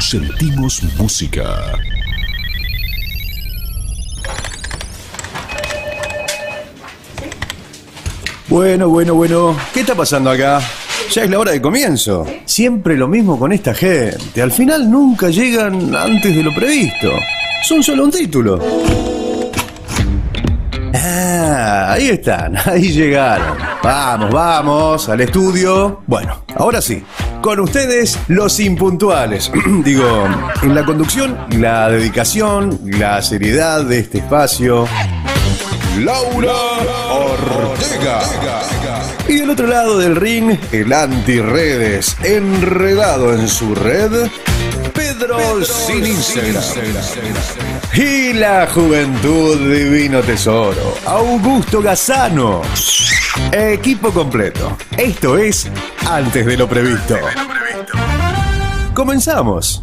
Sentimos música. Bueno, bueno, bueno. ¿Qué está pasando acá? Ya es la hora de comienzo. Siempre lo mismo con esta gente. Al final nunca llegan antes de lo previsto. Son solo un título. Ah, ahí están, ahí llegaron. Vamos, vamos, al estudio. Bueno, ahora sí. Con ustedes, los impuntuales. Digo, en la conducción, la dedicación, la seriedad de este espacio. Laura Ortega. Y del otro lado del ring, el anti-redes, enredado en su red, Pedro sin Instagram. Y la juventud divino tesoro, Augusto Gazano. Equipo completo. Esto es Antes de lo previsto. Comenzamos.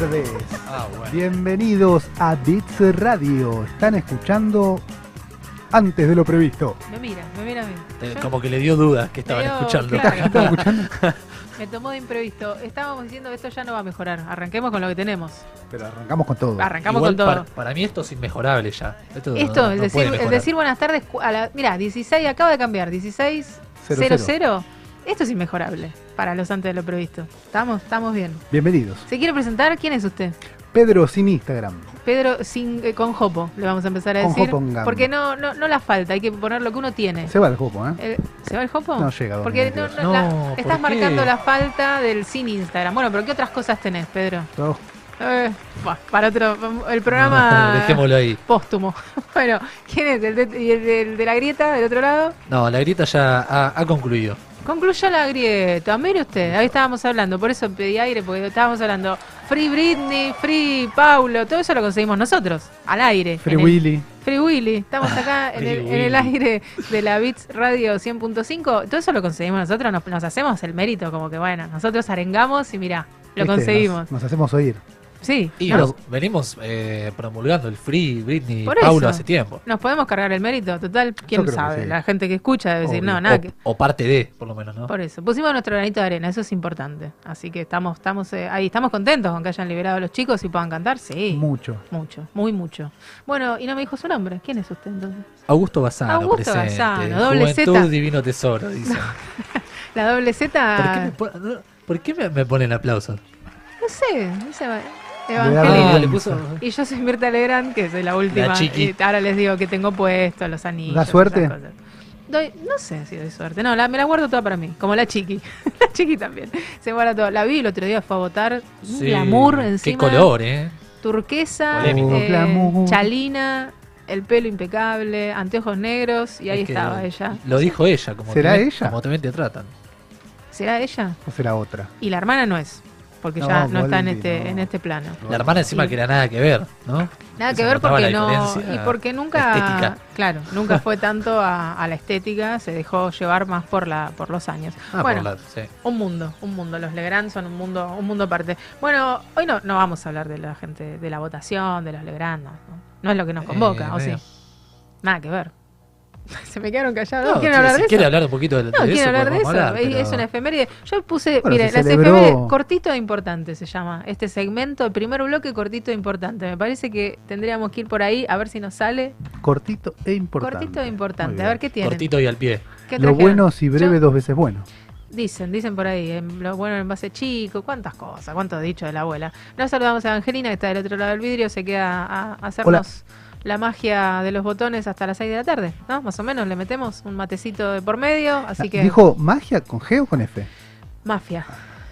tardes. Ah, bueno. Bienvenidos a Bits Radio. Están escuchando antes de lo previsto. Me mira, me mira a mí. Eh, Como que le dio dudas que estaban escuchando. claro. ¿Están escuchando? Me tomó de imprevisto. Estábamos diciendo que esto ya no va a mejorar. Arranquemos con lo que tenemos. Pero arrancamos con todo. Arrancamos Igual con todo. Para, para mí esto es inmejorable ya. Esto, Esto, no- el, no decir, el decir buenas tardes a la. Mira, 16, acaba de cambiar. 16 Cero, 00. Esto es inmejorable para los antes de lo previsto. Estamos, estamos bien. Bienvenidos. ¿Se quiere presentar? ¿Quién es usted? Pedro sin Instagram. Pedro sin, eh, con Jopo, le vamos a empezar a Con decir. Jopo en gamba. porque no, no, no la falta, hay que poner lo que uno tiene. Se va el copo, ¿eh? El- ¿Se va el Jopo? No llega a Porque no, 2022. no, la- No, ¿por estás qué? marcando la falta del sin Instagram. Bueno, pero ¿qué otras cosas tenés, Pedro? Eh, para otro, el programa Dejémoslo ahí. póstumo. bueno, ¿quién es? ¿El de, y el de- el de la grieta del otro lado? No, la grieta ya ha, ha concluido. Concluyó la grieta. Mire usted, ahí estábamos hablando, por eso pedí aire, porque estábamos hablando Free Britney, Free Paulo, todo eso lo conseguimos nosotros, al aire. Free el- Willy. Free Willy, estamos acá en, el, en el Willy. aire de la Beats Radio 100.5. Todo eso lo conseguimos nosotros, nos, nos hacemos el mérito, como que bueno, nosotros arengamos y mirá, lo ¿Viste? conseguimos. Nos, nos hacemos oír. Sí, Y ¿no? nos venimos eh, promulgando el Free Britney Por Paulo hace tiempo. nos podemos cargar el mérito, total, quién sabe. sí. La gente que escucha debe decir, Obvio. no, nada o, que. o parte de, por lo menos, ¿no? Por eso, pusimos nuestro granito de arena, eso es importante. Así que estamos, estamos eh, ahí, estamos contentos con que hayan liberado a los chicos y puedan cantar, sí. Mucho. Mucho, muy mucho. Bueno, y no me dijo su nombre. ¿Quién es usted entonces? Augusto Bazano, Augusto presente. Bazano, doble Juventud Z. Divino Tesoro, dice. La doble ¿Por qué, Z. no, ¿por qué me, me ponen aplausos? No sé, dice Eva- Ah, le vergüenza. puso... Y yo soy Mirta Legrand, que soy la última. chiqui. y ahora les digo que tengo puesto los anillos. ¿Da suerte? esas cosas. Doy, no sé si doy suerte. No, la, me la guardo toda para mí. Como la chiqui. la chiqui también. Se guarda todo. La vi el otro día, fue a votar. Un Sí, glamour Qué encima. color, ¿eh? Turquesa, Polémico. eh, Glamour. chalina, el pelo impecable, anteojos negros. Y ahí Es que estaba ella. Lo dijo ella, como ¿Será también- ella? Como también te tratan. ¿Será ella? ¿O será otra? Y la hermana no es. Porque No, ya no está en este, no. en este plano. La hermana encima que era nada que ver, ¿no? Nada que ver porque no. Y porque nunca. estética. Claro, nunca fue tanto a, a la estética, se dejó llevar más por la por los años. Ah, bueno, por la- sí. un mundo, un mundo. Los Legrand son un mundo, un mundo aparte. Bueno, hoy no, no vamos a hablar de la gente, de la votación, de los Legrand, no, no. Es lo que nos convoca, Eh, ¿o sí? Nada que ver. Se me quedaron callados. No, ¿Quieren si- hablar si de quiere hablar un poquito de, No, de quiero eso, hablar de podemos eso. hablar, es, pero- es una efeméride. Yo puse, Bueno, mire, las efemérides, cortito e importante se llama. Este segmento, el primer bloque, cortito e importante. Me parece que tendríamos que ir por ahí a ver si nos sale. Cortito e importante. Cortito e importante. A ver qué tienen. Cortito y al pie. ¿Qué Lo bueno si breve, Yo- dos veces bueno. Dicen, dicen por ahí, en lo bueno en base chico, cuántas cosas, cuánto dicho de la abuela. Nos saludamos a Angelina, que está del otro lado del vidrio, se queda a, a hacernos la magia de los botones hasta las 6 de la tarde, ¿no? Más o menos, le metemos un matecito de por medio, así que... ¿Dijo magia con G o con F? Mafia.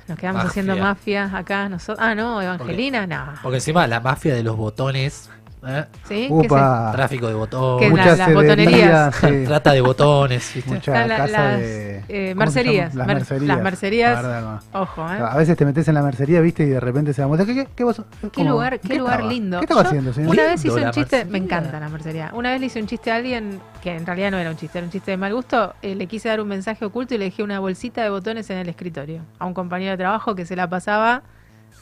Nos quedamos Mafia. haciendo mafia acá nosotros. Ah, no, Evangelina, no. Porque encima la mafia de los botones, ¿eh? ¿Sí? ¿Qué Upa. tráfico de botones, la- Muchas las botonerías. sí. trata de botones, ¿viste? Mucha La- casa las, de... eh, ¿cómo se mercerías. Las mercerías. las mercerías. La verdad, no. Ojo, ¿eh? A veces te metes en la mercería, viste, y de repente se da. ¿Qué, qué, qué vos- Qué cómo? lugar, qué, lugar estaba? lindo. ¿Qué estaba Yo haciendo, señor? Una vez hice un chiste, me encanta la mercería. Una vez le hice un chiste a alguien que en realidad no era un chiste, era un chiste de mal gusto. eh, le quise dar un mensaje oculto y le dejé una bolsita de botones en el escritorio a un compañero de trabajo que se la pasaba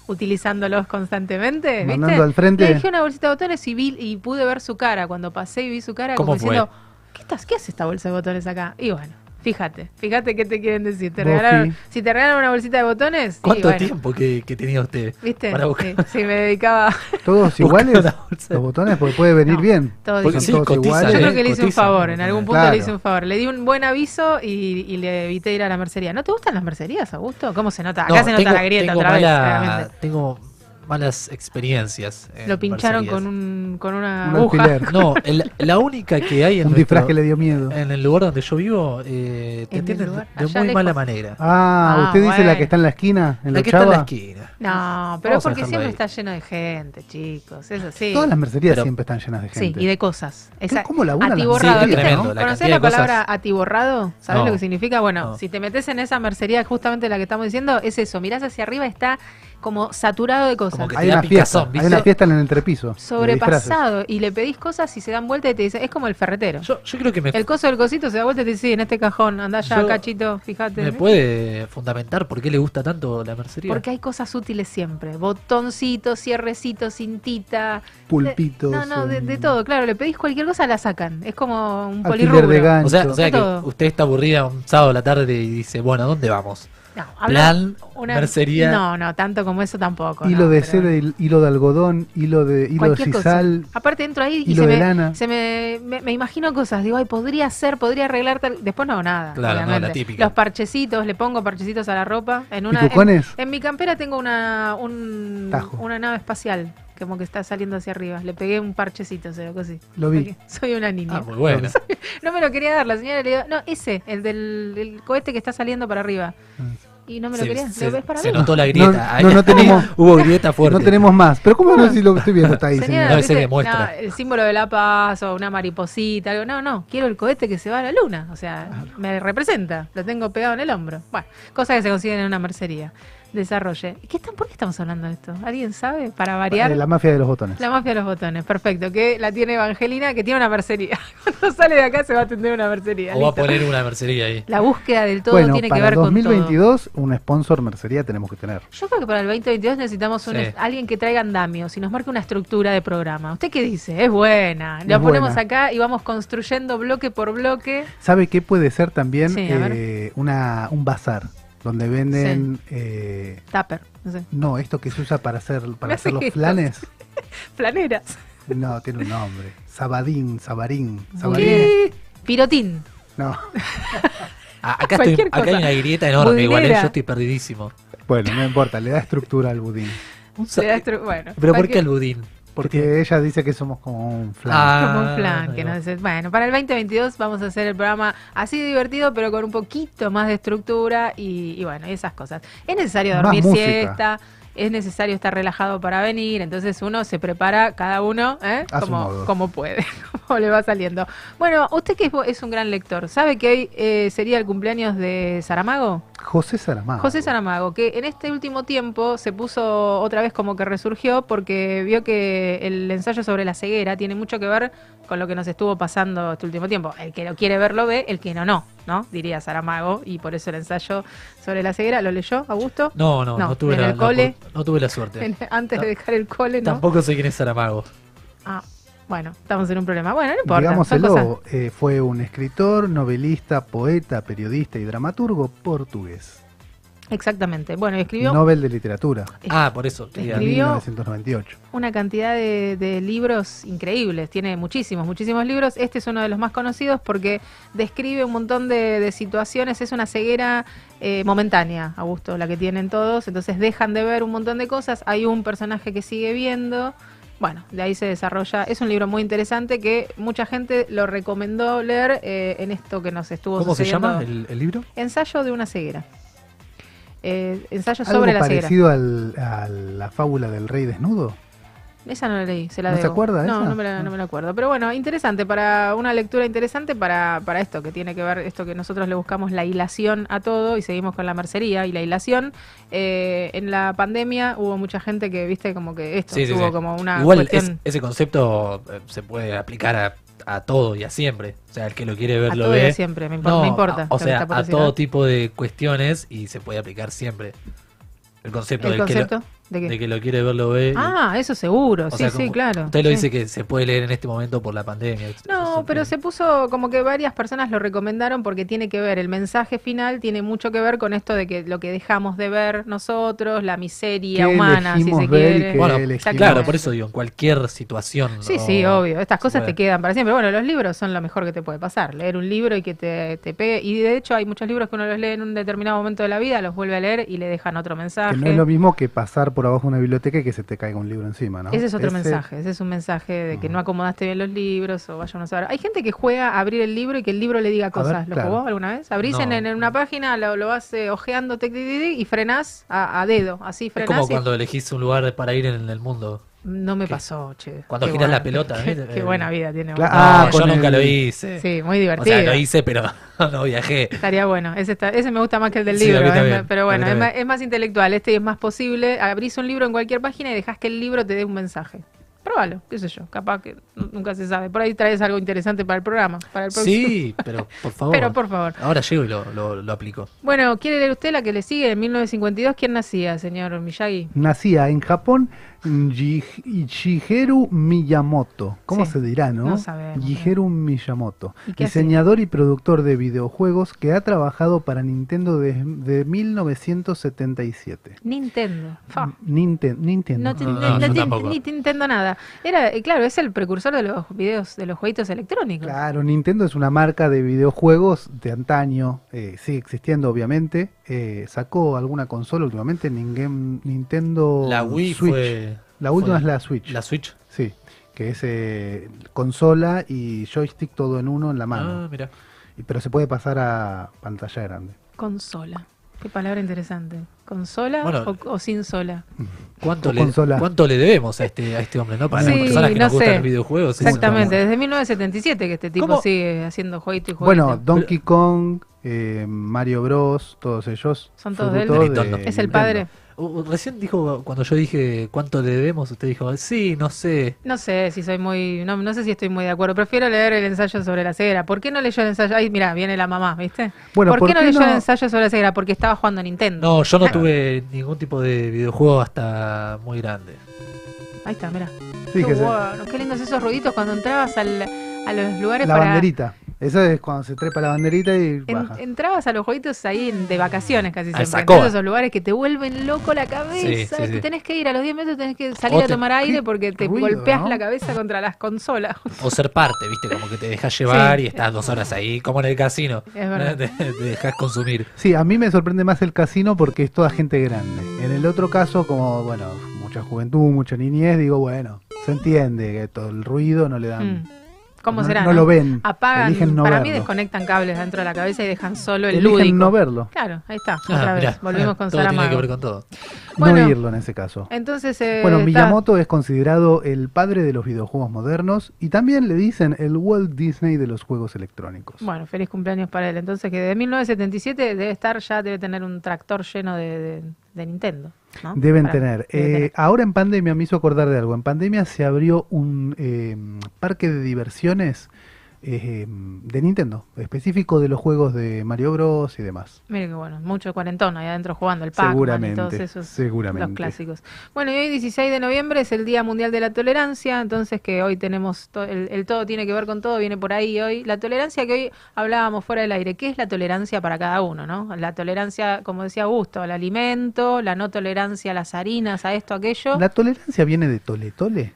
utilizándolos constantemente. ¿viste? Mandando al frente. Le dejé una bolsita de botones y vi y pude ver su cara. Cuando pasé y vi su cara, ¿Cómo como fue? diciendo, ¿qué estás? ¿Qué hace esta bolsa de botones acá? Y bueno. Fíjate, fíjate qué te quieren decir. ¿Te regalaron, si te regalaron una bolsita de botones, ¿Cuánto bueno, tiempo que, que tenía usted ¿Viste? para buscar? Sí, sí, me dedicaba. ¿Todos iguales? Los botones, porque puede venir No, bien. Todos Porque dicen- sí, todos cotiza, iguales. Yo creo que le hice un favor, en algún punto Claro. le hice un favor. Le di un buen aviso y, y le evité ir a la mercería. ¿No te gustan las mercerías, Augusto? ¿Cómo se nota? Acá No, se nota tengo- la grieta tengo otra vez, mala- claramente. Tengo malas experiencias. en Lo pincharon con, un, con una Un aguja. alfiler. No, el- la única que hay en Un disfraz nuestro- que le dio miedo. En el lugar donde yo vivo, eh, te ¿En el atienden lugar? de Allá muy mala manera. Ah, Ah, usted dice la que está en la esquina, en la la que está en la Chava. esquina. No, pero Vamos a porque siempre ahí. está lleno de gente, chicos. Eso sí. Todas las mercerías Pero- siempre están llenas de Sí, gente. y de cosas. Esa- ¿Cómo laburan las atiborrado. Sí, tremendo, la ¿Conocés la cosas- palabra atiborrado? ¿Sabés No. lo que significa? Bueno, No. si te metes en esa mercería, justamente la que estamos diciendo, es eso. Mirás hacia arriba, está como saturado de cosas. Como que Hay una fiesta, picazón, hay una fiesta en el entrepiso. de sobrepasado y le pedís cosas y se dan vuelta y te dicen, es como el ferretero. Yo, yo creo que me, el coso del cosito se da vuelta y te dice, sí, en este cajón, anda ya, Yo- cachito, fíjate. me puede fundamentar por qué le gusta tanto la mercería. Porque hay cosas útiles siempre. Botoncitos, cierrecitos, cintita. Pulpitos, No, no, de, de todo. Claro, le pedís cualquier cosa, la sacan. Es como un polirrubro. de gancho. o sea, o sea De que todo. usted está aburrida un sábado a la tarde y dice, bueno, ¿a dónde vamos? No, habla- Plan, mercería. No, no, tanto como eso tampoco. Hilo no, de seda, hil- hilo de algodón, hilo de hilo de Cualquier cosa. sisal. Aparte entro ahí y hilo se, de me, lana. se me, me, me imagino cosas. Digo, ay, podría ser, podría arreglar tal. Después no hago nada. Claro, no, la típica. Los parchecitos, le pongo parchecitos a la ropa. En una, en, mi campera tengo una, un- Tajo. una nave espacial. Como que está saliendo hacia arriba. Le pegué un parchecito, se lo así. Lo vi. Porque Soy una niña. Ah, muy bueno. No me lo quería dar, la señora le dio. No, ese, el del el cohete que está saliendo para arriba. Y no me lo Se, quería. se- ¿Lo ves para se mí? notó la grieta. No, Ahí- no, no tenemos- Hubo grieta fuerte. No tenemos más. Pero ¿cómo no si lo que estoy viendo está ahí? No, ¿viste? demuestra. No, el símbolo de la paz o una mariposita, algo. No, no, quiero el cohete que se va a la luna. O sea, me representa. Lo tengo pegado en el hombro. Bueno, cosas que se consiguen en una mercería. Desarrolle. ¿Qué están, ¿Por qué estamos hablando de esto? ¿Alguien sabe? Para variar. Eh, La mafia de los botones. La mafia de los botones, perfecto. Que la tiene Evangelina, que tiene una mercería. Cuando sale de acá se va a atender una mercería. O va a poner una mercería ahí. La búsqueda del todo bueno, tiene que ver con todo. 2022 un sponsor mercería tenemos que tener. Yo creo que para el 2022 necesitamos un Sí. alguien que traiga andamios y nos marque una estructura de programa. ¿Usted qué dice? Es buena. La ponemos buena. acá y vamos construyendo bloque por bloque. ¿Sabe qué puede ser también Sí, eh, una, un bazar? Donde venden... eh, Tupper, no sé. no, esto que se usa para hacer, para hace hacer los flanes. Flaneras. No, tiene un nombre. Sabadín, Sabarín. Sabarín. Pirotín. No. Ah, acá, estoy, acá hay una grieta enorme, igual ¿eh? Budinera. yo estoy perdidísimo. Bueno, no importa, le da estructura al budín. Un sa- da estru- bueno, ¿Pero por qué el budín? Porque ella dice que somos como un flan. Ah, Como un que nos dice, bueno, para el 2022 vamos a hacer el programa así divertido, pero con un poquito más de estructura y, y bueno, esas cosas. Es necesario Más dormir música. siesta, es necesario estar relajado para venir, entonces uno se prepara cada uno ¿eh? Como, como puede, como le va saliendo. Bueno, usted que es, es un gran lector, ¿sabe que hoy eh, sería el cumpleaños de Saramago? José Saramago. José Saramago, que en este último tiempo se puso otra vez como que resurgió porque vio que el ensayo sobre la ceguera tiene mucho que ver con lo que nos estuvo pasando este último tiempo. El que lo quiere ver lo ve, el que no, no, ¿no? Diría Saramago, y por eso el ensayo sobre la ceguera, ¿lo leyó, Augusto? No, no, No, no, tuve en la, el cole. no tuve la suerte. En- Antes de dejar el cole, ¿no? Tampoco sé quién es Saramago. Ah, Bueno, estamos en un problema. Bueno, no importa. Digámoselo, eh, fue un escritor, novelista, poeta, periodista y dramaturgo portugués. Exactamente. Bueno, escribió Nobel de Literatura, Ah, por eso. Escribió- 1998. una cantidad de, de libros increíbles. Tiene muchísimos, muchísimos libros. Este es uno de los más conocidos porque describe un montón de, de situaciones. Es una ceguera eh, momentánea, Augusto, la que tienen todos. Entonces dejan de ver un montón de cosas. Hay un personaje que sigue viendo. Bueno, de ahí se desarrolla. Es un libro muy interesante que mucha gente lo recomendó leer eh, en esto que nos estuvo ¿Cómo se llama el, el libro? Ensayo de una ceguera. Eh, ensayo Algo sobre la ceguera. parecido al- a la fábula del rey desnudo. Esa no la leí, se la ¿No se debo. acuerda de No, esa? no me, la, no me la acuerdo. Pero bueno, interesante, para una lectura interesante para, para esto, que tiene que ver esto que nosotros le buscamos la hilación a todo y seguimos con la mercería y la hilación. Eh, en la pandemia hubo mucha gente que, viste, como que esto, Sí, sí, tuvo sí. como una Igual cuestión es- ese concepto eh, se puede aplicar a, a todo y a siempre. O sea, el que lo quiere ver a lo todo y ve. a siempre, me importa. No, me importa a- o sea, a todo tipo de cuestiones y se puede aplicar siempre. El concepto, ¿El del que lo-? ¿De qué? de que lo quiere ver lo ve. y- Ah, eso seguro, o sí, sea, sí, claro. Usted lo sí. dice que se puede leer en este momento por la pandemia. No, pero se puso como que varias personas lo recomendaron porque tiene que ver, el mensaje final tiene mucho que ver con esto de que lo que dejamos de ver nosotros, la miseria ¿Qué humana, si se ver y quiere. qué Bueno, claro, por eso digo, en cualquier situación. Sí, ¿no? sí, obvio. Estas cosas puede. te quedan para siempre. Bueno, los libros son lo mejor que te puede pasar. Leer un libro y que te, te pegue. Y de hecho hay muchos libros que uno los lee en un determinado momento de la vida, los vuelve a leer y le dejan otro mensaje. Que no es lo mismo que pasar por abajo de una biblioteca y que se te caiga un libro encima, ¿no? Ese es otro Ese- mensaje, ese es un mensaje de que no acomodaste bien los libros o vaya uno a saber. Hay gente que juega a abrir el libro y que el libro le diga ver, cosas. ¿Lo claro. jugó alguna vez? Abrís en, No. en una página, lo, lo vas eh, ojeando tic, tic, tic, tic, y frenás a, a dedo, así Es frenás. como y- cuando elegís un lugar para ir en el mundo. No me pasó, che. cuando Qué girás la pelota, Qué, ¿viste? qué buena vida tiene. Claro. vos. Ah, No, con yo nunca el- lo hice. Sí, muy o divertido. sea, lo hice, pero no viajé. Estaría bueno. Ese, está- ese me gusta más que el del Sí, libro. es pero bueno, es más, es más intelectual. Este es más posible. Abrís un libro en cualquier página y dejás que el libro te dé un mensaje. Probalo, qué sé yo. Capaz que nunca se sabe. Por ahí traes algo interesante para el programa. Para el. Sí, pero por favor. Pero por favor. Ahora llego y lo, lo, lo aplico. Bueno, ¿quiere leer usted la que le sigue? En 1952, ¿quién nacía, señor Miyagi? Nacía en Japón Shigeru Miyamoto. ¿Cómo Sí, se dirá, no? no sabemos. Shigeru Miyamoto. ¿Y? Diseñador y productor de videojuegos que ha trabajado para Nintendo desde 1977. Nintendo. Ninten- Nintendo. No, No, no- ni te entiendo nada. Era, eh, claro, es el precursor de los videos, de los jueguitos electrónicos. Claro, Nintendo es una marca de videojuegos de antaño, eh, sigue existiendo obviamente. Eh, sacó alguna consola últimamente, Nintendo La Wii Switch. fue. La última fue es la Switch. La Switch. Sí, que es eh, consola y joystick todo en uno en la mano. Ah, mira. Pero se puede pasar a pantalla grande. Consola. Qué palabra interesante. ¿Consola Bueno. o, o sin sola? ¿Cuánto O le, consola. ¿Cuánto le debemos a este, a este hombre, no? Para Sí, las personas que no nos gustan los videojuegos. Exactamente, desde 1977 que este tipo ¿Cómo? sigue haciendo jueguito y jueguito. Bueno, Donkey Kong, eh, Mario Bros, todos ellos. Son todos de él. fruto De Nintendo. es el padre. Uh, Recién dijo, cuando yo dije cuánto le debemos, usted dijo, sí, no sé. No sé si soy muy, no, no sé si estoy muy de acuerdo. Prefiero leer el ensayo sobre la ceguera. ¿Por qué no leyó el ensayo? Ahí, mira, viene la mamá, ¿viste? Bueno, ¿Por, ¿por qué no leyó no- el ensayo sobre la ceguera? Porque estaba jugando a Nintendo. No, yo no tuve ningún tipo de videojuego hasta muy grande. Ahí está, mira. Qué bueno, qué lindos esos ruiditos cuando entrabas al- a los lugares la para. banderita. Esa es cuando se trepa la banderita y En- baja. entrabas a los jueguitos ahí de vacaciones casi Al siempre. En esos lugares que te vuelven loco la cabeza. Sí, sí, que sí. tenés que ir a los 10 metros, tenés que salir O a te- tomar aire porque te ruido, golpeas ¿no? la cabeza contra las consolas. O ser parte, viste, como que te dejas llevar Sí. y estás dos horas ahí, como en el casino. Es verdad. Te, te dejas consumir. Sí, a mí me sorprende más el casino porque es toda gente grande. En el otro caso, como, bueno, mucha juventud, mucha niñez, digo, bueno, se entiende que todo el ruido no le dan... Mm. ¿Cómo no, será? No lo ven. Apagan, eligen no para mí verlo. desconectan cables dentro de la cabeza y dejan solo el Eligen lúdico. no verlo, Claro, ahí está, Ah, otra vez. mirá, Volvimos ah, con todo tiene que Mago. ver con todo. Bueno. no irlo en ese caso. Entonces, eh, Bueno, está- Miyamoto es considerado el padre de los videojuegos modernos y también le dicen el Walt Disney de los juegos electrónicos. Bueno, feliz cumpleaños para él. Entonces, que de 1977 debe estar ya, debe tener un tractor lleno de, de- de Nintendo. ¿No? Deben Para- tener. debe Eh, tener. ahora en pandemia me hizo acordar de algo. En pandemia se abrió un eh, parque de diversiones eh, de Nintendo, específico de los juegos de Mario Bros y demás. Mire que bueno, mucho cuarentón ahí adentro jugando el y Seguramente, todos esos seguramente. los clásicos. Bueno, y hoy 16 de noviembre es el Día Mundial de la Tolerancia, entonces que hoy tenemos to- el, el todo tiene que ver con todo, viene por ahí hoy. La tolerancia que hoy hablábamos fuera del aire, ¿qué es la tolerancia para cada uno, no? La tolerancia, como decía Augusto, al alimento, la no tolerancia a las harinas, a esto, aquello. ¿La tolerancia viene de tole tole?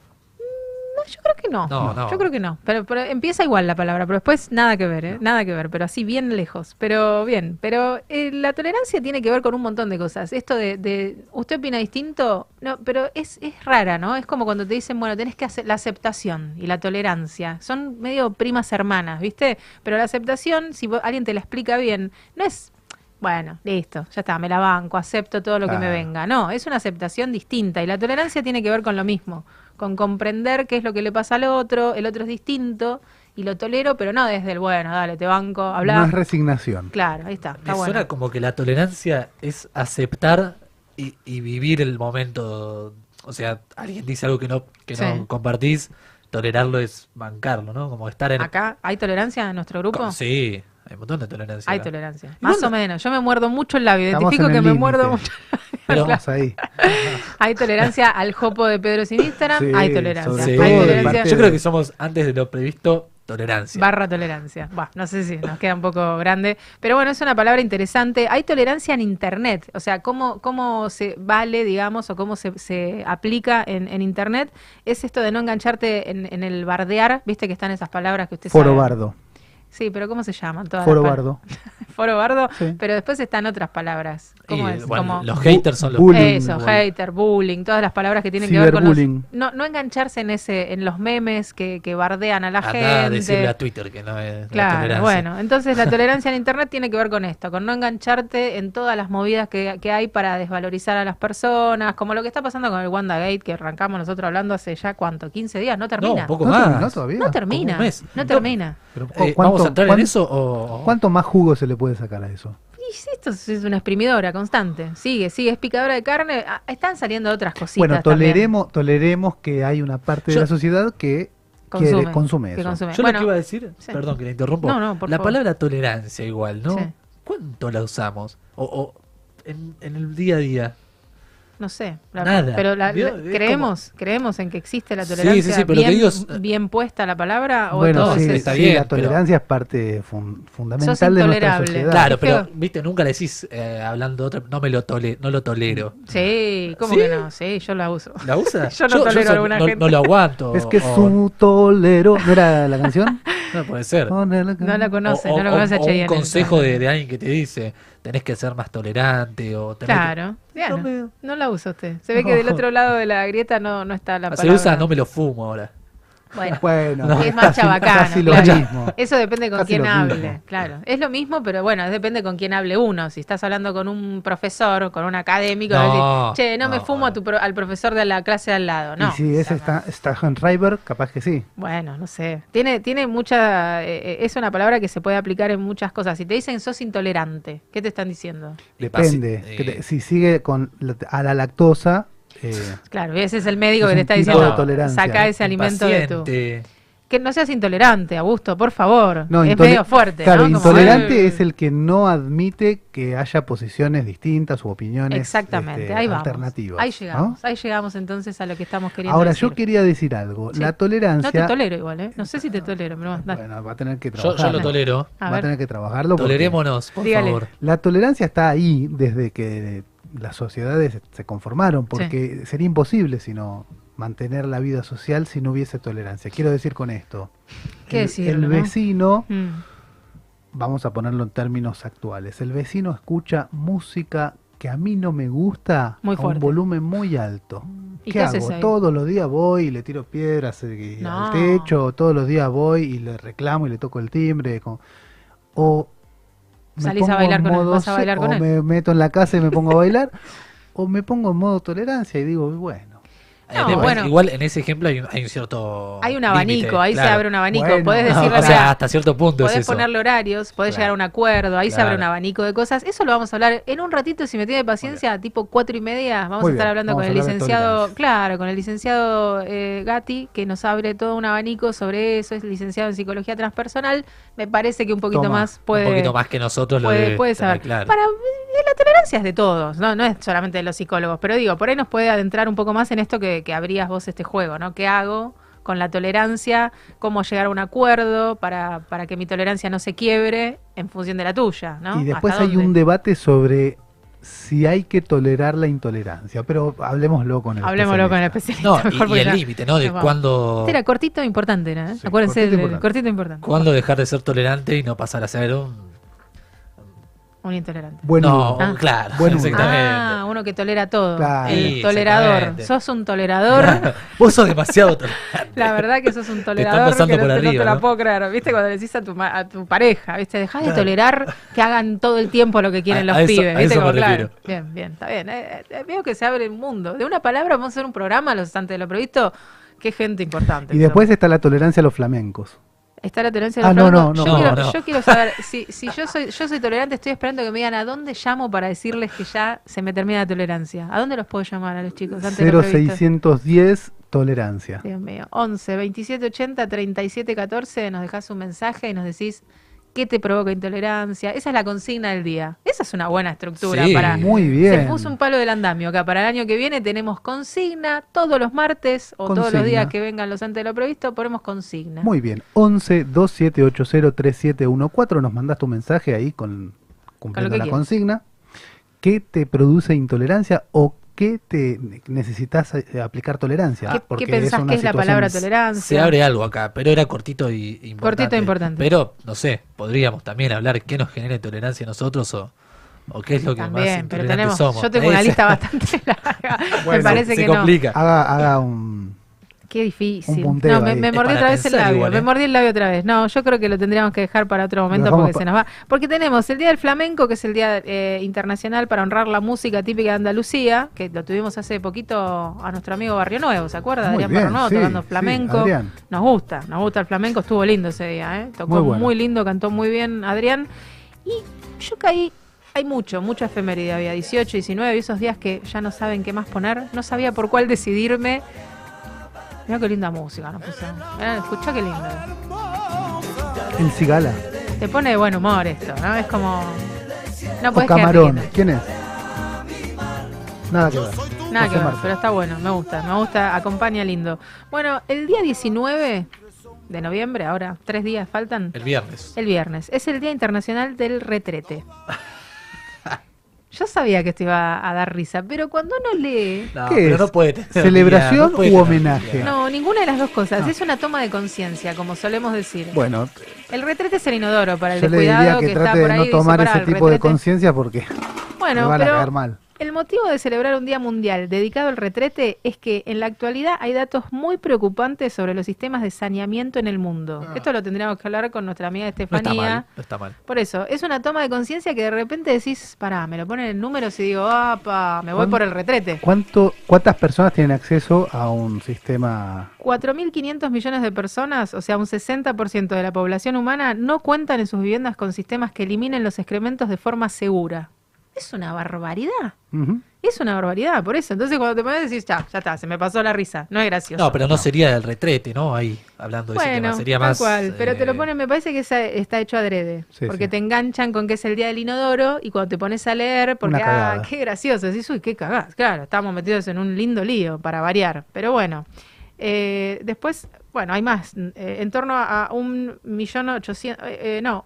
Yo creo que no. No, no. Yo creo que no. Pero, pero empieza igual la palabra, pero después nada que ver, ¿eh? Nada que ver, pero así bien lejos. Pero bien, pero eh, la tolerancia tiene que ver con un montón de cosas. Esto de, de ¿usted opina distinto? No, pero es, es rara, ¿no? Es como cuando te dicen, bueno, tenés que hacer la aceptación y la tolerancia. Son medio primas hermanas, ¿viste? Pero la aceptación, si vos- alguien te la explica bien, no es... Bueno, listo, ya está, me la banco, acepto todo lo que me venga. No, es una aceptación distinta y la tolerancia tiene que ver con lo mismo, con comprender qué es lo que le pasa al otro, el otro es distinto y lo tolero, pero no desde el bueno, dale, te banco, habla. No es resignación. Claro, ahí está, Me está bueno. suena como que la tolerancia es aceptar y, y vivir el momento. O sea, alguien dice algo que no, que Sí. no compartís, tolerarlo es bancarlo, ¿no? Como estar en. Acá, ¿hay tolerancia en nuestro grupo? Sí, hay un montón de tolerancia. Hay acá. tolerancia. Más o menos. Yo me muerdo mucho el labio. Identifico en que me límite. muerdo mucho. Pero- Vamos ahí. Hay tolerancia al jopo de Pedro sin Instagram. Sí, hay tolerancia. Sí, Hay tolerancia. yo creo que somos, antes de lo previsto, tolerancia. Barra tolerancia. Bah, no sé si nos queda un poco grande. Pero bueno, es una palabra interesante. Hay tolerancia en Internet. O sea, cómo, cómo se vale, digamos, o cómo se, se aplica en, en Internet. Es esto de no engancharte en, en el bardear. Viste que están esas palabras que usted Foro sabe. bardo. Sí, pero ¿cómo se llaman? Todas Foro bardo. Foro bardo. Sí. Pero después están otras palabras. ¿Cómo Y, es? bueno, Como- los haters son los. Bullying, Eso, bueno. hater, bullying, todas las palabras que tienen que ver con los, no, no engancharse en ese, en los memes que, que bardean a la Andá gente. a decirle a Twitter que no es la Claro, tolerancia. bueno, entonces la tolerancia en Internet tiene que ver con esto, con no engancharte en todas las movidas que, que hay para desvalorizar a las personas, como lo que está pasando con el WandaGate, que arrancamos nosotros hablando hace ya, ¿cuánto? ¿15 días? No No, termina. un poco ¿No más. terminó todavía? No termina, Como un mes. no No. termina. Pero, ¿Cu- eh, cuánto- ¿Vamos a entrar en cuán- eso o...? ¿Cuánto más jugo se le puede sacar a eso? Y si esto es una exprimidora constante, sigue, sigue, es picadora de carne, ah, están saliendo otras cositas Bueno, también. toleremos, toleremos que hay una parte Yo- de la sociedad que Consume, quiere, consume que eso. consume. Yo Bueno, lo que iba a decir, sí. perdón que le interrumpo, No, no, por la favor. palabra tolerancia igual, ¿no? Sí. ¿Cuánto la usamos? O, o en, en el día a día. No sé, la- Nada. pero la- creemos, creemos en que existe la tolerancia sí, sí, pero lo que bien, digo es- bien puesta la palabra o Bueno, todo sí, es- está sí, bien, la pero- tolerancia es parte fun- fundamental de nuestra sociedad. Claro, pero viste, nunca le decís eh, hablando de otra, no me lo tole, no lo tolero. Sí, ¿cómo ¿Sí? que no? Sí, yo la uso. ¿La usa? Yo no tolero a alguna no, gente. no lo aguanto. Es que o- su tolero. ¿No era la canción? No puede ser. No la conoce, O- no la conoce o Cheyenne. un consejo de, de alguien que te dice, tenés que ser más tolerante o tenés que- Claro. Diana, No me- no la usa usted. Se ve que del otro lado de la grieta no, no está la Se palabra. usa no me lo fumo ahora. Bueno, Bueno, es más chabacano. casi lo claro. mismo. Eso depende con Casi quién hable. mismo. Claro. Es lo mismo, pero bueno, depende con quién hable uno. Si estás hablando con un profesor, con un académico, No, che, no, me fumo a tu pro- al profesor de la clase de al lado. No. y si es esta, River, capaz que sí. Bueno, no sé. Tiene, tiene mucha. eh, eh, es una palabra que se puede aplicar en muchas cosas. Si te dicen sos intolerante, ¿qué te están diciendo? Depende. Basi- Que te- eh, si sigue con la- a la lactosa, eh, Claro, ese es el médico Es que te está diciendo, de tolerancia. saca ese alimento de tu... Que no seas intolerante, Augusto, por favor. no, es intole- medio fuerte, Claro, ¿no? Intolerante es el que no admite que haya posiciones distintas u opiniones Exactamente, este, ahí vamos. alternativas. Ahí ¿no? llegamos, ahí llegamos entonces a lo que estamos queriendo Ahora, decir. yo quería decir algo. Sí. La No tolerancia. te tolero igual, ¿eh? No sé si te tolero, pero bueno, va a tener que Yo, yo lo tolero. A va a tener que trabajarlo. porque Tolerémonos, por Dígale. favor. La tolerancia está ahí desde que las sociedades se conformaron, porque sería imposible si no mantener la vida social si no hubiese tolerancia. Quiero decir con esto, ¿Qué el, decirlo, el no? vecino, Mm. vamos a ponerlo en términos actuales, el vecino escucha música que a mí no me gusta Muy a un volumen muy alto. ¿Y ¿Qué, qué hago? Todos los días voy y le tiro piedras eh, No. al techo, todos los días voy y le reclamo y le toco el timbre. con- o Salís a bailar con él, vas a bailar con o él. me meto en la casa y me pongo a bailar, o me pongo en modo tolerancia y digo, bueno, No, Además, bueno. Igual en ese ejemplo hay un, hay un cierto. Hay un abanico, límite, ahí se abre un abanico. Bueno. podés No, decirle, o sea, hasta cierto punto es podés eso. ponerle horarios, podés Claro. llegar a un acuerdo, ahí se abre un abanico de cosas. Eso lo vamos a hablar en un ratito, si me tiene paciencia, tipo cuatro y media. Vamos Muy a estar bien, hablando vamos con el licenciado, claro, con el licenciado eh, Gatti, que nos abre todo un abanico sobre eso. Es licenciado en psicología transpersonal. Me parece que un poquito Toma, más puede. un poquito más que nosotros lo puede, debe puede saber. claro. Para, eh, la tolerancia es de todos, ¿no? no es solamente de los psicólogos, pero digo, por ahí nos puede adentrar un poco más en esto que, que abrías vos este juego, ¿no? ¿Qué hago con la tolerancia? ¿Cómo llegar a un acuerdo para, para que mi tolerancia no se quiebre en función de la tuya, ¿no? Y después ¿Hasta hay dónde? un debate sobre si hay que tolerar la intolerancia, pero hablemoslo con el Hablemoslo con el especialista. especialista. No, mejor, y, el límite, ¿no? De cuándo, Este era cortito e importante, ¿no? Sí, Acuérdense, cortito e importante. cortito e importante. cuándo dejar de ser tolerante y no pasar a ser un. Un intolerante. Bueno, no, Ah. claro, Buen exactamente. Ah, uno que tolera todo. Claro. El Sí, tolerador. Sos un tolerador. Vos sos demasiado tolerante. La verdad que sos un están tolerador pasando que no, por te, no te arriba, la ¿no? puedo creer. ¿Viste? Cuando le decís a tu, ma- a tu pareja, ¿viste? Dejá de tolerar que hagan todo el tiempo lo que quieren A- los a eso- pibes. a ¿Viste? Como, claro. Bien, bien, está bien. Eh, eh, veo que se abre un mundo. De una palabra vamos a hacer un programa, los antes de lo previsto. Qué gente importante. Y después está la tolerancia a los flamencos. Está la tolerancia de Ah, los no, flamencos. no, yo, no. quiero, No, no. yo quiero saber, si, si yo soy yo soy tolerante, estoy esperando que me digan a dónde llamo para decirles que ya se me termina la tolerancia. ¿A dónde los puedo llamar a los chicos? Antes de lo previsto? 0610 tolerancia. Dios mío. 11 27 80 37 14. Nos dejas un mensaje y nos decís qué te provoca intolerancia. Esa es la consigna del día. Esa es una buena estructura Sí. para. Muy bien. Se puso un palo del andamio acá. Para el año que viene tenemos consigna todos los martes o todos los días que vengan los antes de lo previsto. Ponemos consigna. Muy bien. 11 2780 3714. Nos mandas tu mensaje ahí con cumpliendo la consigna. ¿Qué te produce intolerancia o qué te necesitas eh, aplicar tolerancia? ¿Qué, qué Porque pensás una que es la palabra tolerancia? Se abre algo acá, pero era cortito y importante. Cortito e importante. Pero, no sé, podríamos también hablar qué nos genera intolerancia a nosotros o, o qué es lo que También, más pero tenemos. somos. Yo tengo una lista bastante larga. Me Bueno, parece se que no. complica. Haga, haga un. Qué difícil. No, me, mordí otra vez el labio. igual, Me ¿eh? mordí el labio otra vez. No, yo creo que lo tendríamos que dejar para otro momento porque se nos va. Porque tenemos el Día del Flamenco, que es el Día eh, Internacional para honrar la música típica de Andalucía, que lo tuvimos hace poquito a nuestro amigo Barrio Nuevo, ¿se acuerda? Muy Adrián Barrio Nuevo sí, tocando flamenco. Nos gusta, nos gusta el flamenco. Estuvo lindo ese día, ¿eh? Tocó Muy muy, bueno. lindo, cantó muy bien Adrián. Y yo caí. Hay mucho, mucha efeméride había, 18, 19, y esos días que ya no saben qué más poner. No sabía por cuál decidirme. Mira qué linda música nos pusieron. Mirá, escuchá qué linda. El Cigala. Te pone de buen humor esto, ¿no? Es como. No O puedes Camarón. ¿Quién es? Nada que ver. Nada José que ver, Martín. pero está bueno, me gusta, me gusta, acompaña lindo. Bueno, el día 19 de noviembre, ahora tres días faltan, El viernes. el viernes, es el Día Internacional del Retrete. Yo sabía que esto iba a dar risa, pero cuando uno lee... No, ¿Qué pero es? no puede tener ¿Celebración día, no puede u homenaje? No, ninguna de las dos cosas, No. es una toma de conciencia, como solemos decir. Bueno, El retrete es el inodoro para el yo le diría descuidado que, que, está trate por de no tomar "Pará, ese tipo de retrete". conciencia porque Bueno, me van a pero caer mal. El motivo de celebrar un Día Mundial dedicado al retrete es que en la actualidad hay datos muy preocupantes sobre los sistemas de saneamiento en el mundo. Esto lo tendríamos que hablar con nuestra amiga No está Estefanía. mal, no está mal. Por eso, es una toma de conciencia que de repente decís, pará, me lo ponen en números y digo, apa, me voy ¿Cuán- por el retrete. ¿Cuánto, ¿Cuántas personas tienen acceso a un sistema? 4.500 millones de personas, o sea, un 60% de la población humana, no cuentan en sus viviendas con sistemas que eliminen los excrementos de forma segura. Es una barbaridad. Es una barbaridad, por eso. Entonces cuando te pones decís, ya, ya está, se me pasó la risa. No es gracioso. No, pero no, sería el retrete, ¿no? Ahí, hablando de ese bueno, tema. Sería tal más. cual. Pero te lo eh, ponen, me parece que esa- está hecho adrede. Sí, porque sí. te enganchan con que es el día del inodoro y cuando te pones a leer, porque, ah, qué gracioso. Decís, uy, qué cagás. Claro, estamos metidos en un lindo lío para variar. Pero bueno. Eh, después, bueno, hay más. Eh, en torno a un millón ochocientos, eh, eh, no,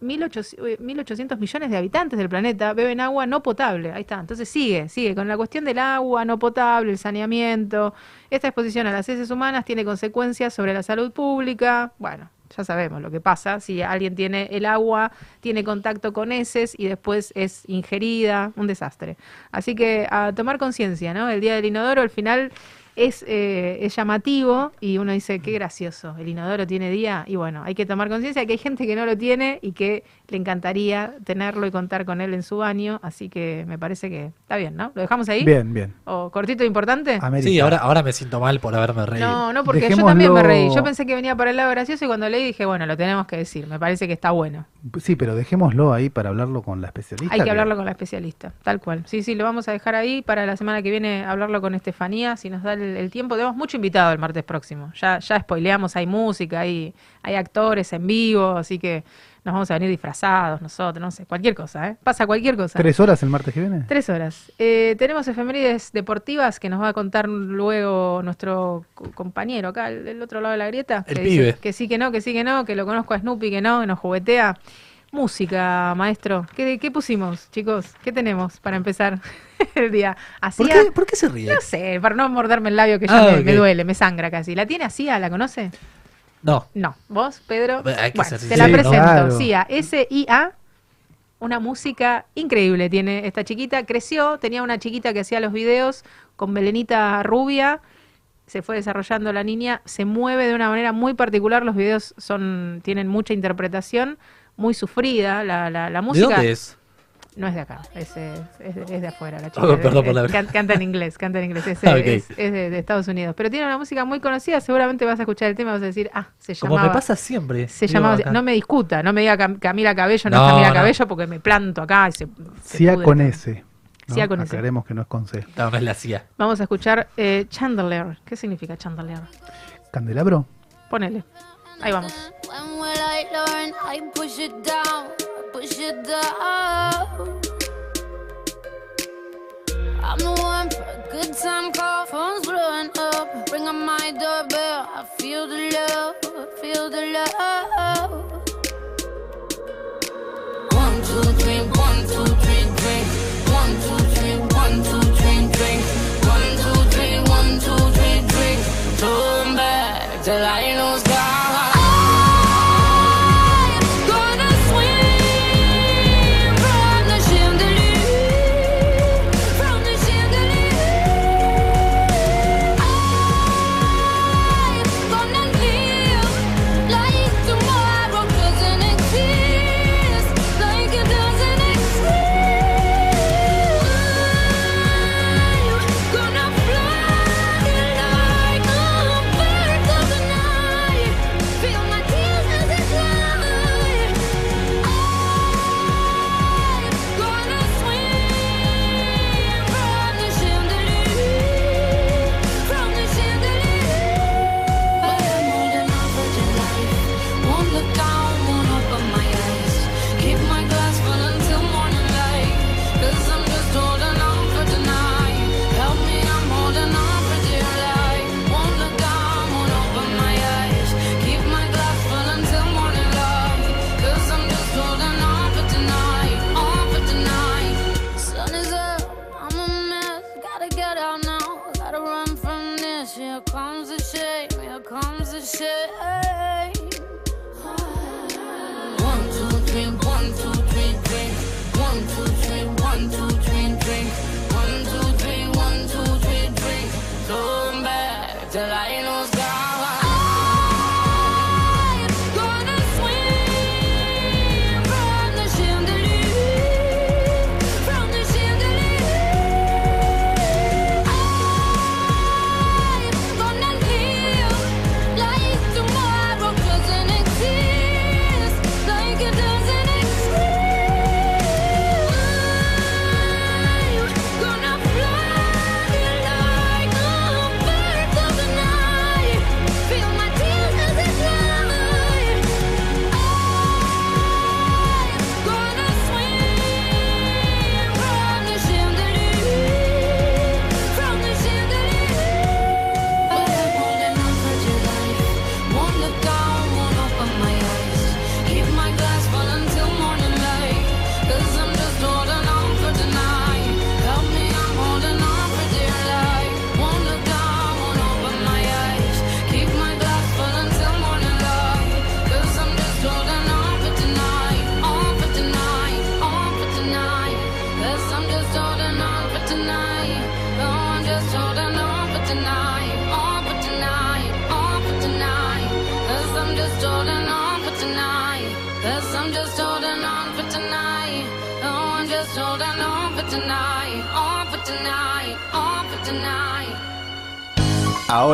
1800, eh, 1.800 millones de habitantes del planeta beben agua no potable. Ahí está. Entonces sigue, sigue con la cuestión del agua no potable, el saneamiento. Esta exposición a las heces humanas tiene consecuencias sobre la salud pública. Bueno, ya sabemos lo que pasa si alguien tiene el agua, tiene contacto con heces y después es ingerida, un desastre. Así que a tomar conciencia, ¿no? El día del inodoro, al final es, eh, es llamativo y uno dice, qué gracioso, el inodoro tiene día y bueno, hay que tomar conciencia de que hay gente que no lo tiene y que le encantaría tenerlo y contar con él en su baño, así que me parece que está bien, ¿no? ¿Lo dejamos ahí? Bien, bien. ¿O cortito e importante? América. Sí, ahora, ahora me siento mal por haberme reído. No, no, porque yo también me reí. Yo pensé que venía por el lado gracioso y cuando leí dije, bueno, lo tenemos que decir. Me parece que está bueno. Sí, pero dejémoslo ahí para hablarlo con la especialista. Hay que hablarlo con la especialista, tal cual. Sí, sí, lo vamos a dejar ahí para la semana que viene hablarlo con Estefanía, si nos da el, el tiempo. Tenemos mucho invitado el martes próximo. Ya, ya spoileamos, hay música, hay, hay actores en vivo, así que nos vamos a venir disfrazados nosotros, no sé, cualquier cosa, ¿eh? Pasa cualquier cosa. ¿Tres horas el martes que viene? Tres horas. Eh, tenemos efemérides deportivas que nos va a contar luego nuestro co- compañero acá, el- del otro lado de la grieta. El que pibe. dice que sí, que no, que sí, que no, que lo conozco a Snoopy, que no, que nos juguetea. Música, maestro. ¿Qué, qué pusimos, chicos? ¿Qué tenemos para empezar el día? ¿Por Hacía, qué, ¿Por qué se ríe? no sé, para no morderme el labio que ya Ah, me, duele, me sangra casi. ¿La tiene Asia? ¿La conoce? No. No. ¿Vos, Pedro? Bueno, hay que Bueno, ser te la presento. Claro. SIA, S-I-A. Una música increíble tiene esta chiquita. Creció, tenía una chiquita que hacía los videos con Belenita rubia. Se fue desarrollando la niña, se mueve de una manera muy particular. Los videos son tienen mucha interpretación, muy sufrida. La, la, la ¿De música dónde es? No es de acá, es, eh, es, de- es de afuera la chica. Oh, perdón por Es- la- can- canta en inglés, canta en inglés. Es, Ah, ok. es- es de, de Estados Unidos. Pero tiene una música muy conocida. Seguramente vas a escuchar el tema y vas a decir, ah, se Como llamaba. me pasa siempre. Se llamaba, acá. no me discuta, no me diga Cam- Camila Cabello, no, No, es Camila no. Cabello porque me planto acá y se, se Cia con. S. ¿no? Cia con S. Aclaremos que no es con C. No, no es la CIA. Vamos a escuchar eh, Chandelier. ¿Qué significa Chandelier? ¿Candelabro? Ponele. Ahí vamos. Push it down. I'm the one for a good time call, phone's blowing up. Ring on my doorbell, I feel the love, feel the love. One, two, three, one, two, three, drink. One, two, three, one, two, three, drink. One, two, three, one, two, three, drink. Turn back till I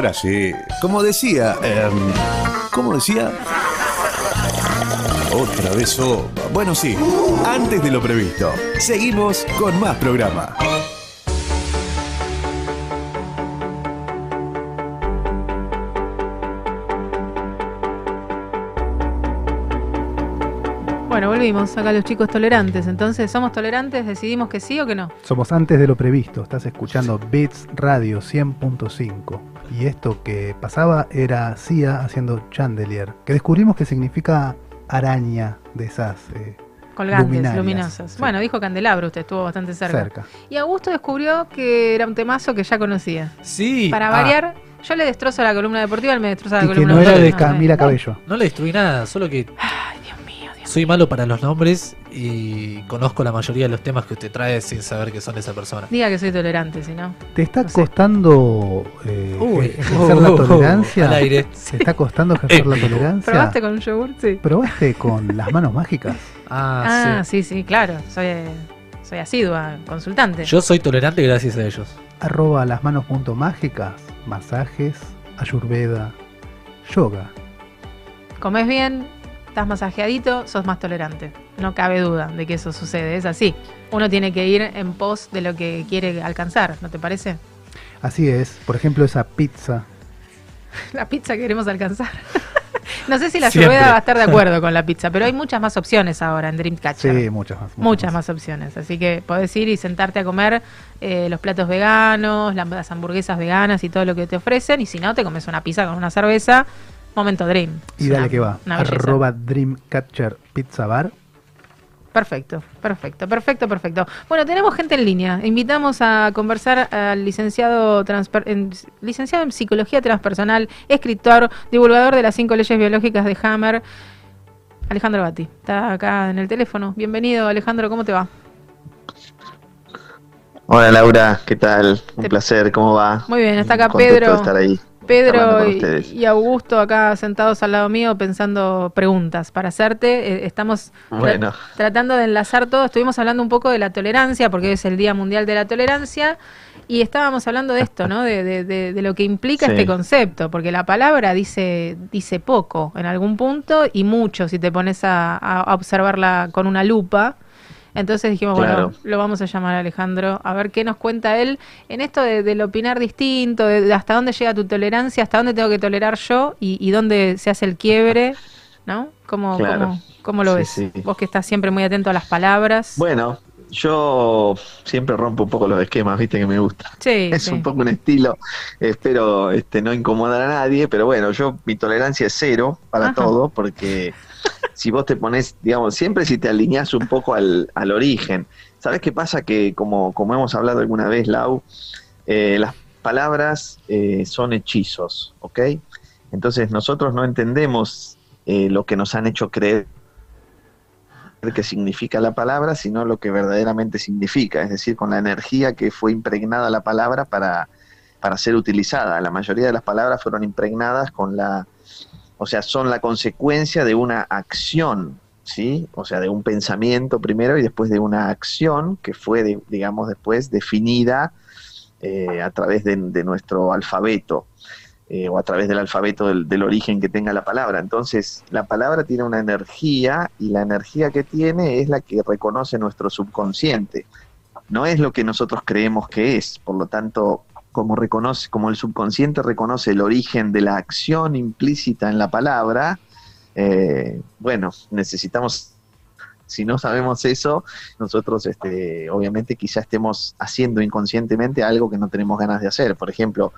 Ahora sí, como decía, em, ¿cómo decía? Otra vez sopa. Bueno, sí, antes de lo previsto. Seguimos con más programa. Bueno, volvimos acá los chicos tolerantes. Entonces, ¿somos tolerantes? ¿Decidimos que sí o que no? Somos antes de lo previsto. Estás escuchando Beats Radio 100.5. Y esto que pasaba era Sia haciendo Chandelier, que descubrimos que significa araña de esas eh, Colgantes, luminarias. luminosas. Sí. Bueno, dijo candelabro, usted estuvo bastante cerca. cerca. Y Augusto descubrió que era un temazo que ya conocía. Sí. Para ah, variar, yo le destrozo la columna deportiva, él me destroza la Y que columna no era de. Camila Cabello. No le destruí nada, solo que Ay, Dios mío, Dios soy malo para los nombres y conozco la mayoría de los temas que usted trae sin saber que son de esa persona. Diga que soy tolerante, si no. ¿Te está No sé. costando eh, Uy, ejercer la tolerancia? al aire. ¿Te está costando ejercer la tolerancia? ¿Probaste con un yogur? Sí. ¿Probaste con las manos mágicas? Ah, Ah, sí, sí, claro. Soy, soy asidua, consultante. Yo soy tolerante gracias a ellos. Arroba las manos punto mágicas, masajes, ayurveda, yoga. Comes bien, estás masajeadito, sos más tolerante. No cabe duda de que eso sucede, es así. Uno tiene que ir en pos de lo que quiere alcanzar, ¿no te parece? Así es, por ejemplo, esa pizza. La pizza que queremos alcanzar. no sé si la. Ayurveda va a estar de acuerdo con la pizza, pero hay muchas más opciones ahora en Dreamcatcher. Sí, muchas más. Muchas más opciones, así que podés ir y sentarte a comer eh, los platos veganos, la- las hamburguesas veganas y todo lo que te ofrecen. Y si no, te comes una pizza con una cerveza. Momento Dream. Y dale una- que va. Arroba Dreamcatcher Pizza Bar. Perfecto, perfecto, perfecto, perfecto. Bueno, tenemos gente en línea. Invitamos a conversar al licenciado, en, licenciado en Psicología Transpersonal, escritor, divulgador de las cinco leyes biológicas de Hammer, Alejandro Batti. Está acá en el teléfono. Bienvenido, Alejandro, ¿cómo te va? Hola Laura, ¿qué tal? Un Te- placer, ¿cómo va? Muy bien, está acá Pedro. estar ahí. Pedro y, Augusto acá sentados al lado mío pensando preguntas para hacerte. Eh, estamos tra- tratando de enlazar todo. Estuvimos hablando un poco de la tolerancia, porque hoy es el Día Mundial de la Tolerancia, y estábamos hablando de esto, ¿no? De, de- de- de lo que implica Sí. este concepto, porque la palabra dice, dice poco en algún punto y mucho si te pones a observarla con una lupa. Entonces dijimos, Claro. bueno, lo vamos a llamar a Alejandro a ver qué nos cuenta él en esto de, del opinar distinto, de, de hasta dónde llega tu tolerancia, hasta dónde tengo que tolerar yo y, y dónde se hace el quiebre, ¿no? ¿Cómo, Claro. cómo, cómo lo Sí, ves? sí. Vos que estás siempre muy atento a las palabras. bueno, yo siempre rompo un poco los esquemas, viste que me gusta. sí, Es sí. un poco un estilo, espero este, no incomodar a nadie, pero bueno, yo mi tolerancia es cero para Ajá. todo, porque si vos te pones, digamos, siempre si te alineás un poco al, al origen. ¿Sabés qué pasa? Que como, como hemos hablado alguna vez, Lau, eh, las palabras eh, son hechizos, ¿ok? Entonces nosotros no entendemos eh, lo que nos han hecho creer que significa la palabra, sino lo que verdaderamente significa, es decir, con la energía que fue impregnada la palabra para, para ser utilizada. La mayoría de las palabras fueron impregnadas con la, o sea, son la consecuencia de una acción, ¿sí? O sea, de un pensamiento primero y después de una acción que fue, digamos, después definida eh, a través de, nuestro alfabeto eh, o a través del alfabeto del origen que tenga la palabra. Entonces, la palabra tiene una energía y la energía que tiene es la que reconoce nuestro subconsciente. No es lo que nosotros creemos que es. Por lo tanto, como reconoce, como el subconsciente reconoce el origen de la acción implícita en la palabra, eh, bueno, necesitamos si no sabemos eso, nosotros este, obviamente quizá estemos haciendo inconscientemente algo que no tenemos ganas de hacer. Por ejemplo,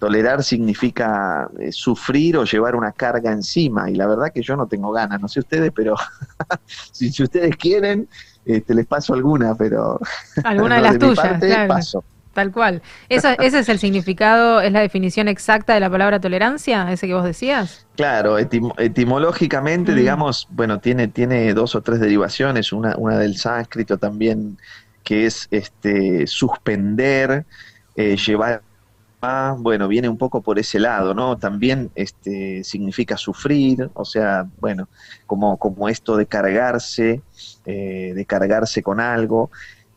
tolerar significa eh, sufrir o llevar una carga encima y la verdad que yo no tengo ganas, no sé ustedes, pero si, si ustedes quieren, este, les paso alguna, pero Alguna de las mi tuyas, parte, claro. paso. Tal cual. Eso- ¿Ese es el significado, es la definición exacta de la palabra tolerancia, ese que vos decías? Claro, etim- etimológicamente, Mm. digamos, bueno, tiene, tiene dos o tres derivaciones, una, una del sánscrito también, que es este suspender, eh, llevar bueno, viene un poco por ese lado, ¿no? También este, significa sufrir, o sea, bueno, como, como esto de cargarse, eh, de cargarse con algo,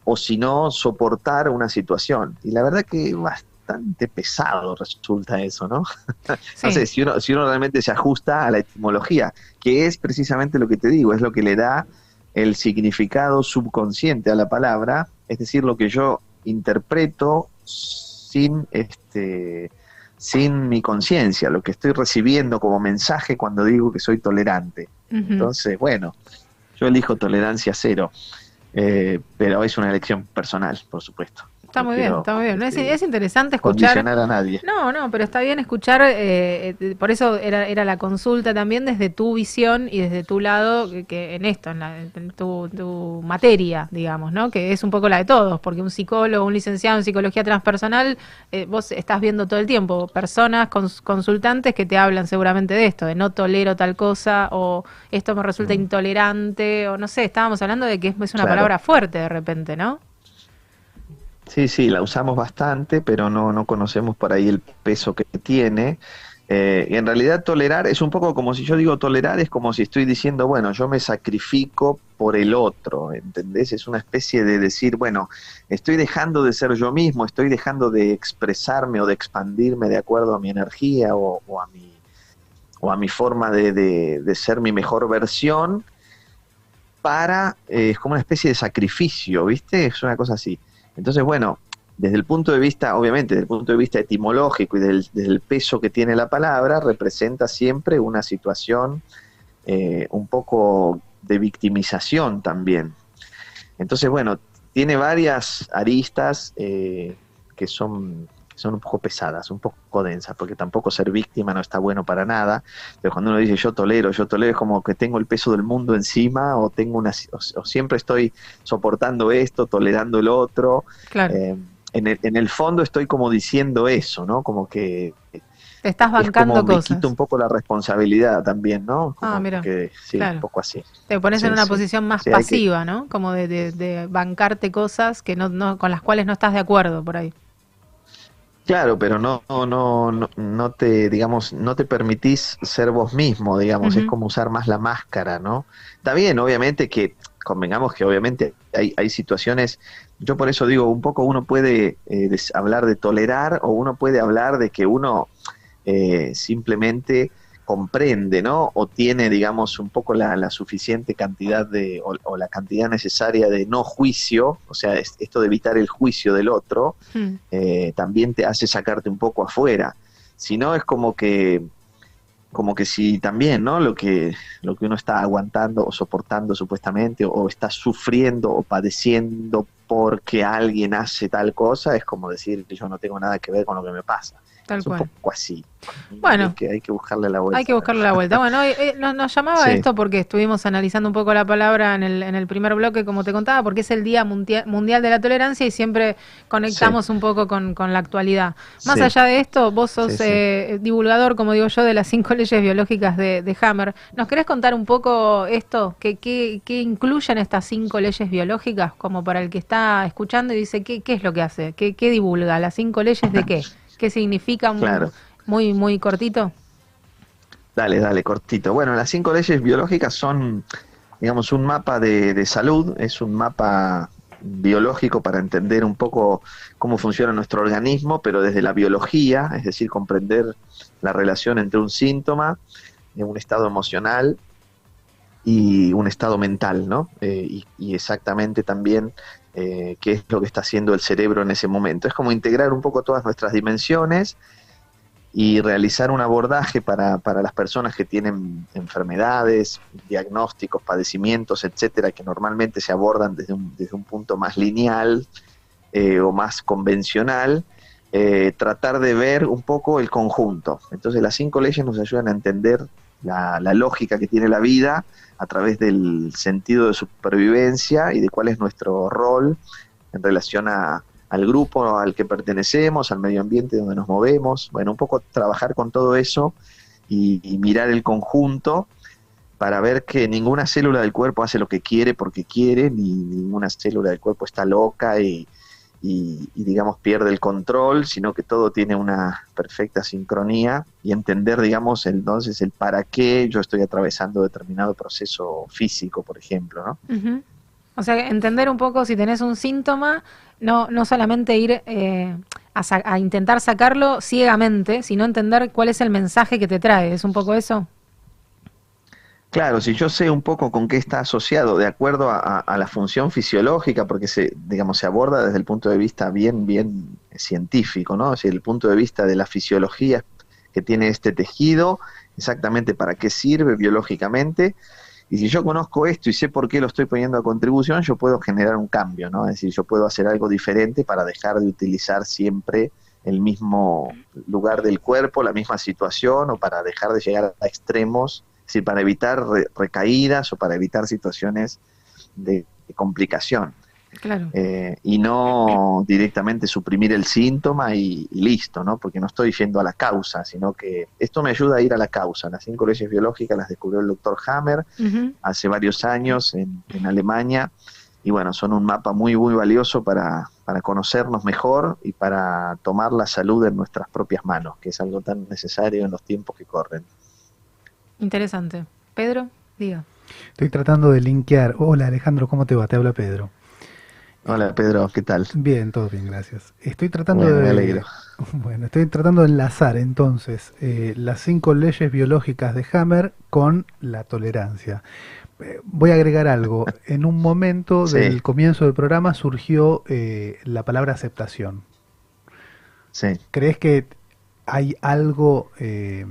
o si no, soportar una situación. Y la verdad que bastante pesado resulta eso, ¿no? Sí. no sé, si uno, si uno realmente se ajusta a la etimología, que es precisamente lo que te digo, es lo que le da el significado subconsciente a la palabra, es decir, lo que yo interpreto sin este sin mi conciencia, lo que estoy recibiendo como mensaje cuando digo que soy tolerante. Entonces, bueno, yo elijo tolerancia cero, eh, pero es una elección personal, por supuesto. Está muy bien, está muy bien. Es, es interesante escuchar. A nadie. No, no, pero está bien escuchar, eh, eh, por eso era, era la consulta también desde tu visión y desde tu lado, que, que en esto, en, la- en tu, tu materia, digamos, ¿no? Que es un poco la de todos, porque un psicólogo, un licenciado en psicología transpersonal, eh, vos estás viendo todo el tiempo personas, cons- consultantes que te hablan seguramente de esto, de no tolero tal cosa, o esto me resulta intolerante, o no sé, estábamos hablando de que es, es una Claro. palabra fuerte de repente, ¿no? Sí, sí, la usamos bastante, pero no, no conocemos por ahí el peso que tiene. Eh, y en realidad tolerar es un poco como si yo digo tolerar, es como si estoy diciendo, bueno, yo me sacrifico por el otro, ¿entendés? Es una especie de decir, bueno, estoy dejando de ser yo mismo, estoy dejando de expresarme o de expandirme de acuerdo a mi energía o, a, mi, o a mi forma de, de- de ser mi mejor versión para, eh, es como una especie de sacrificio, ¿viste? Es una cosa así. Entonces, bueno, desde el punto de vista, obviamente, desde el punto de vista etimológico y del, desde el peso que tiene la palabra, representa siempre una situación eh, un poco de victimización también. Entonces, bueno, tiene varias aristas eh, que son que son un poco pesadas, un poco densas, porque tampoco ser víctima no está bueno para nada. Pero cuando uno dice yo tolero, yo tolero, es como que tengo el peso del mundo encima o tengo una o, o siempre estoy soportando esto, tolerando el otro. Claro. Eh, en, el, en el fondo estoy como diciendo eso, ¿no? Como que Te estás es bancando como me cosas. quito un poco la responsabilidad también, ¿no? Como Ah, mira, que, sí, claro. un poco así. Te pones en una sí. posición más Sí, hay que- pasiva, ¿no? Como de, de- de bancarte cosas que no, no, con las cuales no estás de acuerdo por ahí. Claro, pero no, no, no, no, te, digamos, no te permitís ser vos mismo, digamos, es como usar más la máscara, ¿no? Está bien, obviamente que, convengamos que obviamente hay, hay situaciones, yo por eso digo, un poco uno puede eh, des- hablar de tolerar o uno puede hablar de que uno eh, simplemente comprende, ¿no? O tiene, digamos, un poco la, la suficiente cantidad de, o, o la cantidad necesaria de no juicio, o sea, es- esto de evitar el juicio del otro, Hmm. eh, también te hace sacarte un poco afuera. Si no, es como que, como que si también, ¿no? Lo que, lo que uno está aguantando o soportando supuestamente, o, está sufriendo o padeciendo porque alguien hace tal cosa, es como decir que yo no tengo nada que ver con lo que me pasa. Tal es un cual. poco así. Bueno. Hay que, hay que buscarle la vuelta. Hay que buscarle la vuelta. Bueno, eh, nos, nos llamaba Sí. esto porque estuvimos analizando un poco la palabra en el, en el primer bloque, como te contaba, porque es el Día Mundia- Mundial de la Tolerancia y siempre conectamos un poco con, con la actualidad. Más Sí. allá de esto, vos sos eh, divulgador, como digo yo, de las cinco leyes biológicas de, de Hammer. ¿Nos querés contar un poco esto? ¿Qué, qué, qué incluyen estas cinco leyes biológicas? Como para el que está escuchando y dice, ¿qué, qué es lo que hace? ¿Qué, qué divulga? ¿Las cinco leyes de qué? ¿Qué significa? Muy- Claro. Muy, muy cortito. Dale, dale, cortito. Bueno, las cinco leyes biológicas son, digamos, un mapa de, de salud, es un mapa biológico para entender un poco cómo funciona nuestro organismo, pero desde la biología, es decir, comprender la relación entre un síntoma, eh, un estado emocional y un estado mental, ¿no? Eh, y, y exactamente también eh, qué es lo que está haciendo el cerebro en ese momento. Es como integrar un poco todas nuestras dimensiones y realizar un abordaje para, para las personas que tienen enfermedades, diagnósticos, padecimientos, etcétera, que normalmente se abordan desde un, desde un punto más lineal eh, o más convencional, eh, tratar de ver un poco el conjunto. Entonces las cinco leyes nos ayudan a entender la, la lógica que tiene la vida a través del sentido de supervivencia y de cuál es nuestro rol en relación a, al grupo al que pertenecemos, al medio ambiente donde nos movemos, bueno, un poco trabajar con todo eso y, y mirar el conjunto para ver que ninguna célula del cuerpo hace lo que quiere porque quiere, ni ninguna célula del cuerpo está loca y, y, y, digamos, pierde el control, sino que todo tiene una perfecta sincronía y entender, digamos, entonces el para qué yo estoy atravesando determinado proceso físico, por ejemplo, ¿no? Ujú. O sea, entender un poco si tenés un síntoma, no, no solamente ir eh, a, sa- a intentar sacarlo ciegamente, sino entender cuál es el mensaje que te trae. ¿Es un poco eso? Claro, si yo sé un poco con qué está asociado, de acuerdo a, la función fisiológica, porque se, digamos, se aborda desde el punto de vista bien, bien científico, ¿no? Es el punto de vista de la fisiología que tiene este tejido, exactamente para qué sirve biológicamente, y si yo conozco esto y sé por qué lo estoy poniendo a contribución, yo puedo generar un cambio, ¿no? Es decir, yo puedo hacer algo diferente para dejar de utilizar siempre el mismo lugar del cuerpo, la misma situación, o para dejar de llegar a extremos, es decir, para evitar re- recaídas o para evitar situaciones de, de complicación. Claro. Eh, y no directamente suprimir el síntoma y, y listo, ¿no? Porque no estoy yendo a la causa, sino que esto me ayuda a ir a la causa. Las cinco leyes biológicas las descubrió el doctor Hammer hace varios años en, en Alemania y bueno, son un mapa muy, muy valioso para, para conocernos mejor y para tomar la salud en nuestras propias manos, que es algo tan necesario en los tiempos que corren. Interesante. Pedro, diga. Estoy tratando de linkear. Hola Alejandro, ¿cómo te va? Te habla Pedro. Hola Pedro, ¿qué tal? Bien, todo bien, gracias. Estoy tratando Bueno, de. me alegro. Bueno, estoy tratando de enlazar entonces eh, las cinco leyes biológicas de Hammer con la tolerancia. Eh, voy a agregar algo. En un momento Sí. del comienzo del programa surgió eh, la palabra aceptación. Sí. ¿Crees que hay algo, eh,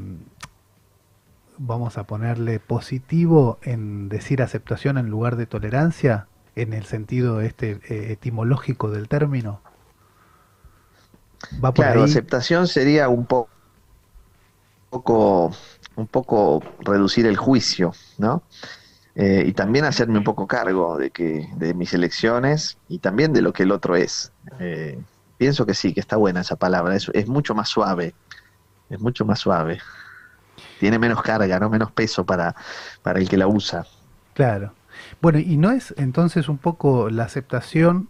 vamos a ponerle positivo en decir aceptación en lugar de tolerancia, en el sentido este eh, etimológico del término? ¿Va por Claro, ahí? aceptación sería un po- poco, un poco reducir el juicio, ¿no? Eh, y también hacerme un poco cargo de que de mis elecciones y también de lo que el otro es. Eh, pienso que sí, que está buena esa palabra. Es, es mucho más suave, es mucho más suave. Tiene menos carga, no menos peso para, para el que la usa. Claro. Bueno, y no es entonces un poco la aceptación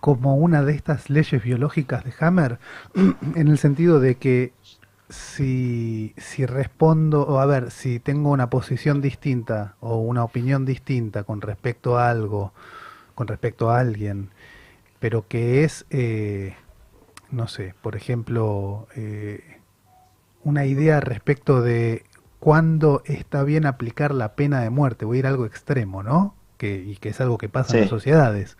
como una de estas leyes biológicas de Hammer, en el sentido de que si, si respondo, o a ver, si tengo una posición distinta o una opinión distinta con respecto a algo, con respecto a alguien, pero que es, eh, no sé, por ejemplo, eh, una idea respecto de cuándo está bien aplicar la pena de muerte. Voy a ir a algo extremo, ¿no? Que, y que es algo que pasa en las sociedades.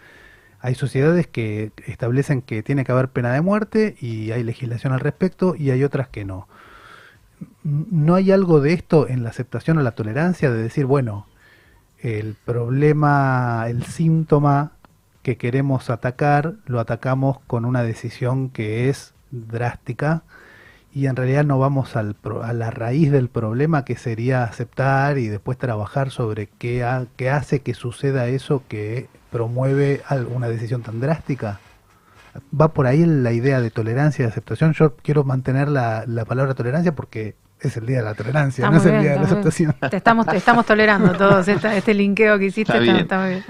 Hay sociedades que establecen que tiene que haber pena de muerte y hay legislación al respecto y hay otras que no. ¿No hay algo de esto en la aceptación o la tolerancia de decir, bueno, el problema, el síntoma que queremos atacar, lo atacamos con una decisión que es drástica y en realidad no vamos al pro- a la raíz del problema que sería aceptar y después trabajar sobre qué, ha- qué hace que suceda eso que promueve al- una decisión tan drástica? ¿Va por ahí la idea de tolerancia y de aceptación? Yo quiero mantener la, la palabra tolerancia porque es el día de la tolerancia, Está no es el bien, día de la aceptación. Te estamos, te estamos tolerando todos esta- este linkeo que hiciste. Está Está, bien. está muy bien.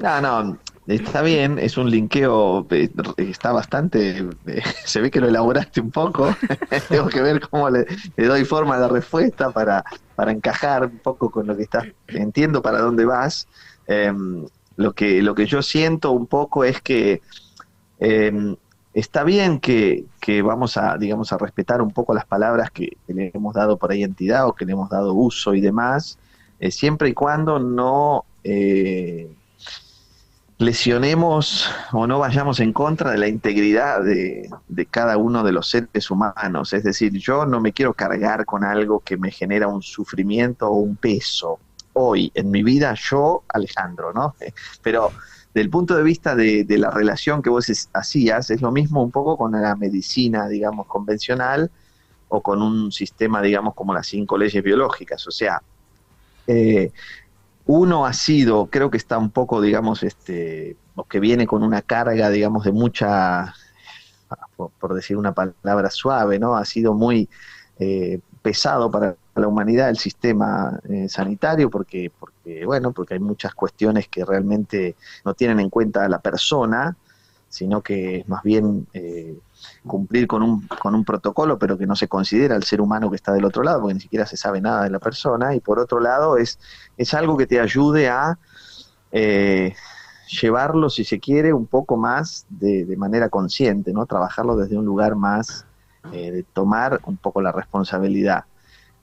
No, no, está bien, es un linkeo, eh, está bastante, eh, se ve que lo elaboraste un poco, tengo que ver cómo le, doy forma a la respuesta para, para encajar un poco con lo que estás, entiendo para dónde vas. Em, lo, que, lo que yo siento un poco es que em, está bien que, que vamos a, digamos, a respetar un poco las palabras que, que le hemos dado por ahí entidad o que le hemos dado uso y demás, eh, siempre y cuando no... eh, lesionemos o no vayamos en contra de la integridad de, de cada uno de los seres humanos. Es decir, yo no me quiero cargar con algo que me genera un sufrimiento o un peso. Hoy, en mi vida, yo, Alejandro, ¿no? Pero del punto de vista de, de la relación que vos hacías, es lo mismo un poco con la medicina, digamos, convencional o con un sistema, digamos, como las cinco leyes biológicas. O sea, eh, uno ha sido, creo que está un poco, digamos, este, que viene con una carga, digamos, de mucha, por, por decir una palabra suave, ¿no? Ha sido muy eh, pesado para la humanidad el sistema eh, sanitario porque, porque, bueno, porque hay muchas cuestiones que realmente no tienen en cuenta a la persona sino que es más bien eh, cumplir con un, con un protocolo, pero que no se considera el ser humano que está del otro lado, porque ni siquiera se sabe nada de la persona, y por otro lado es, es algo que te ayude a eh, llevarlo, si se quiere, un poco más de, de manera consciente, ¿no? Trabajarlo desde un lugar más eh, de tomar un poco la responsabilidad.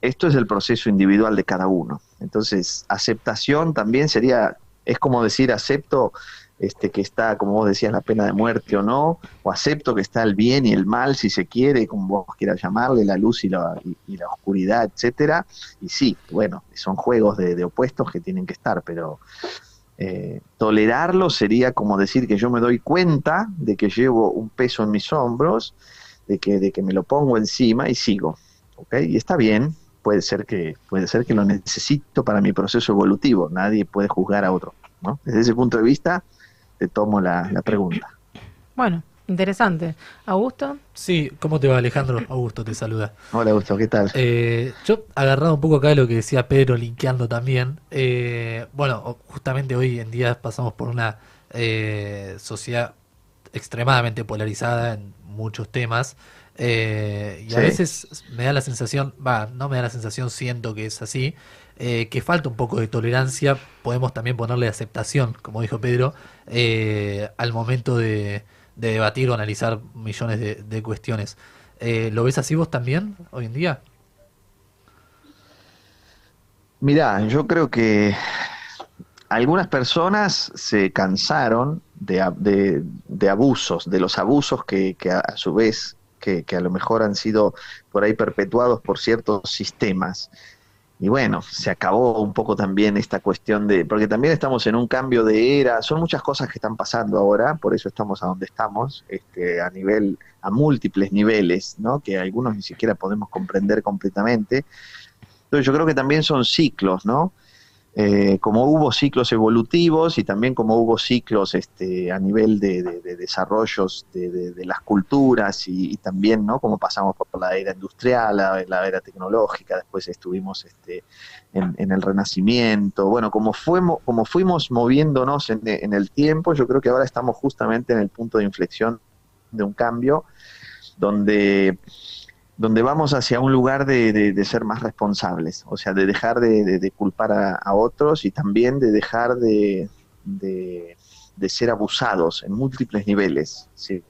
Esto es el proceso individual de cada uno. Entonces, aceptación también sería, es como decir, acepto este, que está, como vos decías, la pena de muerte o no, o acepto que está el bien y el mal, si se quiere, como vos quieras llamarle, la luz y la, oscuridad, etcétera. Y sí, bueno, son juegos de, de opuestos que tienen que estar, pero eh, tolerarlo sería como decir que yo me doy cuenta de que llevo un peso en mis hombros, de que, de que me lo pongo encima y sigo. ¿ok? Y está bien, puede ser, que, puede ser que lo necesito para mi proceso evolutivo, nadie puede juzgar a otro. ¿no? Desde ese punto de vista, te tomo la, la pregunta. Bueno, interesante. Augusto, Sí, ¿cómo te va Alejandro? Augusto te saluda. Hola, Augusto, ¿qué tal? Eh, yo agarrado un poco acá de lo que decía Pedro, linkeando también. eh, bueno, justamente hoy en día pasamos por una eh, sociedad extremadamente polarizada en muchos temas. eh, y a veces me da la sensación, va, no me da la sensación, siento que es así, eh, que falta un poco de tolerancia. Podemos también ponerle aceptación, como dijo Pedro, eh, al momento de, de debatir o analizar millones de, cuestiones. Eh, ¿Lo ves así vos también hoy en día? Mirá, yo creo que algunas personas se cansaron de, de- abusos, de los abusos que, a, su vez, que a lo mejor han sido por ahí perpetuados por ciertos sistemas. Y bueno, se acabó un poco también esta cuestión de, porque también estamos en un cambio de era, son muchas cosas que están pasando ahora, por eso estamos a donde estamos, este, a nivel, a múltiples niveles, ¿no? Que algunos ni siquiera podemos comprender completamente. Entonces yo creo que también son ciclos, ¿no? Eh, como hubo ciclos evolutivos y también como hubo ciclos este, a nivel de, de- de desarrollos de, las culturas y, también, ¿no? Como pasamos por la era industrial, la, era tecnológica, después estuvimos este, en, en el Renacimiento. Bueno, como, fuimos, como fuimos moviéndonos en, en el tiempo, yo creo que ahora estamos justamente en el punto de inflexión de un cambio donde donde vamos hacia un lugar de, de- ser más responsables, o sea, de dejar de, de- culpar a, a otros y también de dejar de, de- de ser abusados en múltiples niveles. ¿sí?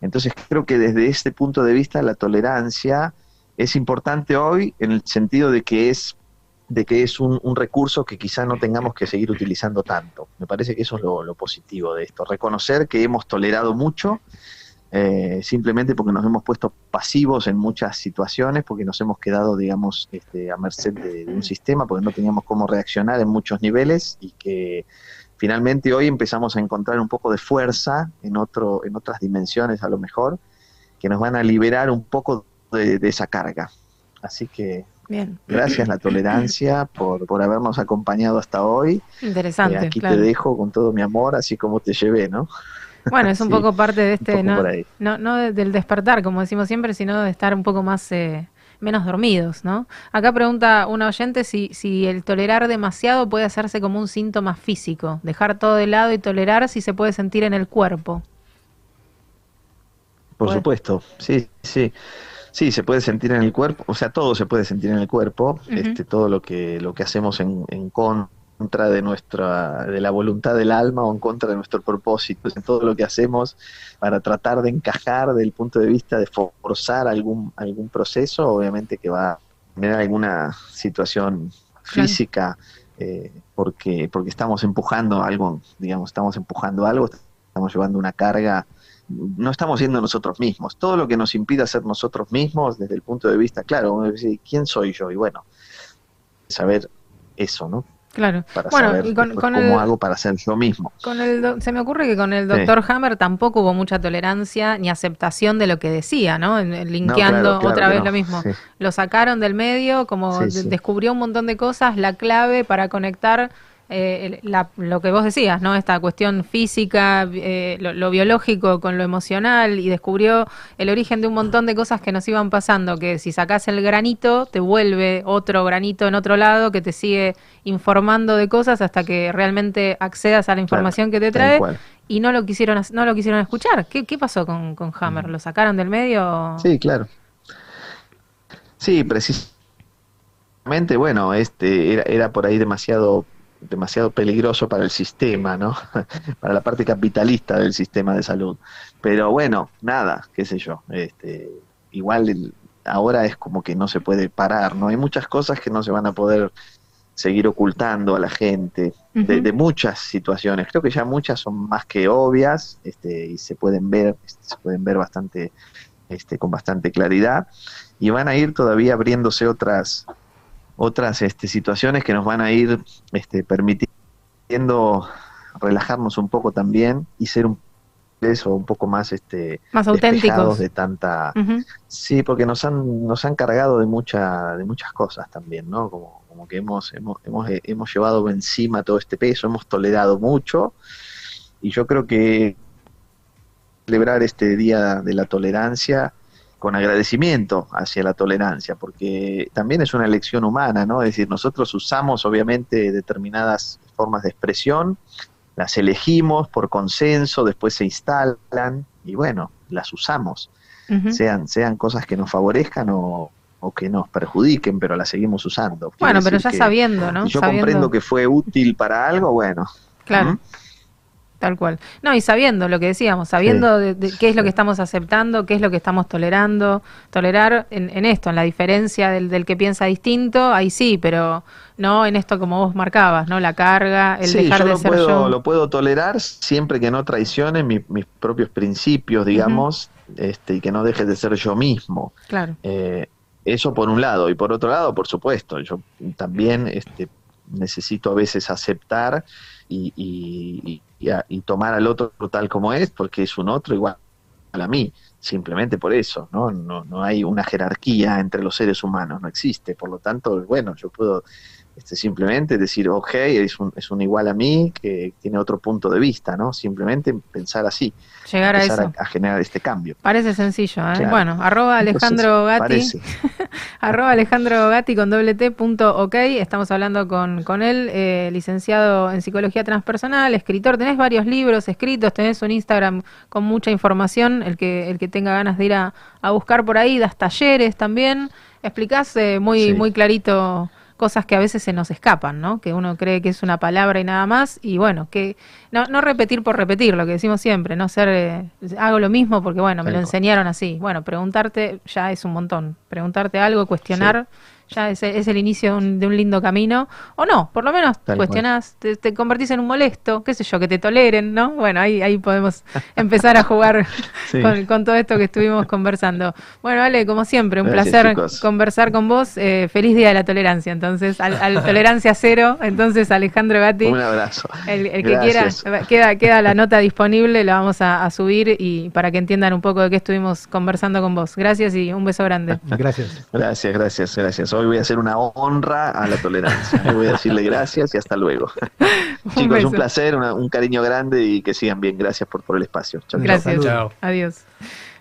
Entonces creo que desde este punto de vista la tolerancia es importante hoy en el sentido de que es de que es un, un recurso que quizá no tengamos que seguir utilizando tanto. Me parece que eso es lo, lo positivo de esto, reconocer que hemos tolerado mucho, eh, simplemente porque nos hemos puesto pasivos en muchas situaciones, porque nos hemos quedado, digamos, este, a merced de, de un sistema, porque no teníamos cómo reaccionar en muchos niveles y que finalmente hoy empezamos a encontrar un poco de fuerza en, otro, en otras dimensiones a lo mejor, que nos van a liberar un poco de, de esa carga. Así que bien, gracias la tolerancia por, por habernos acompañado hasta hoy. interesante. Eh, aquí claro. te dejo con todo mi amor, así como te llevé, ¿no? Bueno, es un Sí, poco parte de este, no, no, no de- del despertar, como decimos siempre, sino de estar un poco más, eh, menos dormidos, ¿no? Acá pregunta una oyente si, si el tolerar demasiado puede hacerse como un síntoma físico, dejar todo de lado y tolerar si se puede sentir en el cuerpo. Por supuesto, sí, sí. Sí, se puede sentir en el cuerpo, o sea, todo se puede sentir en el cuerpo, este, todo lo que, lo que hacemos en, en contra de nuestra, de la voluntad del alma o en contra de nuestro propósito, en todo lo que hacemos para tratar de encajar desde el punto de vista de forzar algún, algún proceso, obviamente que va a tener alguna situación física, eh, porque, porque estamos empujando algo, digamos, estamos empujando algo, estamos llevando una carga no estamos siendo nosotros mismos. Todo lo que nos impida ser nosotros mismos desde el punto de vista, claro, uno dice, ¿quién soy yo? Y bueno, saber eso, ¿no? Claro. Para Bueno, saber y con, después con cómo el, hago para ser yo mismo. con el do- se me ocurre que con el Sí. doctor Hammer tampoco hubo mucha tolerancia ni aceptación de lo que decía, ¿no? Linkeando claro, claro otra vez no. lo mismo. Sí. Lo sacaron del medio, como sí. descubrió un montón de cosas, la clave para conectar eh, la- lo que vos decías, ¿no? Esta cuestión física, eh, lo, lo biológico con lo emocional y descubrió el origen de un montón de cosas que nos iban pasando, que si sacás el granito te vuelve otro granito en otro lado que te sigue informando de cosas hasta que realmente accedas a la información que te trae y no lo quisieron no lo quisieron escuchar. ¿Qué, qué pasó con, con Hammer? ¿Lo sacaron del medio? Sí, claro. Sí, precisamente, bueno, este era, era por ahí demasiado demasiado peligroso para el sistema, ¿no? para la parte capitalista del sistema de salud. Pero bueno, nada, qué sé yo. Este, igual el- ahora es como que no se puede parar, ¿no? Hay muchas cosas que no se van a poder seguir ocultando a la gente de, de muchas situaciones. Creo que ya muchas son más que obvias este, y se pueden ver, se pueden ver bastante, este, con bastante claridad y van a ir todavía abriéndose otras, otras este, situaciones que nos van a ir este, permitiendo relajarnos un poco también y ser un eso un poco más este Más auténticos. de tanta. Sí, porque nos han, nos han cargado de mucha, de muchas cosas también, ¿no? Como, como que hemos, hemos, hemos, eh, hemos llevado encima todo este peso, hemos tolerado mucho, y yo creo que celebrar este día de la tolerancia con agradecimiento hacia la tolerancia, porque también es una elección humana, ¿no? Es decir, nosotros usamos obviamente determinadas formas de expresión, las elegimos por consenso, después se instalan, y bueno, las usamos sean, sean cosas que nos favorezcan o, o que nos perjudiquen, pero las seguimos usando. Quiere Bueno, pero ya sabiendo, ¿no? si yo Sabiendo- comprendo que fue útil para algo, bueno. Claro. ¿Mm? Tal cual. No, y sabiendo lo que decíamos, sabiendo de, de qué es lo que estamos aceptando, qué es lo que estamos tolerando, tolerar en, en esto, en la diferencia del, del que piensa distinto, ahí sí, pero no en esto como vos marcabas, ¿no? La carga, el Sí, dejar yo de lo ser puedo, yo. lo puedo tolerar siempre que no traicione mi- mis propios principios, digamos, este, y que no deje de ser yo mismo. Claro. Eh, eso por un lado, y por otro lado, por supuesto, yo también este, necesito a veces aceptar y, y- y- y a- y tomar al otro tal como es, porque es un otro igual a mí, simplemente por eso, ¿no? No, no hay una jerarquía entre los seres humanos, no existe, por lo tanto, bueno, yo puedo este, simplemente decir, ok, es un, es un igual a mí que tiene otro punto de vista, ¿no? Simplemente pensar así, Llegar a eso. a, a generar este cambio. Parece sencillo, ¿eh? Claro. Bueno, arroba Alejandro Entonces, Gatti. Arroba Alejandro Gatti con doble T punto ok. Estamos hablando con, con él, eh, licenciado en psicología transpersonal, escritor. Tenés varios libros escritos, tenés un Instagram con mucha información. El que, el que tenga ganas de ir a, a buscar por ahí, das talleres también. Explicás eh, muy, Sí. muy clarito cosas que a veces se nos escapan, ¿no? Que uno cree que es una palabra y nada más. Y bueno, que no, no repetir por repetir, lo que decimos siempre, no ser, eh, hago lo mismo porque bueno, me lo enseñaron así. Bueno, preguntarte ya es un montón. Preguntarte algo, cuestionar, ya es, es el inicio de un, de un lindo camino. O no, por lo menos Tal cuestionás, te, te convertís en un molesto, qué sé yo, que te toleren, ¿no? Bueno, ahí, ahí podemos empezar a jugar Sí. con, con todo esto que estuvimos conversando. Bueno, Ale, como siempre, un Gracias, placer chicos. conversar con vos. Eh, feliz día de la tolerancia, entonces, al, al tolerancia cero. Entonces, Alejandro Gatti. Un abrazo. El, el que quiera, queda, queda la nota disponible, la vamos a, a subir y para que entiendan un poco de qué estuvimos conversando con vos. Gracias y un beso grande. Gracias. Gracias, gracias, gracias. Hoy voy a hacer una honra a la tolerancia. Hoy voy a decirle gracias y hasta luego. Chicos, beso. un placer, una- un cariño grande y que sigan bien. Gracias por, por el espacio. Chau, chau. Gracias. Chao. Adiós.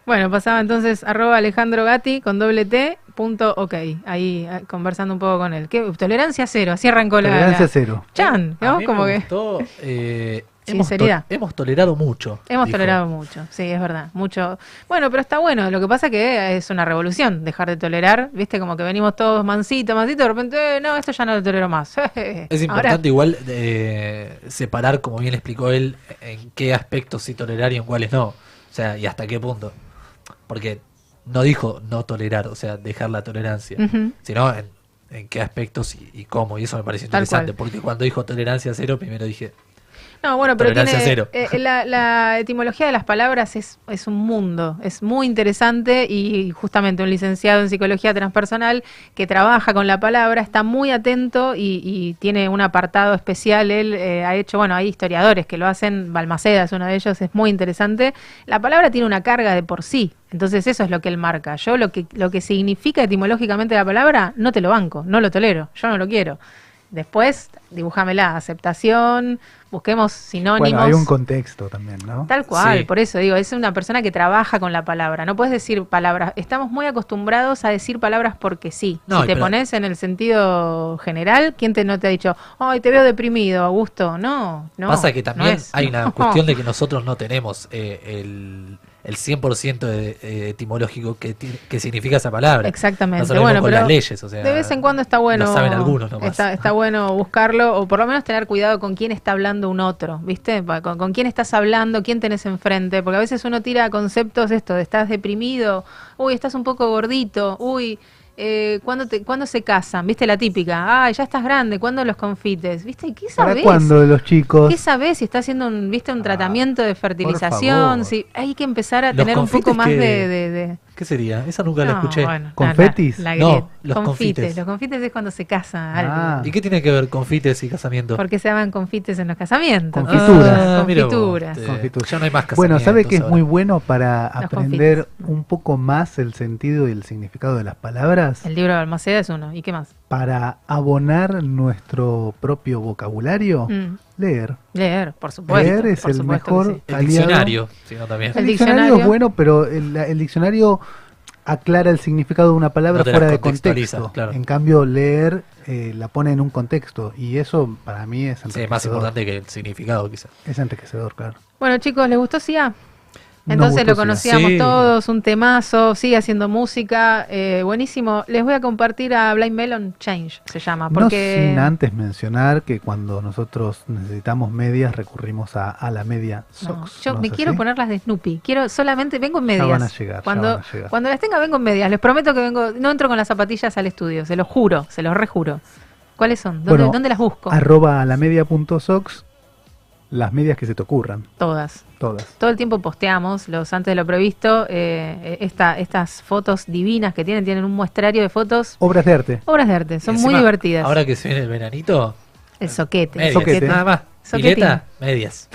Bueno, pasaba entonces arroba Alejandro Gatti con doble T punto ok. Ahí eh, conversando un poco con él. ¿Qué? Tolerancia cero, así arrancó la. Tolerancia cero. Chan, A ¿no? mí Como me que gustó, eh, hemos, to- hemos tolerado mucho. hemos dijo. tolerado mucho. Sí, es verdad. Mucho. Bueno, pero está bueno. Lo que pasa que es una revolución dejar de tolerar. Viste, como que venimos todos mansito, mansito. De repente, eh, no, esto ya no lo tolero más. Es Ahora- importante igual eh, separar, como bien explicó él, en qué aspectos sí tolerar y en cuáles no. O sea, y hasta qué punto. Porque no dijo no tolerar, o sea, dejar la tolerancia, sino en, en qué aspectos y, y cómo. Y eso me pareció Tal interesante, cual. porque cuando dijo tolerancia cero, primero dije, No, bueno, pero tiene, cero. eh, la, la etimología de las palabras es, es un mundo, es muy interesante y justamente un licenciado en psicología transpersonal que trabaja con la palabra está muy atento y, y tiene un apartado especial. Él eh, ha hecho, bueno, hay historiadores que lo hacen, Balmaceda es uno de ellos, es muy interesante. La palabra tiene una carga de por sí, entonces eso es lo que él marca. Yo lo que, lo que significa etimológicamente la palabra, no te lo banco, no lo tolero, yo no lo quiero. Después, dibújamela, aceptación, busquemos sinónimos. Bueno, hay un contexto también, ¿no? Tal cual, Sí. por eso digo, es una persona que trabaja con la palabra. No puedes decir palabras. Estamos muy acostumbrados a decir palabras porque sí. No, si te pero- pones en el sentido general, ¿quién te no te ha dicho, ay, te veo deprimido, Augusto? No, no. Pasa que no también es. hay una cuestión de que nosotros no tenemos eh, el, el 100% de, eh, etimológico que, que significa esa palabra. Exactamente. No bueno, con pero las leyes. O sea, de vez en cuando está bueno. Lo saben algunos nomás. Está, está bueno buscarlo, o por lo menos tener cuidado con quién está hablando un otro, ¿viste? Con, con quién estás hablando, quién tenés enfrente, porque a veces uno tira conceptos esto, de estás deprimido, uy, estás un poco gordito, uy. Eh, ¿cuándo, te, ¿Cuándo se casan? ¿Viste la típica? Ay, ya estás grande, ¿cuándo los confites? ¿Viste? ¿Qué ¿Para sabés? cuándo de los chicos? ¿Qué sabés si está haciendo un, ¿viste, un Ah, tratamiento de fertilización? Si hay que empezar a Los tener un poco más que- de- de- de, ¿Qué sería? Esa nunca la escuché. bueno, ¿Confetis? la- la No, los confites. Los confites es cuando se casa Ah. alguien. ¿Y qué tiene que ver confites y casamiento? ¿Por qué se llaman confites en los casamientos? Confituras. Ah, vos, confituras. este, Confituras. Ya no hay más Bueno, ¿sabe que es casamientos muy bueno para Los aprender un poco más el sentido y el significado de las palabras? El libro de Almaceda es uno. ¿Y qué más? Para abonar nuestro propio vocabulario, Mm, leer. Leer, por supuesto. Leer es el mejor sí. El diccionario, sino también. El El diccionario, diccionario. es bueno, pero el, el diccionario aclara el significado de una palabra No fuera de contexto. claro. En cambio, leer eh, la pone en un contexto y eso para mí es Sí, enriquecedor. más importante que el significado, quizás. Es enriquecedor, claro. Bueno, chicos, ¿les gustó Sia? Entonces lo conocíamos Sí. todos, un temazo, sigue haciendo música, eh, buenísimo. Les voy a compartir a Blind Melon Change, se llama, porque No sin antes mencionar que cuando nosotros necesitamos medias recurrimos a, a la media No, socks. yo ¿no me quiero así? poner las de Snoopy. Quiero solamente vengo en medias. van a llegar, ya Cuando, van a llegar. cuando las tenga vengo en medias. Les prometo que vengo. No entro con las zapatillas al estudio. Se los juro, se los rejuro. ¿Cuáles son? ¿Dónde, Bueno, dónde las busco? Arroba a la media punto socks, las medias que se te ocurran, Todas. Todas. Todo el tiempo posteamos los antes de lo previsto. eh, esta, estas fotos divinas que tienen, tienen un muestrario de fotos. Obras de arte. Obras de arte, son muy divertidas. Ahora que se viene el veranito, el soquete. medias. Soquete. Nada más. Soquetín. Pileta, medias.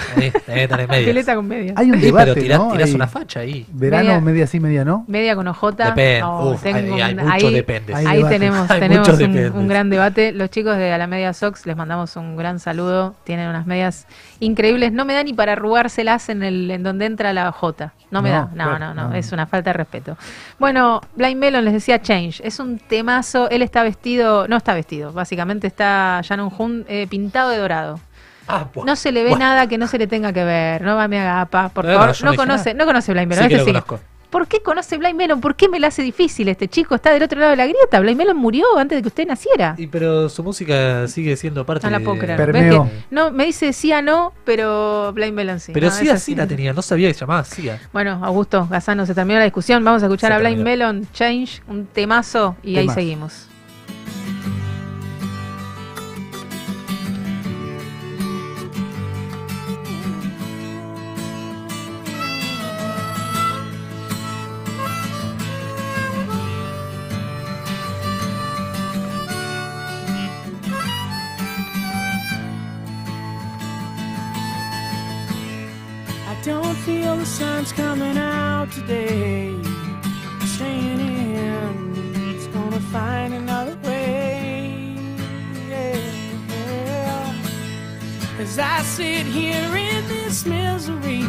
Pileta con medias. Hay un debate, pero tirás, ¿no? tirás Hay una facha ahí. Verano, Media- media sí, media no. Media con ojota. Depende. Oh, Uf, tengo hay, mucho ahí- depende. Ahí tenemos, tenemos un, gran debate. Los chicos de A la Media Sox les mandamos un gran saludo. Tienen unas medias increíbles. No me da ni para arrugárselas en el en donde entra la J. No me No, da. No, claro, no, no, no. Es una falta de respeto. Bueno, Blind Melon les decía Change. Es un temazo. Él está vestido, no está vestido. Básicamente está Shannon Hun eh, pintado de dorado. Ah, buah. No se le ve nada que no se le tenga que ver. No va me haga apa, por No, favor. No, no conoce, nada. no conoce Blind Melon. Sí Este lo sí. conozco. ¿Por qué conoce Blind Melon? ¿Por qué me la hace difícil este chico? Está del otro lado de la grieta. Blind Melon murió antes de que usted naciera. Y pero su música sigue siendo parte No la puedo creer. Permeo. ¿Ves que no, me dice sí a no, pero Blind Melon sí. Pero No, sí la tenía, no sabía que se llamaba Sia. Bueno, Augusto Gazano, se terminó la discusión. Vamos a escuchar Se a Blind terminó. Melon Change, un temazo, y ahí seguimos. Sun's coming out today. Staying in, it's gonna find another way. Yeah. As I sit here in this misery,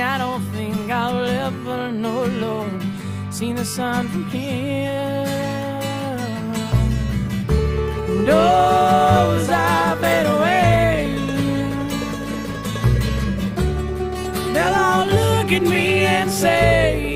I don't think I'll ever know, Lord, see the sun from here. And oh, as I fade away, me and say,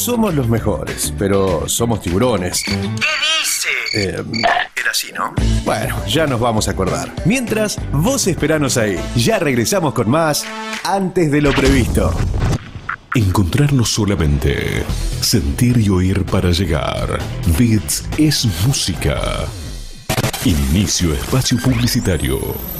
somos los mejores, pero somos tiburones. ¿Qué dice? era así, ¿no? Bueno, ya nos vamos a acordar. Mientras, vos esperanos ahí. Ya regresamos con más antes de lo previsto. Encontrarnos solamente. Sentir y oír para llegar. Beats es música. Inicio espacio publicitario.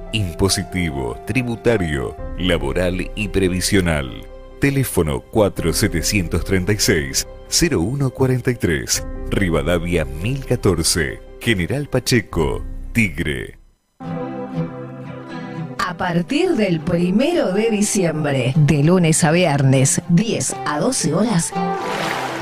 impositivo, tributario, laboral y previsional. Teléfono 4736-0143. Rivadavia 1014. General Pacheco, Tigre. A partir del primero de diciembre, de lunes a viernes, 10 a 12 horas,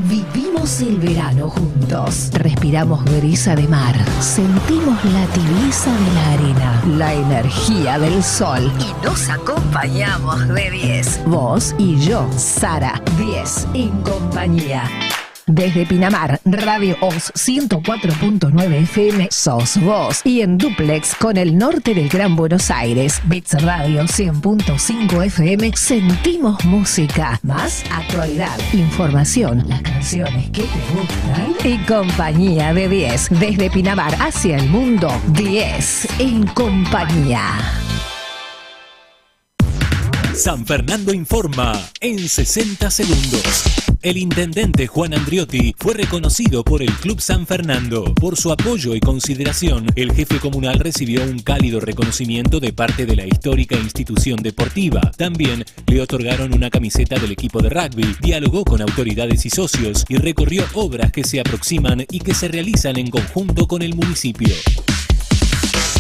vivimos el verano juntos. Respiramos brisa de mar, sentimos la tibieza de la arena, la energía del sol y nos acompañamos de 10. Vos y yo, Sara, 10 en compañía. Desde Pinamar, Radio Oz 104.9 FM, sos vos. Y en duplex con el norte del Gran Buenos Aires, Bits Radio 100.5 FM, sentimos música. Más actualidad, información, las canciones que te gustan y compañía de 10. Desde Pinamar hacia el mundo, 10 en compañía. San Fernando informa en 60 segundos. El intendente Juan Andriotti fue reconocido por el Club San Fernando. Por su apoyo y consideración, el jefe comunal recibió un cálido reconocimiento de parte de la histórica institución deportiva. También le otorgaron una camiseta del equipo de rugby, dialogó con autoridades y socios y recorrió obras que se aproximan y que se realizan en conjunto con el municipio.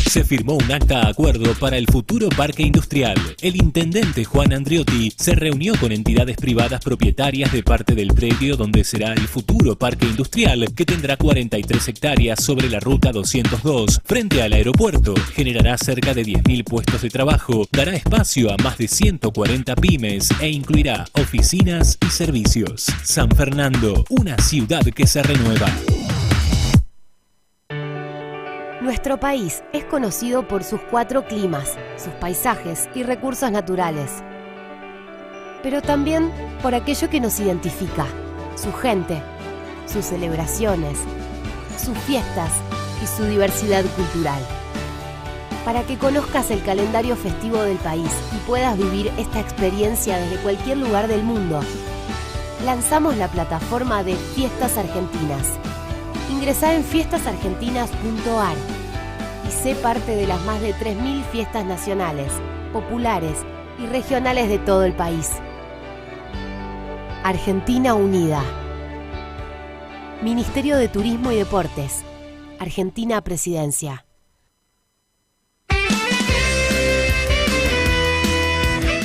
Se firmó un acta acuerdo para el futuro parque industrial. El intendente Juan Andriotti se reunió con entidades privadas propietarias de parte del predio donde será el futuro parque industrial, que tendrá 43 hectáreas sobre la ruta 202, frente al aeropuerto. Generará cerca de 10.000 puestos de trabajo, dará espacio a más de 140 pymes e incluirá oficinas y servicios. San Fernando, una ciudad que se renueva. Nuestro país es conocido por sus cuatro climas, sus paisajes y recursos naturales. Pero también por aquello que nos identifica, su gente, sus celebraciones, sus fiestas y su diversidad cultural. Para que conozcas el calendario festivo del país y puedas vivir esta experiencia desde cualquier lugar del mundo, lanzamos la plataforma de Fiestas Argentinas. Ingresá en fiestasargentinas.ar y sé parte de las más de 3.000 fiestas nacionales, populares y regionales de todo el país. Argentina Unida. Ministerio de Turismo y Deportes. Argentina Presidencia.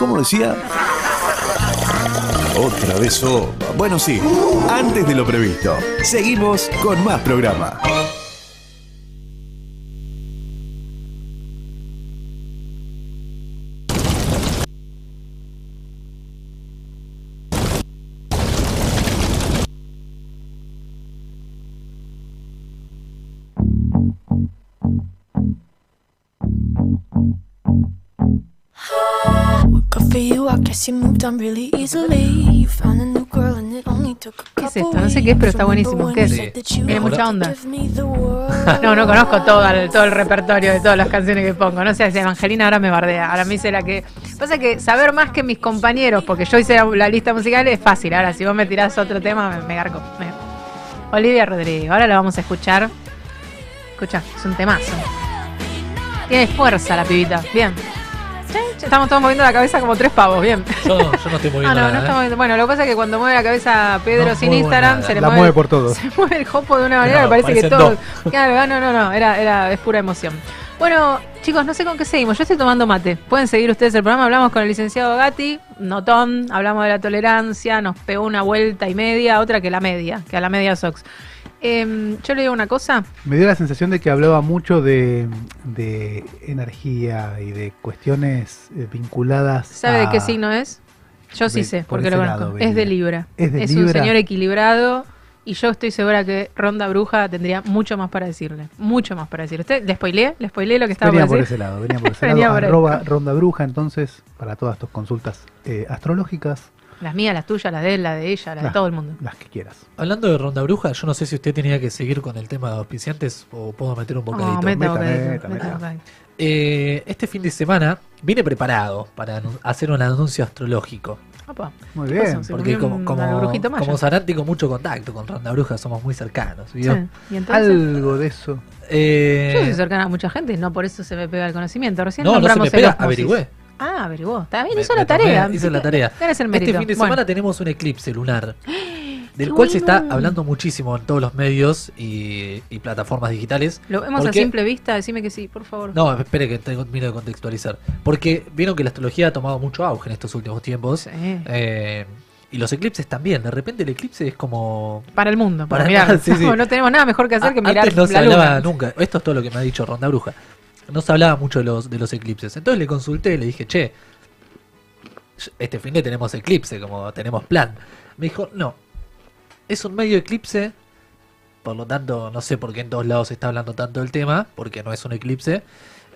¿cómo decía? Otra vez sopa. Bueno, sí, antes de lo previsto. Seguimos con más programa. ¿Qué es esto? No sé qué es, pero está buenísimo. ¿Qué es? Tiene mucha onda. No, no conozco todo el, todo el repertorio de todas las canciones que pongo. No sé si Evangelina ahora me bardea. Ahora me dice la que. Pasa que saber más que mis compañeros, porque yo hice la lista musical, es fácil. Ahora, si vos me tirás otro tema, me, me garco. Me- Olivia Rodrigo. Ahora la vamos a escuchar. Escucha, es un temazo. Tiene fuerza la pibita. Bien. Estamos todos moviendo la cabeza como tres pavos. Bien. Yo, yo no estoy moviendo Ah, no, nada, no ¿eh? estamos moviendo. Bueno, lo que pasa es que cuando mueve la cabeza Pedro No sin Instagram, nada. se le La mueve, mueve por todos. Se mueve el jopo de una manera No, que parece que todo. Claro, no, no, no, era, era, es pura emoción. Bueno, chicos, no sé con qué seguimos. Yo estoy tomando mate. Pueden seguir ustedes el programa. Hablamos con el licenciado Gatti, notón, hablamos de la tolerancia, nos pegó una vuelta y media, otra que la media, que a la media Sox. Em, yo le digo una cosa. Me dio la sensación de que hablaba mucho de, de energía y de cuestiones eh, vinculadas. ¿Sabe de qué signo es? Yo sí sé, por porque lo conozco. Es de Libra. Es de un Libra. señor equilibrado y yo estoy segura que Ronda Bruja tendría mucho más para decirle. Mucho más para decirle. ¿Usted le spoileé? ¿Le spoileé lo que estaba Venía por decir? ese lado, venía por ese Venía lado. por ahí. Arroba Ronda Bruja, entonces, para todas tus consultas eh, astrológicas, Las mías, las tuyas, las de él, la de ella, la de Las- todo el mundo. las que quieras. Hablando de Ronda Bruja, yo no sé si usted tenía que seguir con el tema de auspiciantes o puedo meter un bocadito. No, meta Meta. Eh, este fin de semana vine preparado para hacer un anuncio astrológico. Opa, Muy ¿qué bien. Porque como, como, como Sarante con mucho contacto con Ronda Bruja somos muy cercanos. Sí. Algo de eso. Eh, Yo soy cercana a mucha gente, no por eso se me pega el conocimiento. Recién no, no se nombramos me el pega, osmosis. averigüé. Ah, averiguó. Está bien, hizo me la tarea. hice la tarea. Mérito. Este fin de Bueno. semana tenemos un eclipse lunar, del Qué cual se está hablando muchísimo en todos los medios y, y plataformas digitales. ¿Lo vemos a simple vista? Decime que sí, por favor. No, espere que tengo, miro de contextualizar. Porque vieron que la astrología ha tomado mucho auge en estos últimos tiempos. Sí. eh, y los eclipses también. De repente el eclipse es como... Para el mundo, para, mirar. sí, sí. No, no tenemos nada mejor que hacer que A- mirar Antes no se la hablaba luna. nunca. Esto es todo lo que me ha dicho Ronda Bruja. No se hablaba mucho de los, de los eclipses. Entonces le consulté, le dije, che, este fin de tenemos eclipse, como tenemos plan. Me dijo, no, es un medio eclipse, por lo tanto, no sé por qué en todos lados se está hablando tanto del tema, porque no es un eclipse,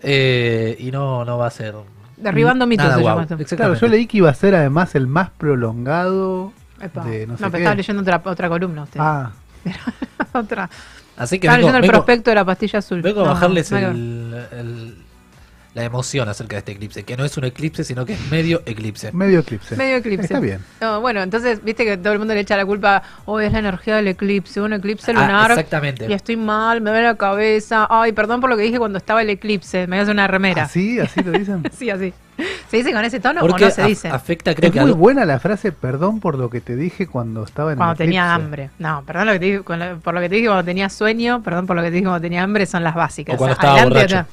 eh, y no, no va a ser... Derribando mitos nada se guau. llama esto. Claro, yo leí que iba a ser además el más prolongado Epa. de no no, sé pero qué. estaba leyendo otra, otra columna usted. Ah, otra. Así que vengo, leyendo el vengo- prospecto de la pastilla azul. vengo a No, bajarles nada que ver. el- el- la emoción acerca de este eclipse, que no es un eclipse, sino que es medio eclipse. medio eclipse. Medio eclipse. Está bien. No, bueno, entonces, viste que todo el mundo le echa la culpa, hoy es la energía del eclipse, un eclipse Ah, lunar. exactamente. Y estoy mal, me duele la cabeza. Ay, perdón por lo que dije cuando estaba el eclipse, me voy a hacer una remera. ¿Así? ¿Así lo dicen? Sí, así. ¿Se dice con ese tono Porque o no se dice? afecta, creo es que muy algo- buena la frase, perdón por lo que te dije cuando estaba en Cuando tenía eclipse". hambre. No, perdón lo que te dije, por lo que te dije cuando tenía sueño, perdón por lo que te dije cuando tenía hambre, son las básicas. O cuando estaba borracho.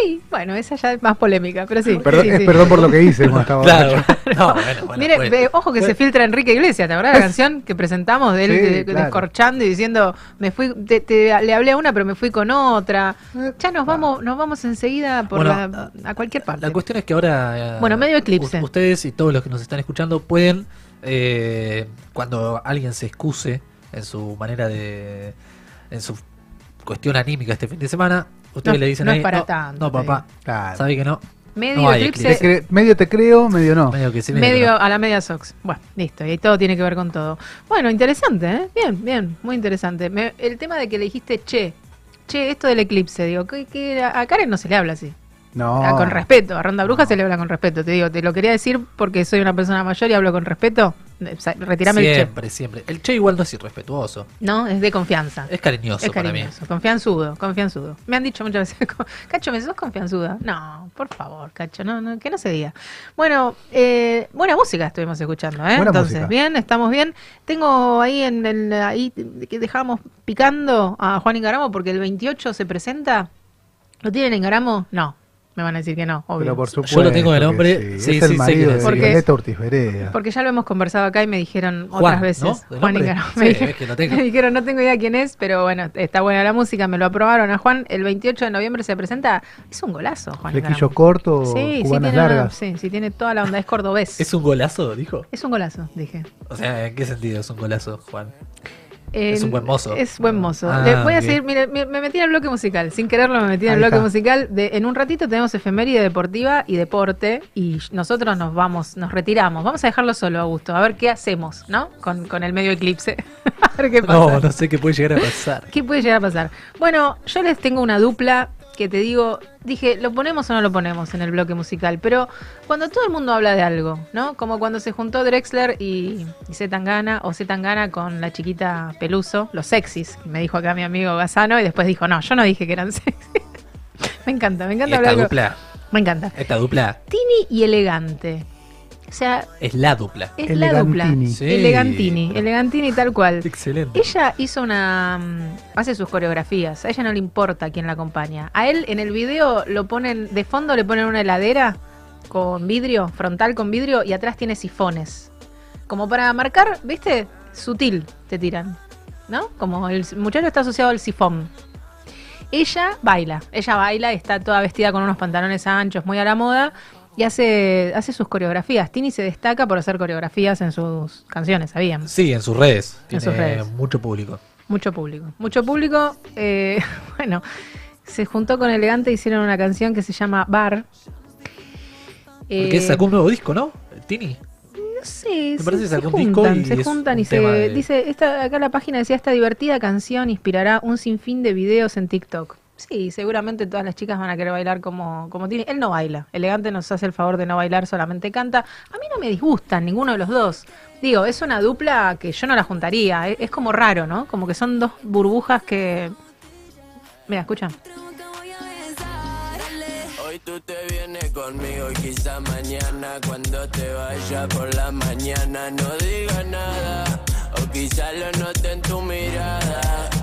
Sí, bueno, esa ya es más polémica, pero sí. Perdón, sí, es sí. perdón por lo que hice cuando estaba Claro. No, bueno, bueno, Mire, pues. ojo que se filtra Enrique Iglesias, ¿te acuerdas la canción que presentamos de él Sí, de- claro. descorchando y diciendo, me fui, te- te- le hablé a una pero me fui con otra? Ya nos vamos, nos vamos enseguida por Bueno, la- a cualquier parte. La cuestión es que ahora. eh, Bueno, medio eclipse. Ustedes y todos los que nos están escuchando pueden, eh, cuando alguien se excuse en su manera de. en su cuestión anímica este fin de semana, ustedes No, le dicen no ahí, es para no, tanto, no, papá, Claro. sabe que no. Medio no eclipse. Te medio te creo, medio no. Medio que sí, medio, que Medio no. a la media Sox. Bueno, listo. Y ahí todo tiene que ver con todo. Bueno, interesante, ¿eh? Bien, bien, muy interesante. Me- el tema de que le dijiste che. Che, esto del eclipse, digo, que, que a Karen no se le habla así. No. Ah, con respeto, a Ronda Bruja se le habla con respeto. Te digo, te lo quería decir porque soy una persona mayor y hablo con respeto. Sa- Retirame el che. Siempre, siempre. El che igual no es irrespetuoso. No, es de confianza. Es cariñoso Es para mí. cariñoso, confianzudo, confianzudo. Me han dicho muchas veces, Cacho, ¿me sos confianzuda? No, por favor, Cacho, no, no, que no se diga. Bueno, eh, buena música estuvimos escuchando, ¿eh? Buena Entonces, música. bien, estamos bien. Tengo ahí en el, ahí que dejábamos picando a Juan Ingaramo porque el 28 se presenta. ¿Lo tienen en Garamo? No. Me van a decir que no, obvio. Pero por supuesto. Yo lo tengo de que nombre, sí, es sí, el marido de es. Porque- Violeta Ortiz Berea. Porque ya lo hemos conversado acá y me dijeron Juan, otras veces. ¿no? ¿De Juan. Sí, Me dijeron- es que lo tengo. me dijeron, no tengo idea quién es, pero bueno, está buena la música, me lo aprobaron a Juan. El 28 de noviembre se presenta. Es un golazo, Juan. Flequillo corto, Sí, sí cubanas tiene, una- largas. sí, sí, tiene toda la onda, es cordobés. ¿Es un golazo, dijo? Es un golazo, dije. O sea, ¿en qué sentido es un golazo, Juan? Eh, Es un buen mozo. Es buen mozo. Ah, voy a seguir, mire, me, me metí en el bloque musical. Sin quererlo me metí en el bloque musical. De, en un ratito tenemos efeméride deportiva y deporte. Y nosotros nos vamos, nos retiramos. Vamos a dejarlo solo, Augusto. A ver qué hacemos, ¿no? Con, con el medio eclipse. a ver qué pasa. No, no sé qué puede llegar a pasar. ¿Qué puede llegar a pasar? Bueno, yo les tengo una dupla que te digo, dije, ¿lo ponemos o no lo ponemos en el bloque musical? Pero cuando todo el mundo habla de algo, ¿no? Como cuando se juntó Drexler y, y Z Tangana, o Z Tangana con la chiquita Peluso, los sexys, me dijo acá mi amigo Gazano, y después dijo, no, yo no dije que eran sexys. me encanta, me Y encanta esta hablar. dupla, Me encanta. esta dupla Tini y elegante. O sea, es la dupla. es la dupla. Elegantini. Sí. Elegantini, Elegantini tal cual. Excelente. Ella hizo una. mm, hace sus coreografías. A ella no le importa quién la acompaña. A él en el video lo ponen. De fondo le ponen una heladera con vidrio, frontal con vidrio, y atrás tiene sifones. Como para marcar, ¿viste? Sutil te tiran. ¿No? Como el muchacho está asociado al sifón. Ella baila. Ella baila y está toda vestida con unos pantalones anchos, muy a la moda. Y hace, hace sus coreografías. Tini se destaca por hacer coreografías en sus canciones, ¿sabían? Sí, en sus redes. En Tiene sus redes. mucho público. Mucho público. Mucho público. eh, bueno, se juntó con Elegante y hicieron una canción que se llama Bar. Porque Eh, sacó un nuevo disco, ¿no? Tini. No sé, Me parece se, sacó un juntan, se juntan un y se de- dice, esta, acá la página decía, esta divertida canción inspirará un sinfín de videos en TikTok. Sí, seguramente todas las chicas van a querer bailar como, como Tini. Él no baila. Elegante nos hace el favor de no bailar, solamente canta. A mí no me disgustan ninguno de los dos. Digo, es una dupla que yo no la juntaría. Es, como raro, ¿no? Como que son dos burbujas que... Mira, escucha. Hoy tú te vienes conmigo y quizá mañana cuando te vaya por la mañana no digas nada o quizá lo note tu mirada.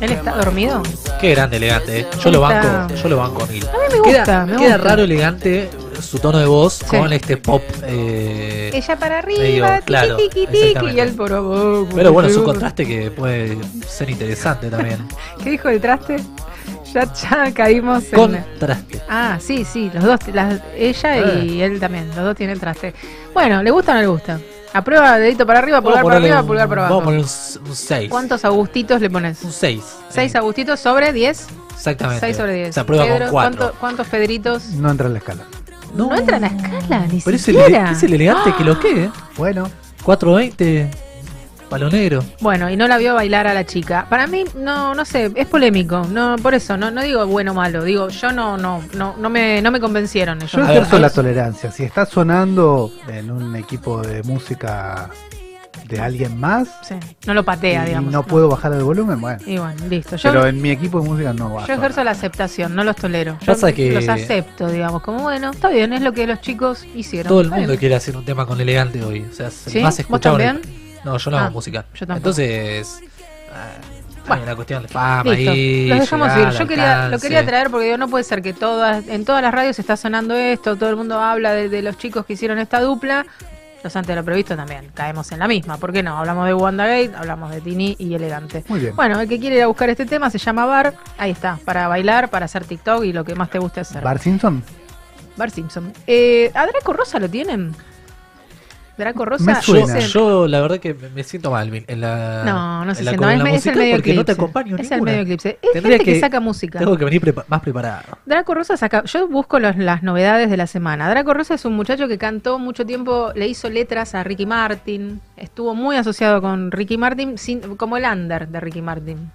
¿Él está dormido? Qué grande elegante. Yo lo banco, yo lo banco a mil. A mí me gusta, queda, me queda gusta. raro elegante su tono de voz Sí. con este pop. eh, Ella para arriba, medio, tiqui, claro, tiqui, exactamente. y él por abajo. Pero bueno, es un contraste que puede ser interesante también. ¿Qué dijo el traste? Ya, ya caímos en... Contraste. Ah, sí, sí, los dos, las- ella y él también, los dos tienen traste. Bueno, ¿le gusta o no le gusta? Aprueba, dedito para arriba, pulgar a para arriba, un- pulgar para Vamos a abajo. poner un 6. ¿Cuántos agustitos le pones? Un 6. ¿Seis agustitos sobre 10? Exactamente. 6 sobre 10. Se aprueba Pedro, con 4. ¿cuánto- ¿Cuántos Federitos? No entra en la escala. No, entra en la escala, ni Pero es el, siquiera. es el elegante que lo que, ¿eh? Bueno. 420, palo negro. Bueno, y no la vio bailar a la chica. Para mí, no, no sé, es polémico. No, por eso, no, no digo bueno o malo. Digo, yo no, no, no, no me, no me convencieron ellos. Yo ejerzo la tolerancia. Si está sonando en un equipo de música de alguien más Sí, no lo patea, y digamos. no puedo bajar el volumen, bueno. Y bueno, listo. Yo, Pero en mi equipo de música no va. a yo ejerzo la aceptación, no los tolero. Yo Pasa que- los acepto, digamos. Como bueno, está bien, es lo que los chicos hicieron. Todo el mundo bien. quiere hacer un tema con elegante hoy. O sea, es ¿Sí? más ¿Vos escuchado. también? No, yo no hago Ah, música. yo tampoco. Entonces, ah, Hay una cuestión de fama Listo, ahí. los dejamos llegar, ir. Yo quería, lo quería traer porque digo, no puede ser que todas, en todas las radios está sonando esto, todo el mundo habla de, de los chicos que hicieron esta dupla. Los antes de lo previsto también, caemos en la misma. ¿Por qué no? Hablamos de WandaGate, hablamos de Tini y Elegante. Muy bien. Bueno, el que quiere ir a buscar este tema se llama Bar. Ahí está, para bailar, para hacer TikTok y lo que más te guste hacer. Bar Simpson. Bar Simpson. Eh, ¿A Draco Rosa lo tienen? Draco Rosa. Me suena. Yo, la verdad que me siento mal en la. No, no se siente mal, es, es el medio porque no te eclipse. acompaño Es el medio eclipse. Es Tendría gente que, saca música. Tengo que venir prepa- más preparado. Draco Rosa saca. Yo busco los- las novedades de la semana. Draco Rosa es un muchacho que cantó mucho tiempo, le hizo letras a Ricky Martin. Estuvo muy asociado con Ricky Martin, sin- como el under de Ricky Martin.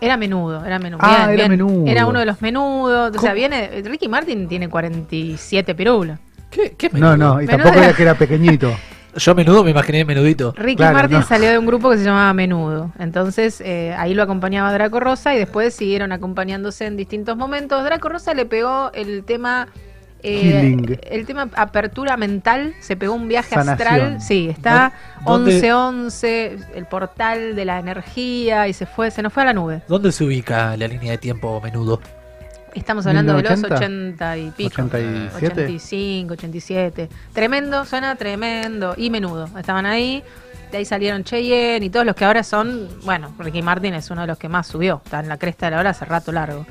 Era menudo, era menudo. Ah, Bien, era bien. menudo. Era uno de los menudos. O sea, viene. Ricky Martin tiene 47 pirulos. ¿Qué, qué No, no, y Menudo tampoco era- que era pequeñito. Yo menudo me imaginé menudito. Ricky Claro, Martin no. salió de un grupo que se llamaba Menudo. Entonces eh, ahí lo acompañaba Draco Rosa y después siguieron acompañándose en distintos momentos. Draco Rosa le pegó el tema. eh, el tema apertura mental, se pegó un viaje Sanación. astral, sí, está ¿Dónde- 11-11, el portal de la energía y se fue, se nos fue a la nube. ¿Dónde se ubica la línea de tiempo menudo? Estamos hablando de los 1980, 80 y pico. 87. 85, 87. Tremendo, suena tremendo. Y menudo. Estaban ahí. De ahí salieron Cheyenne y todos los que ahora son. Bueno, Ricky Martin es uno de los que más subió. Está en la cresta de la hora hace rato largo.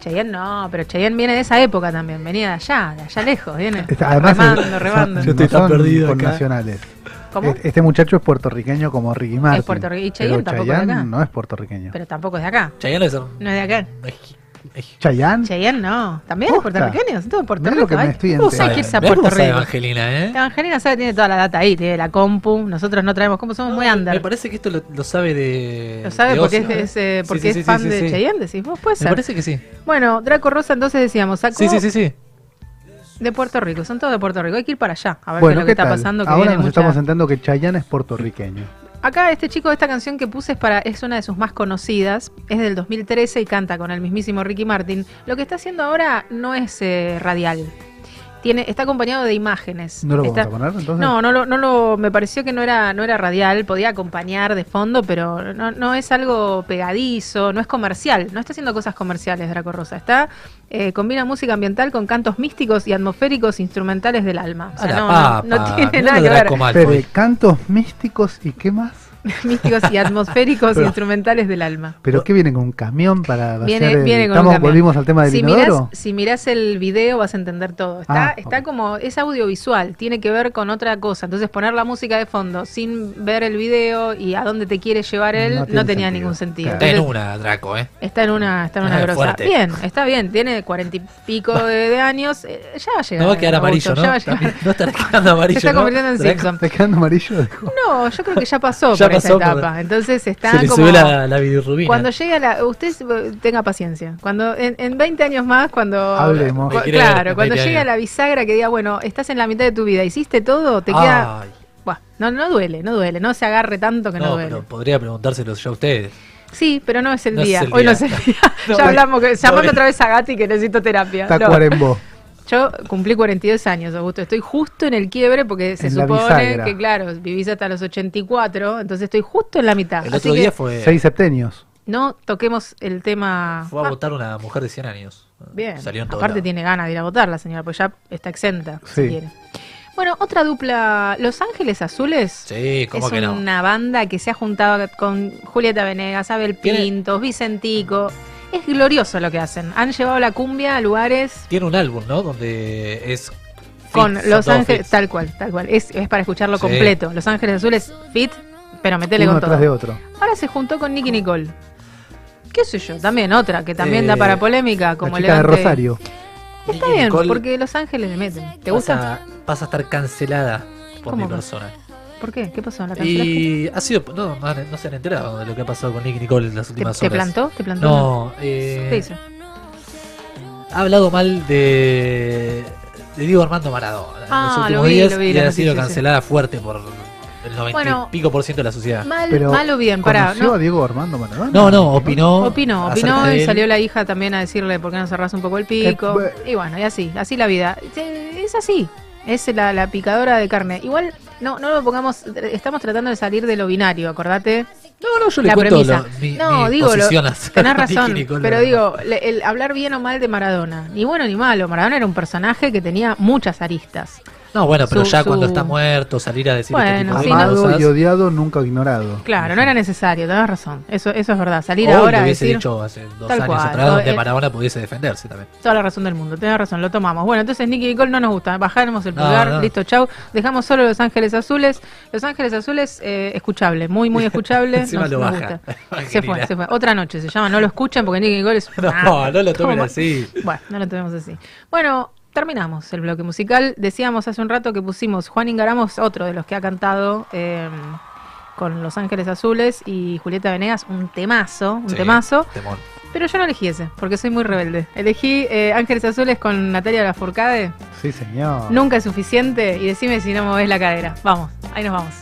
Cheyenne no, pero Cheyenne viene de esa época también. Venía de allá, de allá lejos. Viene Está- además, remando, eh, remando. son- Yo estoy no tan perdido acá. ¿Cómo? Este, muchacho es puertorriqueño como Ricky Martin. puertorriqueño. Y pero Chayanne tampoco es de Chayanne acá. no es puertorriqueño. Pero tampoco es de acá. Chayanne es No es de acá. Chayanne. Cheyenne no. También es puertorriqueño. Son todos Mirá lo que me estoy ¿Cómo sabe enterando. que es a Puerto Rico? Evangelina, ¿eh? Evangelina sabe, tiene toda la data ahí, tiene la compu. Nosotros no traemos compu, somos muy under. Me parece que esto lo, lo sabe de. Lo sabe de porque ocio, es, porque sí, es sí, fan sí, de sí. Cheyenne, decís vos, puede Me ser. parece que sí. Bueno, Draco Rosa entonces decíamos, sacó Sí, sí, sí, sí. de Puerto Rico, son todos de Puerto Rico, hay que ir para allá a ver qué es Bueno, lo que ¿qué está tal? pasando. Que Ahora viene nos mucha- estamos enterando que Chayanne es puertorriqueño. Acá este chico, esta canción que puse es para es una de sus más conocidas, es del 2013 y canta con el mismísimo Ricky Martin. Lo que está haciendo ahora no es eh, radial. Tiene, está acompañado de imágenes. ¿No lo Está- vamos a poner entonces? No, no lo, no lo, me pareció que no era, no era radial, podía acompañar de fondo, pero no, no es algo pegadizo, no es comercial, no está haciendo cosas comerciales Draco Rosa, está, eh, combina música ambiental con cantos místicos y atmosféricos instrumentales del alma. O sea, no, papa, no, no tiene nada que ver. Pero cantos místicos y qué más. místicos y atmosféricos Pero- instrumentales del alma. ¿Pero qué viene con un camión para Viene, el- viene con un Estamos, camión. volvimos al tema del si inodoro. Mirás, si mirás el video vas a entender todo. Está, Ah, está como, es audiovisual, tiene que ver con otra cosa. Entonces poner la música de fondo sin ver el video y a dónde te quiere llevar él No tenía sentido. ningún sentido. Está en una, Draco, ¿eh? Está en una, está en una Ah, grosa. fuerte. Bien, está bien, tiene cuarenta y pico de, de años. eh, ya va a llegar. No va a quedar Augusto, amarillo, ¿no? ya va a llegar. No estará quedando amarillo. Se está ¿no? convirtiendo en. Simpson. ¿Está quedando amarillo? Dijo. No, yo creo que ya pasó Ya por esa por- etapa. Entonces está Se le como. subió la, la bilirrubina. Cuando llegue a la. Usted tenga paciencia. Cuando en, en 20 años más, cuando. Hablemos. cu- ver, claro, en cuando 20 llegue a años. la bisagra que diga, bueno, estás en la mitad de tu vida, hiciste todo, te queda. Ay, Buah, no, no duele, no duele. No se agarre tanto que no, no, duele. pero podría preguntárselo ya a ustedes. Sí, pero no es el No es día. el Hoy no es el día. No, ya hablamos, que, no, llamame no. otra vez a Gati que necesito terapia. No. Tacuarembó. Yo cumplí 42 años, Augusto. Estoy justo en el quiebre porque se En supone que, claro, vivís hasta los 84, entonces estoy justo en la mitad. El Así otro que día fue, Seis septenios. no toquemos el tema. fue a Ah, votar una mujer de 100 años. bien, Salió en todo aparte lado. tiene ganas de ir a votar la señora, porque ya está exenta, si Sí. quiere. Bueno, otra dupla, Los Ángeles Azules. Sí, ¿cómo es que no? una banda que se ha juntado con Julieta Venegas, Abel Pintos, Vicentico. Es glorioso lo que hacen. Han llevado la cumbia a lugares Tiene un álbum, ¿no? Donde es. con fit, Los Ángeles, tal cual, tal cual. Es, es para escucharlo Sí. completo. Los Ángeles Azules, fit, pero metele Uno con atrás de todo. otro. Ahora se juntó con Nicky Nicole. ¿Qué sé yo? También otra que también Eh, da para polémica, como la chica de. Rosario. Está Nicky bien, Nicole porque Los Ángeles le meten. ¿Te gusta? A, vas a estar cancelada por ¿Cómo mi que? persona. ¿Por qué? ¿Qué pasó? ¿La cancelaste? Y ha sido. No, no, no se han enterado de lo que ha pasado con Nicky Nicole en las ¿Te, últimas te horas. plantó? ¿Te plantó? No, eh, ¿Qué hizo? ha hablado mal de, de Diego Armando Maradona en Ah, los lo últimos vi, días lo vi, y ha sido sí. cancelada fuerte por el 90 Bueno, y pico por ciento de la sociedad. Mal, Pero, mal o bien, pará. ¿Conoció ¿no? a Diego Armando Maradona? No, no, opinó. Opinó, opinó y salió la hija también a decirle por qué no cerrás un poco el pico. Eh, y bueno, y así, así la vida. Es así, es la, la picadora de carne. Igual, no, no lo pongamos, estamos tratando de salir de lo binario, acordate. No, no, yo le la cuento premisa. lo- mi- no, mi digo, lo- tenés razón, pero digo, le- el hablar bien o mal de Maradona, ni bueno ni malo, Maradona era un personaje que tenía muchas aristas. No, bueno, pero Su- ya cuando está muerto, salir a decir este Bueno, tipo de cosas. y odiado, nunca ignorado. Claro, no era necesario, tenés razón. Eso, eso es verdad. Salir Hoy ahora lo a hubiese decir. dicho hace dos Tal años cual, atrás, donde Maradona pudiese defenderse también. Toda la razón del mundo, tenés razón, lo tomamos. Bueno, entonces Nicky Nicole no nos gusta. Bajamos el No, pulgar, no. listo, chau. Dejamos solo Los Ángeles Azules. Los Ángeles Azules, eh, escuchable, muy, muy escuchable. Encima nos- lo nos baja. gusta. Se fue, se fue. Otra noche se llama, no lo escuchan porque Nicky Nicole es. No, no lo tomen ¿Cómo? así. Bueno, no lo tomemos así. Bueno, terminamos el bloque musical. Decíamos hace un rato que pusimos Juan Ingaramos, otro de los que ha cantado eh, con Los Ángeles Azules, y Julieta Venegas, un temazo, un Sí, temazo. temón. Pero yo no elegí ese, porque soy muy rebelde. Elegí eh, Ángeles Azules con Natalia Lafourcade. Sí, señor. Nunca es suficiente. Y decime si no movés la cadera. Vamos, ahí nos vamos.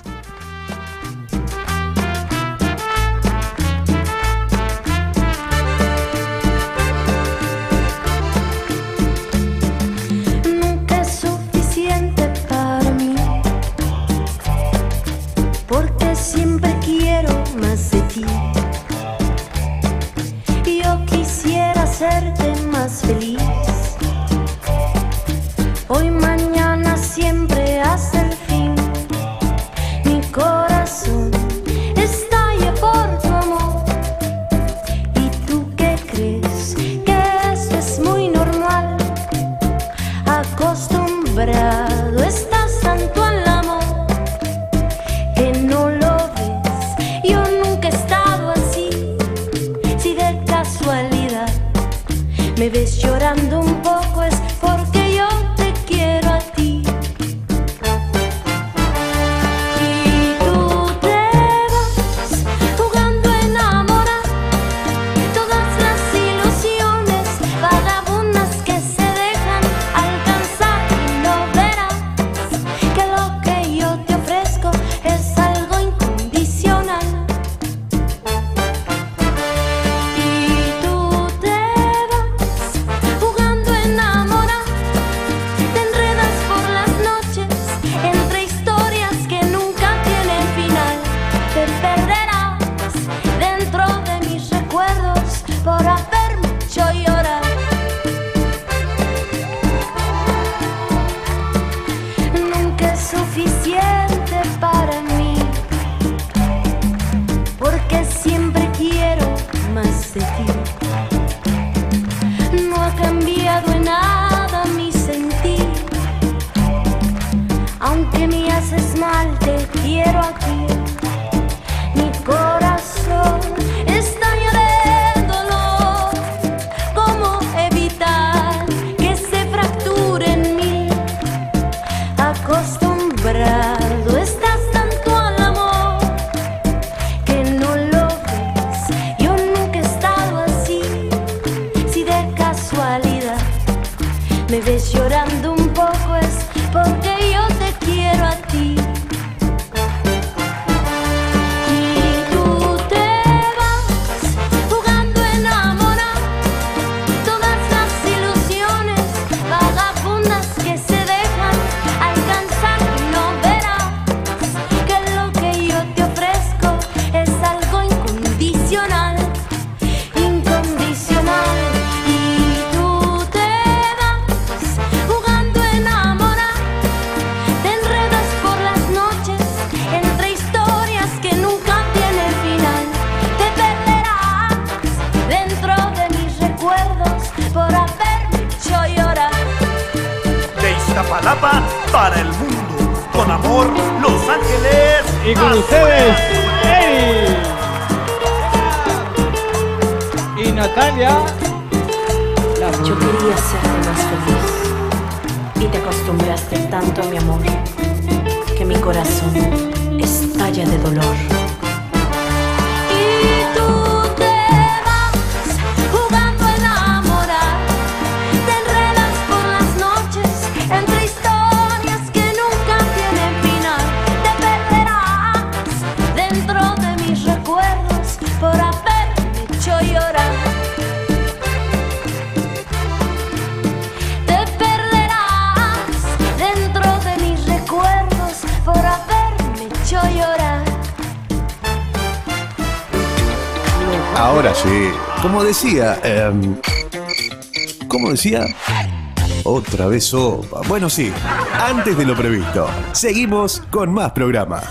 Ahora sí. Como decía, em, ¿cómo decía? Otra vez sopa. Bueno, sí, antes de lo previsto. Seguimos con más programa.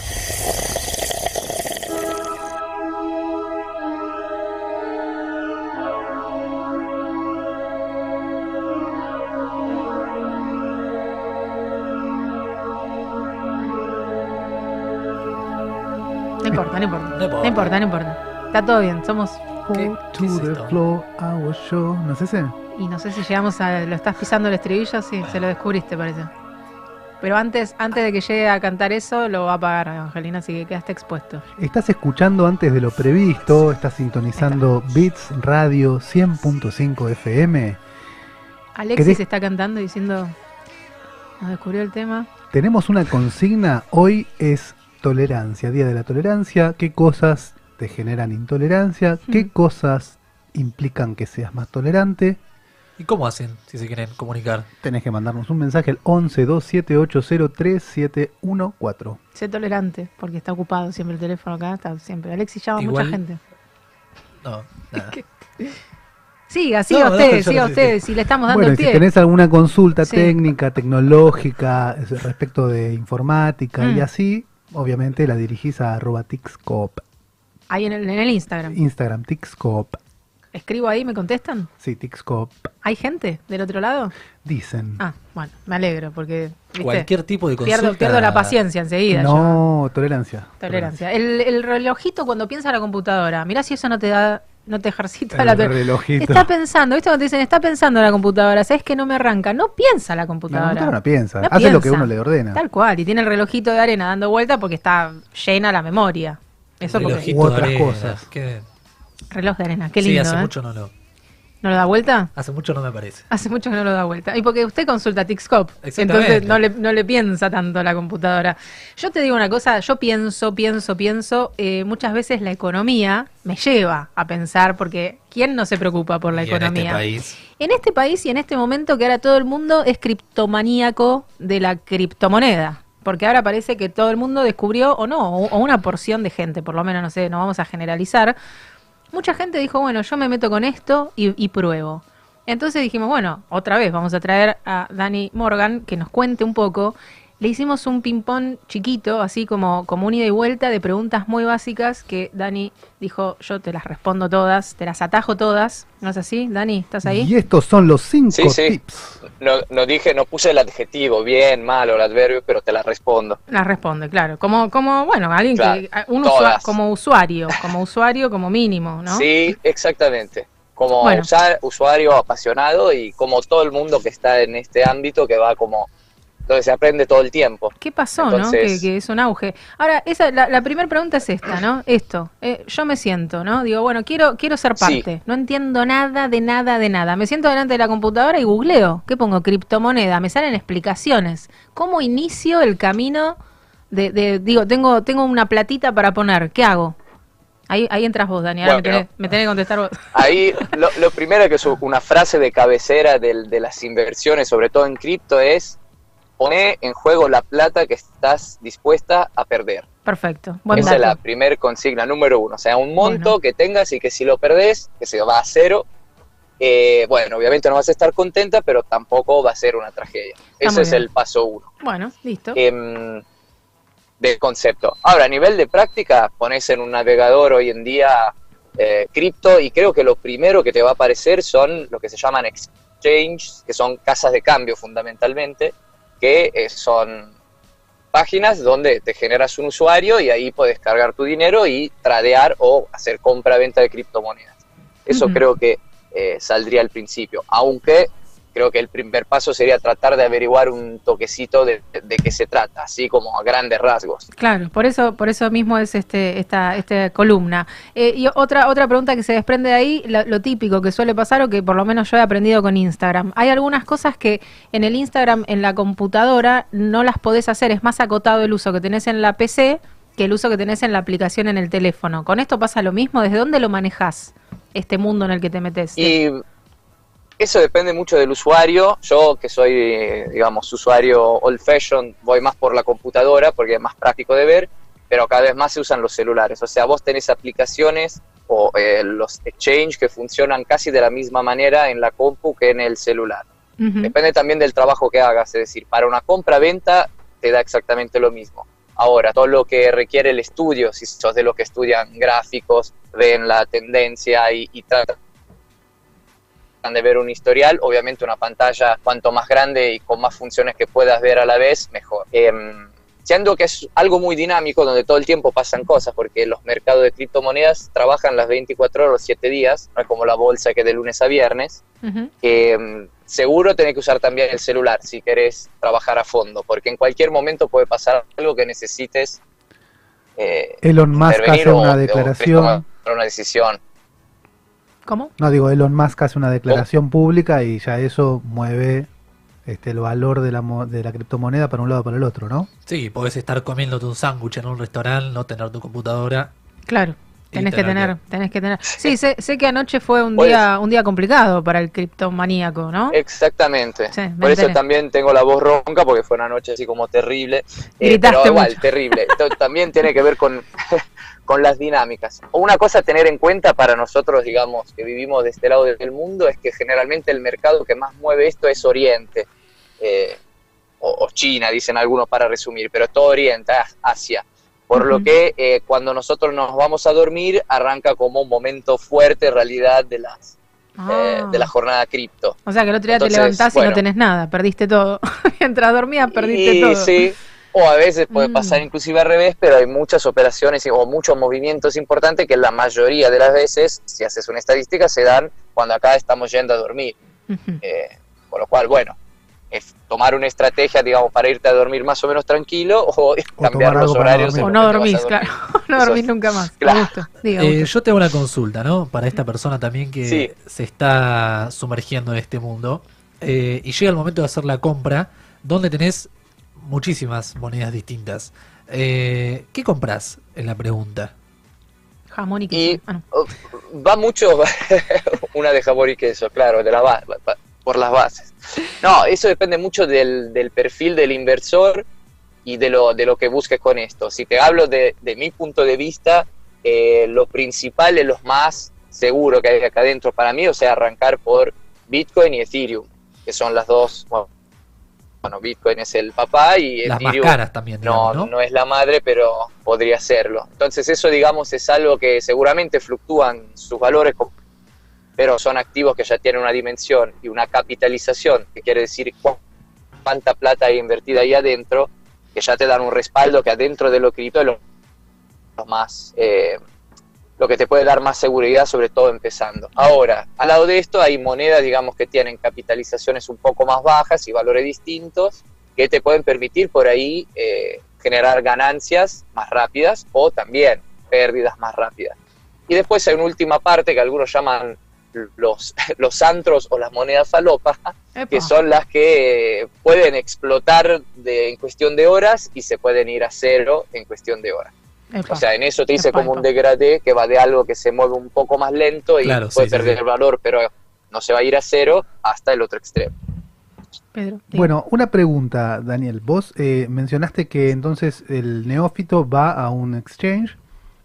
No importa, no importa. No importa, no importa. Está todo bien, somos. To the floor, our show. ¿No es ese? Y no sé si llegamos a. ¿Lo estás pisando el estribillo? Sí, se lo descubriste, parece. Pero antes, antes de que llegue a cantar eso, lo va a apagar Angelina, así que quedaste expuesto. Estás escuchando antes de lo previsto, estás sintonizando Beats Radio 100.5 FM. Alexis ¿Querés- está cantando diciendo. Nos descubrió el tema. Tenemos una consigna, hoy es tolerancia, Día de la Tolerancia. ¿Qué cosas te generan intolerancia? ¿Qué cosas implican que seas más tolerante? ¿Y cómo hacen si se quieren comunicar? Tenés que mandarnos un mensaje al 11 278 3714. Sé tolerante, porque está ocupado siempre el teléfono acá, está siempre. Alexis llama a mucha gente. No, nada. Siga, siga No, usted, siga no usted, si le estamos dando Bueno, el pie. si tenés alguna consulta Sí. técnica, tecnológica, es- respecto de informática y Mm. así, obviamente la dirigís a arroba Tixcop. Ahí en el, en el Instagram. Instagram, Tixcop. Escribo ahí, ¿me contestan? Sí, Tixcop. ¿Hay gente del otro lado? Dicen. Ah, bueno, me alegro, porque. ¿viste? Cualquier tipo de Pierdo, consulta- pierdo la paciencia enseguida. yo. no, tolerancia. Tolerancia. El, el relojito cuando piensa la computadora, mirá si eso no te da, no te ejercita El la to- relojito. Está pensando, ¿viste? Cuando te dicen, está pensando la computadora, ¿sabes que no me arranca? No piensa la La computadora. computadora no piensa, No hace lo que uno le ordena. Tal cual, y tiene el relojito de arena dando vuelta porque está llena la memoria. Eso porque. U otras arena, cosas. que- Reloj de arena, qué sí, lindo. hace ¿eh? mucho no lo. ¿No lo da vuelta? Hace mucho no me parece. Hace mucho que no lo da vuelta. Y porque usted consulta Tixcop. Entonces no le, no le piensa tanto la computadora. Yo te digo una cosa, yo pienso, pienso, pienso. eh, muchas veces la economía me lleva a pensar, porque ¿quién no se preocupa por la Y en economía? este país. En este país y en este momento que ahora todo el mundo es criptomaníaco de la criptomoneda. Porque ahora parece que todo el mundo descubrió, o no, o, una porción de gente, por lo menos, no sé, no vamos a generalizar. Mucha gente dijo, bueno, yo me meto con esto y, y pruebo. Entonces dijimos, bueno, otra vez vamos a traer a Dani Morgan que nos cuente un poco. Le hicimos un ping-pong chiquito, así como, como un ida y vuelta de preguntas muy básicas que Dani dijo, yo te las respondo todas, te las atajo todas. ¿No es así? Dani, ¿estás ahí? Y estos son los cinco Sí, sí. tips. No, no dije, no puse el adjetivo, bien, mal o el adverbio, pero te la respondo. Las responde, claro. Como, como bueno, alguien Claro, que. Un usua- todas. como usuario, como usuario, como mínimo, ¿no? Sí, exactamente. Como Bueno. usuario apasionado y como todo el mundo que está en este ámbito que va como donde se aprende todo el tiempo. ¿Qué pasó, no? Que, que es un auge. Ahora, esa, la, la primera pregunta es esta, ¿no? Esto. eh, yo me siento, ¿no? Digo, bueno, quiero, quiero ser Sí. parte. No entiendo nada de nada de nada. Me siento delante de la computadora y googleo. ¿Qué pongo? Criptomoneda. Me salen explicaciones. ¿Cómo inicio el camino de, de- digo, tengo, tengo una platita para poner. ¿Qué hago? Ahí, ahí entras vos, Dani. Ahora me, tenés, me tenés que contestar vos. Ahí lo, lo primero que es una frase de cabecera del- de las inversiones, sobre todo en cripto, es poner en juego la plata que estás dispuesta a perder. Perfecto. Buen Esa es la primer consigna número uno. O sea, un monto que tengas y que si lo perdés, que se va a cero, eh, bueno, obviamente no vas a estar contenta, pero tampoco va a ser una tragedia. Está Ese es el paso uno Bueno, listo. em, del concepto. Ahora, a nivel de práctica, pones en un navegador hoy en día eh, cripto y creo que lo primero que te va a aparecer son lo que se llaman exchanges, que son casas de cambio fundamentalmente, que eh, son páginas donde te generas un usuario y ahí puedes cargar tu dinero y tradear o hacer compra-venta de criptomonedas. Eso creo que eh, saldría al principio, aunque creo que el primer paso sería tratar de averiguar un toquecito de, de qué se trata, así como a grandes rasgos. Claro, por eso, por eso mismo es este, esta, esta columna. Eh, y otra, otra pregunta que se desprende de ahí, lo, lo típico que suele pasar o que por lo menos yo he aprendido con Instagram. Hay algunas cosas que en el Instagram, en la computadora, no las podés hacer. Es más acotado el uso que tenés en la PC que el uso que tenés en la aplicación en el teléfono. ¿Con esto pasa lo mismo? ¿Desde dónde lo manejás? Este mundo en el que te metes. Y eso depende mucho del usuario. Yo, que soy, digamos, usuario old fashion, voy más por la computadora porque es más práctico de ver, pero cada vez más se usan los celulares. O sea, vos tenés aplicaciones o eh, los exchange que funcionan casi de la misma manera en la compu que en el celular. Depende también del trabajo que hagas, es decir, para una compra-venta te da exactamente lo mismo. Ahora, todo lo que requiere el estudio, si sos de los que estudian gráficos, ven la tendencia y, y tratan de ver un historial, obviamente una pantalla cuanto más grande y con más funciones que puedas ver a la vez, mejor. Em, siendo que es algo muy dinámico donde todo el tiempo pasan cosas, porque los mercados de criptomonedas trabajan las 24 horas, los 7 días, no es como la bolsa que es de lunes a viernes. Ujú. Eh, seguro tenés que usar también el celular si querés trabajar a fondo, porque en cualquier momento puede pasar algo que necesites eh, Elon Musk intervenir hace o- una o declaración. tomar una decisión. ¿Cómo? No, digo, Elon Musk hace una declaración pública y ya eso mueve este, el valor de la, mo- de la criptomoneda para un lado o para el otro, ¿no? Sí, podés estar comiéndote un sándwich en un restaurante, no tener tu computadora. Claro. Tenés que tener tenés que tener. Sí, sé, sé que anoche fue un Pues- día, un día complicado para el criptomaníaco, ¿no? Exactamente. Sí, Por eso también tengo la voz ronca, porque fue una noche así como terrible. Eh, pero igual, mucho. terrible. Esto también tiene que ver con, con las dinámicas. Una cosa a tener en cuenta para nosotros, digamos, que vivimos de este lado del mundo, es que generalmente el mercado que más mueve esto es Oriente. eh, o, o China, dicen algunos para resumir, pero todo Oriente, As- Asia. Por lo que eh, cuando nosotros nos vamos a dormir, arranca como un momento fuerte en realidad de, las, eh, Ah. de la jornada cripto. O sea que el otro día Entonces, te levantás y no tenés nada, perdiste todo. Mientras dormías perdiste Y todo. sí, o a veces puede Mm. pasar inclusive al revés, pero hay muchas operaciones o muchos movimientos importantes que la mayoría de las veces, si haces una estadística, se dan cuando acá estamos yendo a dormir. Ujú. Eh, con lo cual, bueno, es tomar una estrategia, digamos, para irte a dormir más o menos tranquilo o, cambiar los horarios. O no dormís, claro. no dormís nunca más. Claro. Gusto. Diga, Eh, gusto. yo tengo una consulta, ¿no? Para esta persona también que Sí. se está sumergiendo en este mundo. eh, y llega el momento de hacer la compra, donde tenés muchísimas monedas distintas. Eh, ¿Qué compras? Es la pregunta. Jamón y Y queso. Ah, no. va mucho una de jabón y queso, claro, de la por las bases. No, eso depende mucho del, del perfil del inversor y de lo, de lo que busques con esto. Si te hablo de, de mi punto de vista, eh, lo principal es los más seguro que hay acá adentro para mí, o sea, arrancar por Bitcoin y Ethereum, que son las dos, bueno, Bitcoin es el papá y Las más Ethereum caras también, no, digamos, no, ¿no? es la madre, pero podría serlo. Entonces eso, digamos, es algo que seguramente fluctúan sus valores, pero son activos que ya tienen una dimensión y una capitalización, que quiere decir cu- cuánta plata hay invertida ahí adentro, que ya te dan un respaldo que adentro de lo cripto es lo más... eh, lo que te puede dar más seguridad, sobre todo empezando. Ahora, al lado de esto hay monedas, digamos, que tienen capitalizaciones un poco más bajas y valores distintos, que te pueden permitir por ahí eh, generar ganancias más rápidas o también pérdidas más rápidas. Y después hay una última parte que algunos llaman los, los antros o las monedas falopa, que son las que eh, pueden explotar de, en cuestión de horas y se pueden ir a cero en cuestión de horas. Epa. O sea, en eso te dice Epa, como un epa. degradé que va de algo que se mueve un poco más lento y Claro, puede sí, perder sí. el valor, pero no se va a ir a cero hasta el otro extremo. Pedro. Bueno, una pregunta, Daniel. Vos eh, mencionaste que entonces el neófito va a un exchange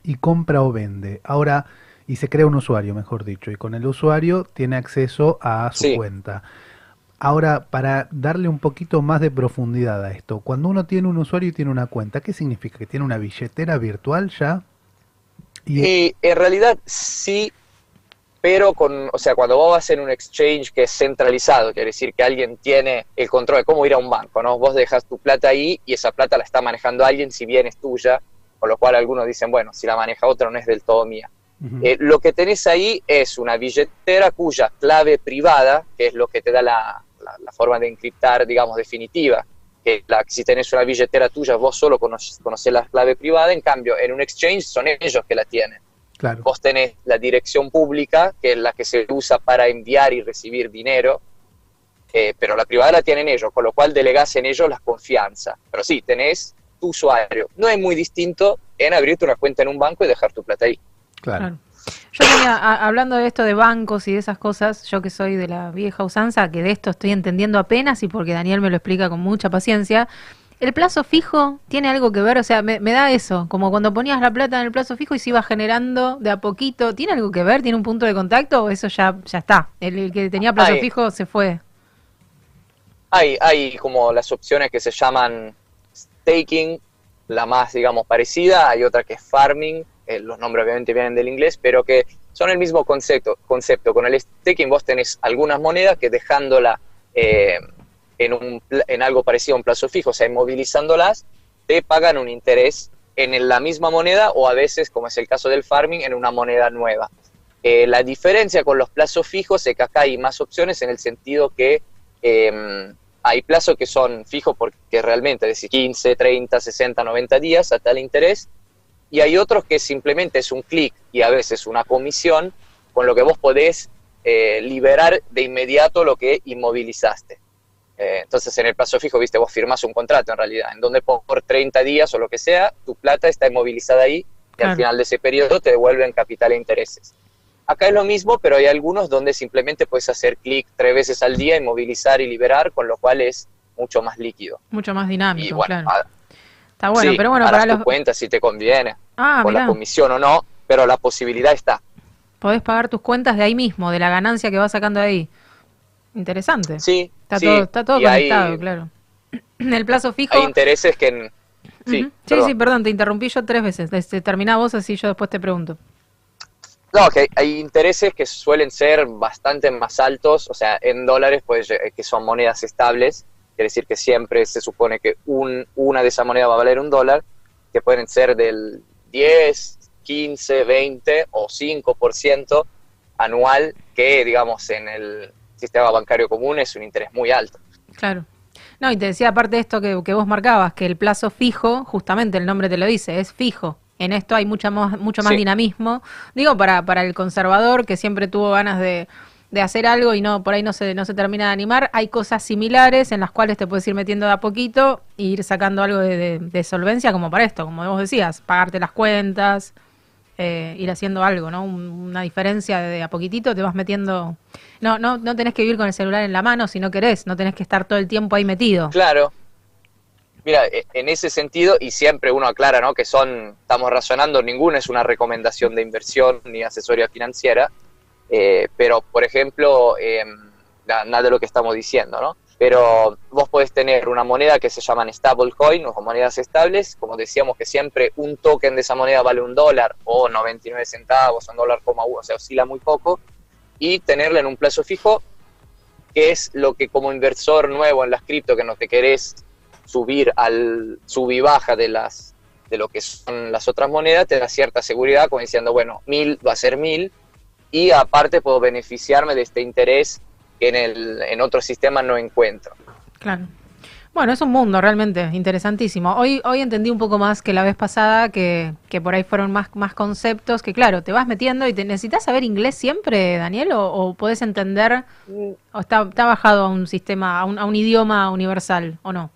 y compra o vende. Ahora, y se crea un usuario, mejor dicho, y con el usuario tiene acceso a su Sí. cuenta. Ahora, para darle un poquito más de profundidad a esto, cuando uno tiene un usuario y tiene una cuenta, ¿qué significa? ¿Que tiene una billetera virtual ya? Y, Y en realidad sí, pero con, o sea, cuando vos vas en un exchange que es centralizado, quiere decir que alguien tiene el control de cómo ir a un banco, ¿no? Vos dejas tu plata ahí y esa plata la está manejando alguien, si bien es tuya, con lo cual algunos dicen, bueno, si la maneja otro no es del todo mía. Eh, lo que tenés ahí es una billetera cuya clave privada, que es lo que te da la, la- la forma de encriptar, digamos, definitiva, que la, si tenés una billetera tuya, vos solo conoces, conocés la clave privada, en cambio, en un exchange son ellos que la tienen. claro. Vos tenés la dirección pública, que es la que se usa para enviar y recibir dinero, eh, pero la privada la tienen ellos, con lo cual delegás en ellos la confianza. Pero sí, tenés tu usuario. No es muy distinto en abrirte una cuenta en un banco y dejar tu plata ahí. Claro. Claro. Yo tenía, a- hablando de esto de bancos y de esas cosas, yo que soy de la vieja usanza, que de esto estoy entendiendo apenas y porque Daniel me lo explica con mucha paciencia, ¿El plazo fijo tiene algo que ver? O sea, me, me da eso, como cuando ponías la plata en el plazo fijo y se iba generando de a poquito. ¿Tiene algo que ver? ¿Tiene un punto de contacto o eso ya, ya está? El, el que tenía plazo fijo se fue. Hay, hay como las opciones que se llaman staking, la más, digamos, parecida. Hay otra que es farming, eh, los nombres obviamente vienen del inglés, pero que son el mismo concepto. concepto. Con el staking vos tenés algunas monedas que dejándola eh, en, un, en algo parecido a un plazo fijo, o sea, inmovilizándolas, te pagan un interés en la misma moneda o a veces, como es el caso del farming, en una moneda nueva. Eh, la diferencia con los plazos fijos es que acá hay más opciones en el sentido que eh, hay plazos que son fijos porque realmente, es decir, 15, 30, 60, 90 días a tal interés, y hay otros que simplemente es un clic y a veces una comisión con lo que vos podés eh, liberar de inmediato lo que inmovilizaste. Eh, entonces, en el plazo fijo, viste, vos firmás un contrato en realidad, en donde por, por 30 días o lo que sea, tu plata está inmovilizada ahí y Claro. al final de ese periodo te devuelven capital e intereses. Acá es lo mismo, pero hay algunos donde simplemente puedes hacer clic tres veces al día, inmovilizar y liberar, con lo cual es mucho más líquido. Mucho más dinámico, Y bueno, claro. Está bueno, sí, pero bueno, para tu los... cuenta si te conviene, Ah, con la comisión o no, pero la posibilidad está. Podés pagar tus cuentas de ahí mismo, de la ganancia que vas sacando de ahí. Interesante. Sí, Está sí, todo, está todo y hay- conectado, claro. En el plazo fijo. Hay intereses que... en- Sí, Ujú. sí, perdón. sí, perdón, te interrumpí yo tres veces. Este, terminá vos así yo después te pregunto. No, que hay, hay intereses que suelen ser bastante más altos, o sea, en dólares, pues, eh, que son monedas estables, quiere decir que siempre se supone que un, una de esas monedas va a valer un dólar, que pueden ser del 10, 15, 20 o 5% anual, que, digamos, en el sistema bancario común es un interés muy alto. Claro. No, y te decía aparte de esto que, que vos marcabas, que el plazo fijo, justamente el nombre te lo dice, es fijo. En esto hay mucha más, mucho más Sí. dinamismo. Digo, para, para el conservador que siempre tuvo ganas de, de hacer algo y no por ahí no se, no se termina de animar, hay cosas similares en las cuales te puedes ir metiendo de a poquito e ir sacando algo de, de- solvencia como para esto, como vos decías, pagarte las cuentas, eh, ir haciendo algo, ¿no? Un- una diferencia de, a poquitito te vas metiendo... No, no, no tenés que vivir con el celular en la mano si no querés, no tenés que estar todo el tiempo ahí metido. Claro. Mira, e- en ese sentido, y siempre uno aclara, ¿no? Que son, estamos razonando, ninguna es una recomendación de inversión ni asesoría financiera, eh, pero, por ejemplo, eh, na- nada de lo que estamos diciendo, ¿no? Pero vos podés tener una moneda que se llaman stablecoin o monedas estables, como decíamos que siempre un token de esa moneda vale un dólar o 99 centavos, un dólar coma uno, o sea, oscila muy poco, y tenerla en un plazo fijo, que es lo que como inversor nuevo en las cripto que no te querés subir al sub y baja de las de lo que son las otras monedas te da cierta seguridad como diciendo bueno mil va a ser mil y aparte puedo beneficiarme de este interés que en el en otros sistemas no encuentro Claro. Bueno, es un mundo realmente interesantísimo. Hoy, hoy entendí un poco más que la vez pasada, que, que por ahí fueron más, más conceptos, que claro, te vas metiendo y te necesitas saber inglés siempre, Daniel, o, o podés entender, o está, está bajado a un sistema, a un, a un idioma universal, o no.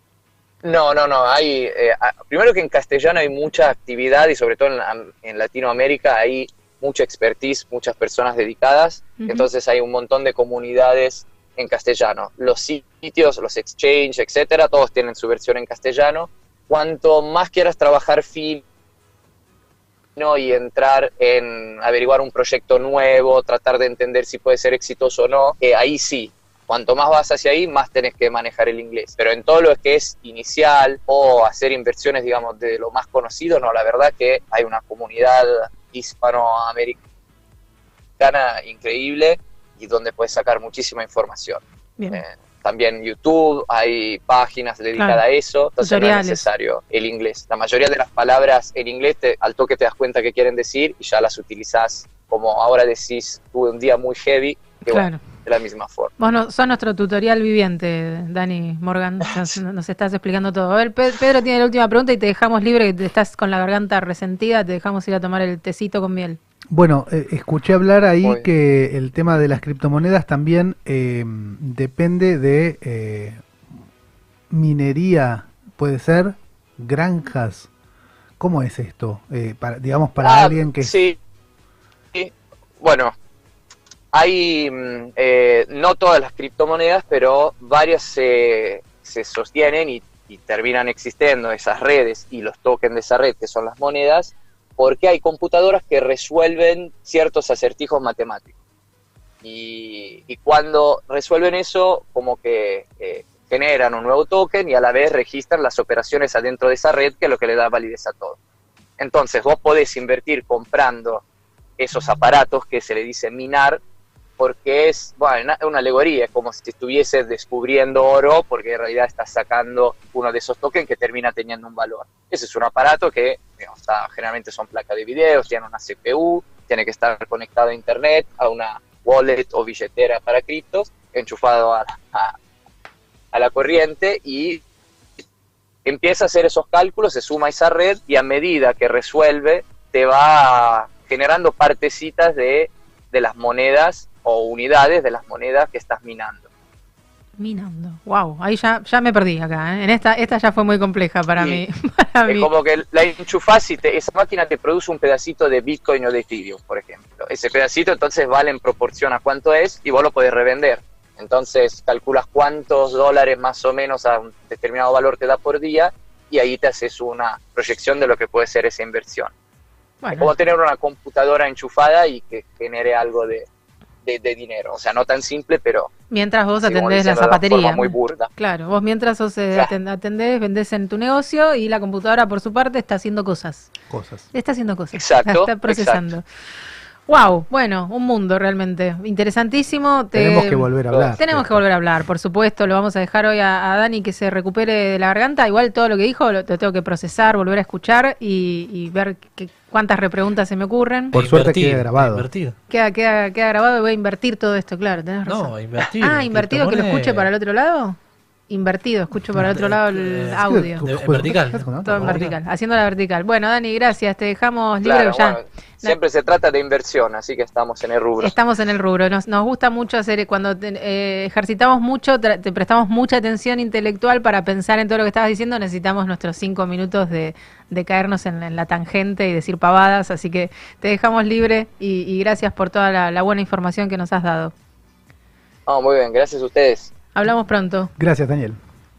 no no no hay eh, primero que en castellano hay mucha actividad y sobre todo en, en Latinoamérica hay mucha expertise muchas personas dedicadas Ujú. entonces hay un montón de comunidades en castellano. Los sitios, los exchange, etcétera, todos tienen su versión en castellano. Cuanto más quieras trabajar fino y entrar en averiguar un proyecto nuevo, tratar de entender si puede ser exitoso o no, eh, ahí sí. Cuanto más vas hacia ahí, más tenés que manejar el inglés. Pero en todo lo que es inicial o hacer inversiones, digamos, de lo más conocido, no, la verdad que hay una comunidad hispanoamericana increíble y donde puedes sacar muchísima información. Bien. Eh, también YouTube, hay páginas dedicadas Claro. a eso, entonces no es Tutoriales. necesario el inglés. La mayoría de las palabras en inglés te- al toque te das cuenta que quieren decir y ya las utilizás como ahora decís, tuve un día muy heavy, que bueno, Claro. De la misma forma. Vos no, sos nuestro tutorial viviente, Dani Morgan. Nos, nos estás explicando todo. A ver, Pe- Pedro tiene la última pregunta y te dejamos libre, que te estás con la garganta resentida, te dejamos ir a tomar el tecito con miel. Bueno, eh, escuché hablar ahí que el tema de las criptomonedas también eh, depende de eh, minería, puede ser, granjas. ¿Cómo es esto? Eh, para, digamos, para Ah, alguien que... Sí. Sí. Bueno, hay mm, eh, no todas las criptomonedas, pero varias se, se sostienen y terminan existiendo esas redes y los tokens de esa red, que son las monedas, porque hay computadoras que resuelven ciertos acertijos matemáticos. Y, y cuando resuelven eso, como que eh, generan un nuevo token y a la vez registran las operaciones adentro de esa red, que es lo que le da validez a todo. Entonces vos podés invertir comprando esos aparatos que se le dice minar, porque es bueno, una, alegoría, es como si estuvieses descubriendo oro, porque en realidad estás sacando uno de esos tokens que termina teniendo un valor. Ese es un aparato que digamos, está- generalmente son placas de video, tiene una CPU, tiene que estar conectado a internet, a una wallet o billetera para criptos, enchufado a, a- a la corriente y empieza a hacer esos cálculos, se suma a esa red y a medida que resuelve te va generando partecitas de, de las monedas o unidades de las monedas que estás minando. Minando. Wow, ahí ya, ya me perdí acá. ¿eh? En esta, esta ya fue muy compleja para Sí. mí. Para Es mí. como que la enchufás y te- esa máquina te produce un pedacito de Bitcoin o de Ethereum, por ejemplo. Ese pedacito entonces vale en proporción a cuánto es y vos lo podés revender. Entonces calculas cuántos dólares más o menos a un determinado valor te da por día y ahí te haces una proyección de lo que puede ser esa inversión. Es Bueno, como tener una computadora enchufada y que genere algo de, de- de dinero. O sea, no tan simple, pero mientras vos atendés la de zapatería. forma muy burda. Claro, vos mientras sos, eh, Claro. aten- atendés, vendés en tu negocio y la computadora por su parte está haciendo cosas. Cosas. Está haciendo cosas. Exacto, La está procesando. Wow, bueno, un mundo realmente interesantísimo. Te- Tenemos que volver a hablar. Tenemos que volver a hablar, por supuesto. Lo vamos a dejar hoy a, a Dani que se recupere de la garganta. Igual todo lo que dijo lo, lo tengo que procesar, volver a escuchar y, y ver qué- cuántas repreguntas se me ocurren. Por suerte Invertir, queda grabado. Invertir. Queda, queda, queda grabado y voy a invertir todo esto, claro, tenés razón. No, invertir. Ah, invertido que lo escuche para el otro lado. Invertido, escucho para el otro lado el Eh, audio. de- vertical. Todo en vertical, haciendo la vertical. Bueno, Dani, gracias. Te dejamos libre Claro, ya. bueno, siempre se trata de inversión, así que estamos en el rubro. Estamos en el rubro. Nos, nos gusta mucho hacer, cuando te- eh, ejercitamos mucho, te prestamos mucha atención intelectual para pensar en todo lo que estabas diciendo. Necesitamos nuestros cinco minutos de, de caernos en, en la tangente y decir pavadas. Así que te dejamos libre y, y gracias por toda la, la buena información que nos has dado. Oh, muy bien, gracias a ustedes. Hablamos pronto. Gracias, Daniel.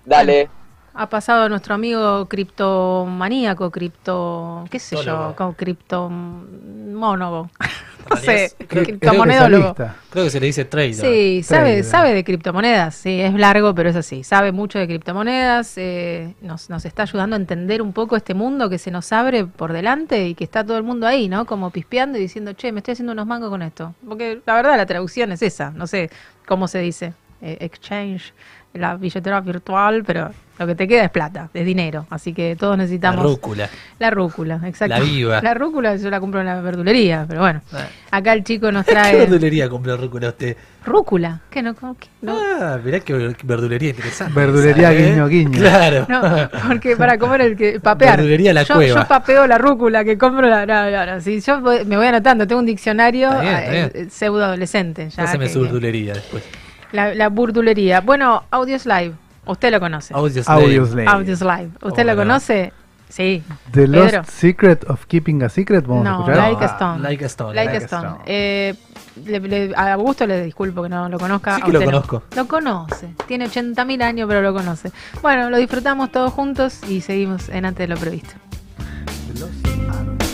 Dale. Ha pasado nuestro amigo criptomaníaco, cripto, qué sé yo, Tólogo. criptomónogo. no sé, Creo- creo que criptomonedólogo. Creo que se le dice trader. Sí, sabe, Trader. sabe de criptomonedas, sí, es largo, pero es así. Sabe mucho de criptomonedas, eh, nos, nos está ayudando a entender un poco este mundo que se nos abre por delante y que está todo el mundo ahí, ¿no? Como pispeando y diciendo, che, me estoy haciendo unos mangos con esto. Porque la verdad la traducción es esa, no sé cómo se dice, eh, exchange, la billetera virtual, pero lo que te queda es plata, es dinero. Así que todos La necesitamos... rúcula. La rúcula, exacto. La viva. La rúcula yo la compro en la verdulería, pero bueno. Ah. Acá el chico nos ¿Qué trae... verdulería compró rúcula usted? ¿Rúcula? ¿Qué no? ¿Cómo que? no? Ah, mirá qué verdulería interesante. Verdulería ¿eh? guiño, guiño. Claro. No, porque para comer el que papear. Verdulería La yo, Cueva. yo papeo la rúcula que compro la, no, no, no, si yo voy- me voy anotando, tengo un diccionario bien, eh, eh, pseudo adolescente. Ya Pásame que- su que- verdulería después. La, la burdulería. Bueno, Audios Live. Usted lo conoce. Audio Audios Live. Audios Live. ¿Usted ¿Cómo lo no? conoce? Sí. The Lost Pedro. Secret of Keeping a Secret, vamos a No, escuchar. Like a Stone. Like a Stone. Like a Like a Stone. Stone. Eh, le- le- a Augusto le disculpo que no lo conozca. Sí a que lo no. conozco. Lo conoce. Tiene 80.000 años, pero lo conoce. Bueno, lo disfrutamos todos juntos y seguimos en antes de lo previsto. on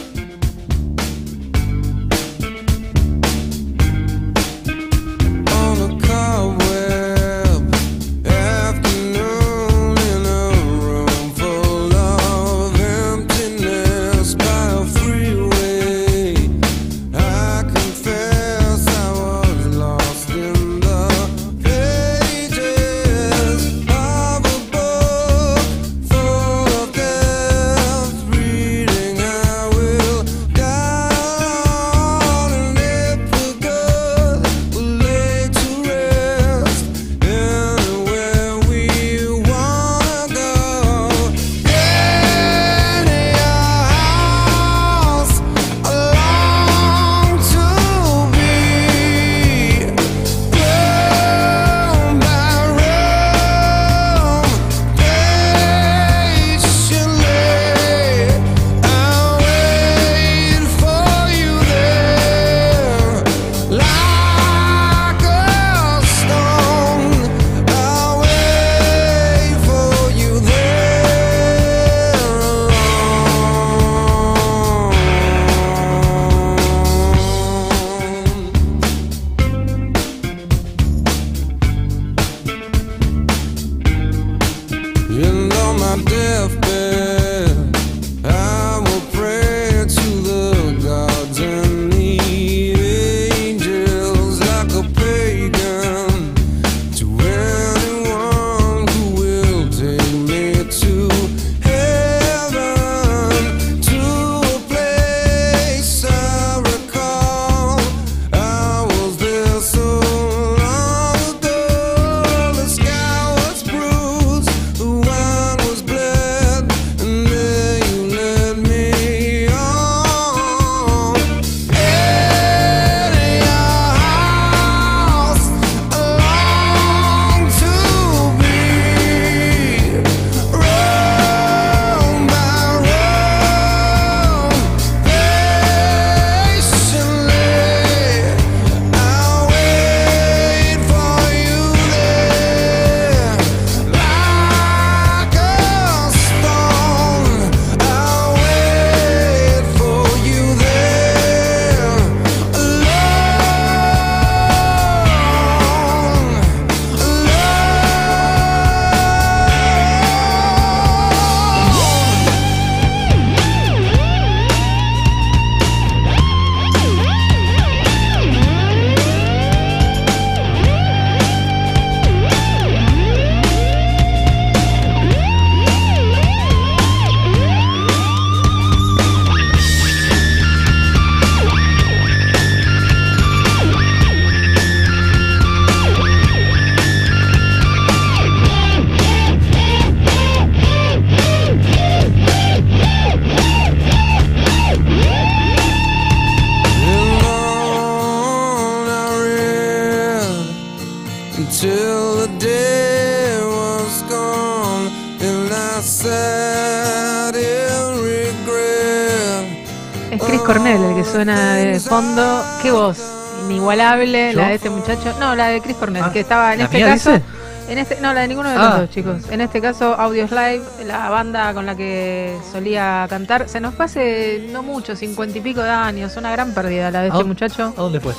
fondo. ¿Qué voz? Inigualable, ¿Yo? la de este muchacho. No, la de Chris Cornell, que estaba en ¿La este caso. dice? En este, no, la de ninguno de Ah. los dos, chicos. En este caso, Audios Live, la banda con la que solía cantar. Se nos pase no mucho, cincuenta y pico de años. Una gran pérdida la de este ¿A dó- muchacho. ¿A dónde fue?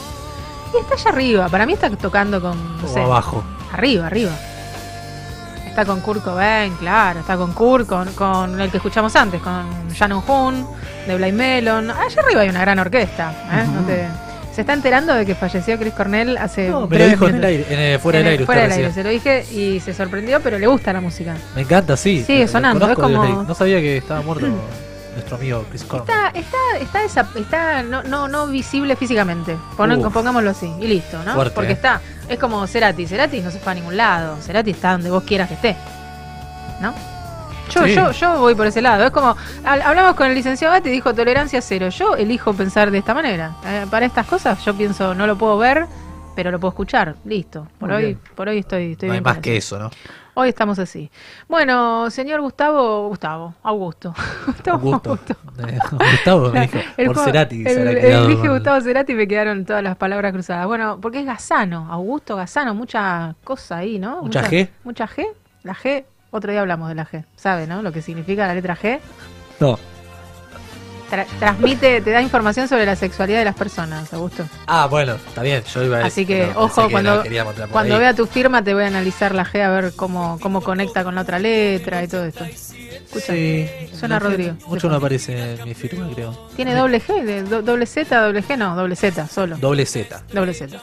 Y está allá arriba. Para mí está tocando con. No O sé, abajo. Arriba, arriba. Está con Kurt Cobain, claro. Está con Kurt, con, con el que escuchamos antes, con Shannon Hoon, de Blind Melon. Allá arriba hay una gran orquesta. ¿eh? No te- Se está enterando de que falleció Chris Cornell hace. No, me lo dijo en el aire, en el- fuera En del el- aire. Fuera usted del aire, recién. se lo dije y se sorprendió, pero le gusta la música. Me encanta, sí. Sigue sonando, es como- No sabía que estaba muerto nuestro amigo Chris Cornell. Está, está, está, desa- está no, no, no visible físicamente. Pon- pongámoslo así. Y listo, ¿no? Fuerte, Porque eh. está. Es como Cerati. Cerati no se fue a ningún lado. Cerati está donde vos quieras que esté. ¿No? Yo, Sí. yo, yo voy por ese lado. Es como. hab- Hablamos con el licenciado Gatti y dijo tolerancia cero. Yo elijo pensar de esta manera. Eh, para estas cosas, yo pienso, no lo puedo ver, pero lo puedo escuchar. Listo. Por Muy hoy, bien. por hoy estoy, estoy No hay más que eso, ¿no? Hoy estamos así. Bueno, señor Gustavo, Gustavo, Augusto. Gustavo, Augusto. Eh, Gustavo me dijo. El Por Cerati se el- habrá el- dije Gustavo Cerati y me quedaron todas las palabras cruzadas. Bueno, porque es Gazano, Augusto Gazano, mucha cosa ahí, ¿no? ¿Mucha G? Mucha G. La G, otro día hablamos de la G. ¿Sabe, no? Lo que significa la letra G. No. Tra- transmite, te da información sobre la sexualidad de las personas, Augusto. Ah, bueno, está bien. Yo iba a Así decir- que, no, ojo, que cuando, cuando ahí. vea tu firma te voy a analizar la G a ver cómo, cómo conecta con la otra letra y todo esto. Escucha, Sí, suena Rodrigo. Mucho no aparece en mi firma, creo. Tiene doble G, de- do- doble Z, doble G, no, doble Z, solo. Doble Z. Doble Z.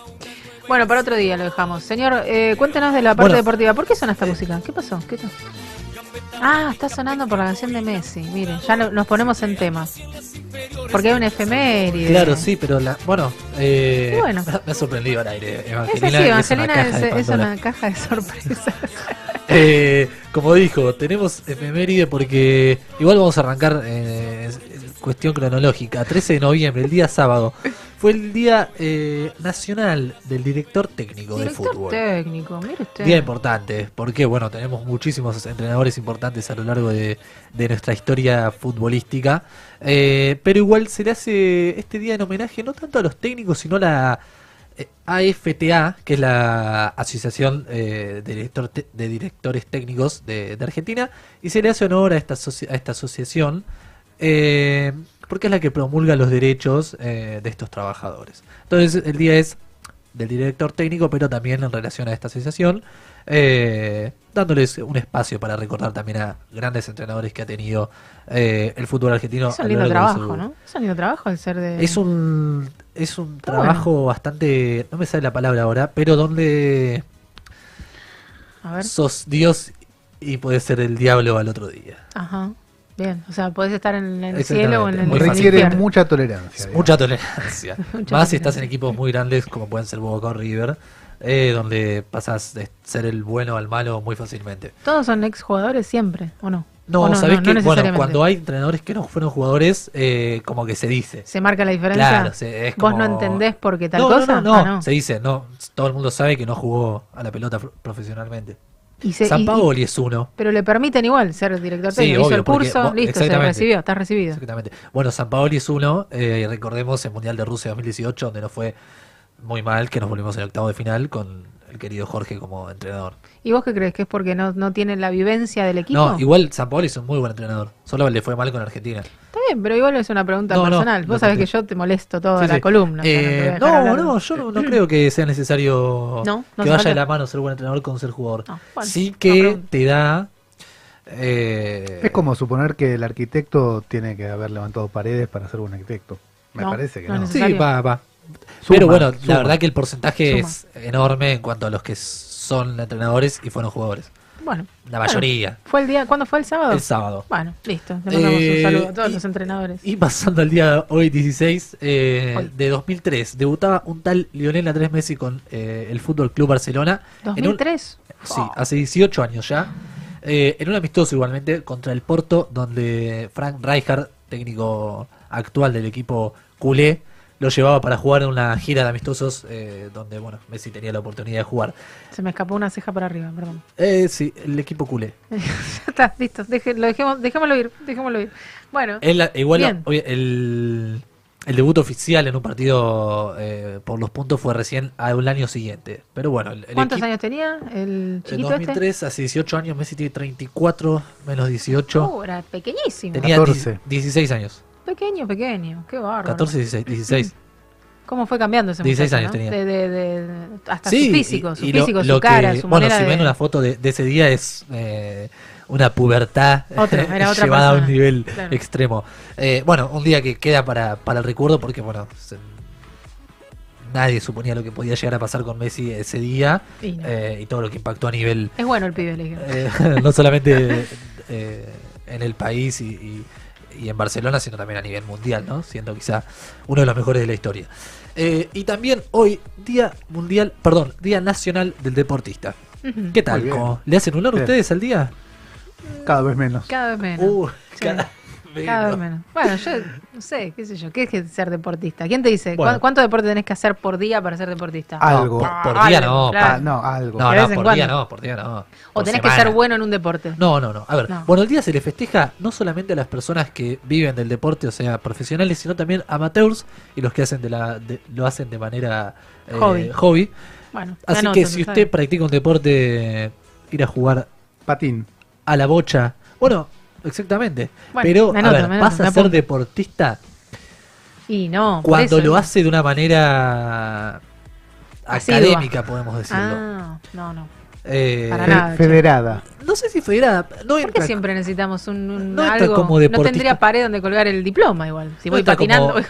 Bueno, para otro día lo dejamos. Señor, eh, cuéntenos de la parte Bueno. deportiva. ¿Por qué suena esta música? ¿Qué pasó? ¿Qué tal? Ah, está sonando por la canción de Messi. Miren, ya no- nos ponemos en tema. Porque hay un efeméride. Claro, sí, pero la, bueno, eh, bueno. me ha sorprendido al aire. Es Evangelina, así, es una Evangelina caja es, una caja de sorpresas. Eh, como dijo, tenemos efeméride porque igual vamos a arrancar eh, en cuestión cronológica. 13 de noviembre, el día sábado, fue el día eh, nacional del director técnico de Director fútbol. técnico, mire usted. Día importante, porque bueno, tenemos muchísimos entrenadores importantes a lo largo de, de nuestra historia futbolística, eh, pero igual se le hace este día en homenaje no tanto a los técnicos, sino a la eh, AFTA, que es la Asociación eh, de, Director de Directores Técnicos de, de Argentina, y se le hace honor a esta, a esta asociación. eh, porque es la que promulga los derechos eh, de estos trabajadores. Entonces el día es del director técnico, pero también en relación a esta asociación, eh, dándoles un espacio para recordar también a grandes entrenadores que ha tenido eh, el fútbol argentino. Es un lindo trabajo, ¿no? Es un lindo trabajo el ser de. Es un, es un Está trabajo bastante, no me sale la palabra ahora, pero donde A ver. sos Dios y puedes ser el diablo al otro día. Ajá. Bien, o sea, podés estar en el cielo o en el, muy fácil. Requiere mucha tolerancia. Mucha tolerancia. Mucha Más si estás en equipos muy grandes como pueden ser Boca o River, eh, donde pasas de ser el bueno al malo muy fácilmente. Todos son exjugadores siempre, ¿o no? No, ¿O sabés que bueno, cuando hay entrenadores que no fueron jugadores, eh, como que se dice. ¿Se marca la diferencia? Claro, se- es ¿Vos como- no entendés por qué tal no, cosa? No, no, Ah, no, se dice, no, todo el mundo sabe que no jugó a la pelota pro- profesionalmente. Y se- San y- Paoli es uno. Pero le permiten igual ser director Sí, técnico. Hizo obvio, el curso, listo, se recibió, está recibido. Exactamente. Bueno, San Paoli es uno, eh, recordemos el Mundial de Rusia 2018, donde nos fue muy mal, que nos volvimos en el octavo de final con el querido Jorge como entrenador. ¿Y vos qué crees? ¿Que es porque no, no tienen la vivencia del equipo? No, igual San Paoli es un muy buen entrenador, solo le fue mal con Argentina. Está bien, pero igual es una pregunta No, personal. vos sabés que yo te molesto toda Sí, la sí. columna. o sea, no Eh, no, no, yo no, no creo que sea necesario No, no que vaya de la mano ser buen entrenador con ser jugador. bueno, sí que te da... eh, Es como suponer que el arquitecto tiene que haber levantado paredes para ser buen arquitecto. Me No, parece que no no. Sí, va, va. Suma, Pero bueno, suma. la verdad que el porcentaje Suma. es enorme en cuanto a los que son entrenadores y fueron jugadores. Bueno. La bueno. mayoría. ¿Fue el día, ¿Cuándo fue el sábado? El sábado. Bueno, listo. Le mandamos Eh, un saludo a todos y- los entrenadores. Y pasando al día hoy 16 eh, Hoy. de 2003, debutaba un tal Lionel Andrés Messi con eh, el Fútbol Club Barcelona. en un- ¿2003? sí, hace 18 años ya. Eh, en un amistoso igualmente contra el Porto, donde Frank Rijkaard, técnico actual del equipo culé, lo llevaba para jugar en una gira de amistosos eh, donde, bueno, Messi tenía la oportunidad de jugar. Se me escapó una ceja para arriba, perdón. Eh, sí, el equipo culé. ya está, listo. Deje- lo dejemos, dejémoslo ir, dejémoslo ir. Bueno, igual, bien. el, el debut oficial en un partido eh, por los puntos fue recién al año siguiente. Pero bueno, el, el ¿cuántos equipo- años tenía el En chiquito 2003, hace 18 años, Messi tiene 34, menos 18. este? Uh, era pequeñísimo. Tenía 14. 16 años. Pequeño, pequeño. Qué bárbaro. 14, 16. 16. ¿Cómo fue cambiando ese 16 muchacho, años no? tenía. De, de- de- de- hasta Sí, su físico, su y físico, lo su cara, que- su Bueno, si ven una foto de, ese día es eh, una pubertad Otra, era otra llevada a un nivel claro. extremo. Eh, bueno, un día que queda para, para el recuerdo porque, bueno, se- nadie suponía lo que podía llegar a pasar con Messi ese día Y no. eh, y todo lo que impactó a nivel Es bueno el pibe, le dije. no solamente en el país y, y- y en Barcelona, sino también a nivel mundial, ¿no? Siendo quizá uno de los mejores de la historia. Eh, y también hoy, Día Mundial, perdón, Día Nacional del Deportista. ¿Qué tal? ¿Le hacen honor Bien. ustedes al día? Cada vez menos. Cada vez menos. Uh, Sí. cada Cada vez menos. Bueno, yo no sé, qué sé yo, ¿qué es que ser deportista? ¿Quién te dice Bueno. ¿cuán- cuánto deporte tenés que hacer por día para ser deportista? Algo. Por, por día algo, no, claro. Ah, no, algo. no, no, por día no, por día no. O Por tenés que ser bueno en un deporte. No, no, no. A ver, No. bueno, el día se le festeja no solamente a las personas que viven del deporte, o sea, profesionales, sino también amateurs y los que hacen de la, de- lo hacen de manera eh, Hobby. hobby. Bueno, Así anoto, que si usted practica un deporte, ir a jugar Patín. a la bocha, bueno, exactamente. Bueno, Pero, a ver, me a ser deportista Y no, cuando eso, lo hace de una manera Asidua. académica, podemos decirlo. Ah, no, no. Eh, Para nada, federada. no sé si federada, no ¿Por qué siempre necesitamos un, un No algo? como no tendría pared donde colgar el diploma igual. Si No voy patinando como-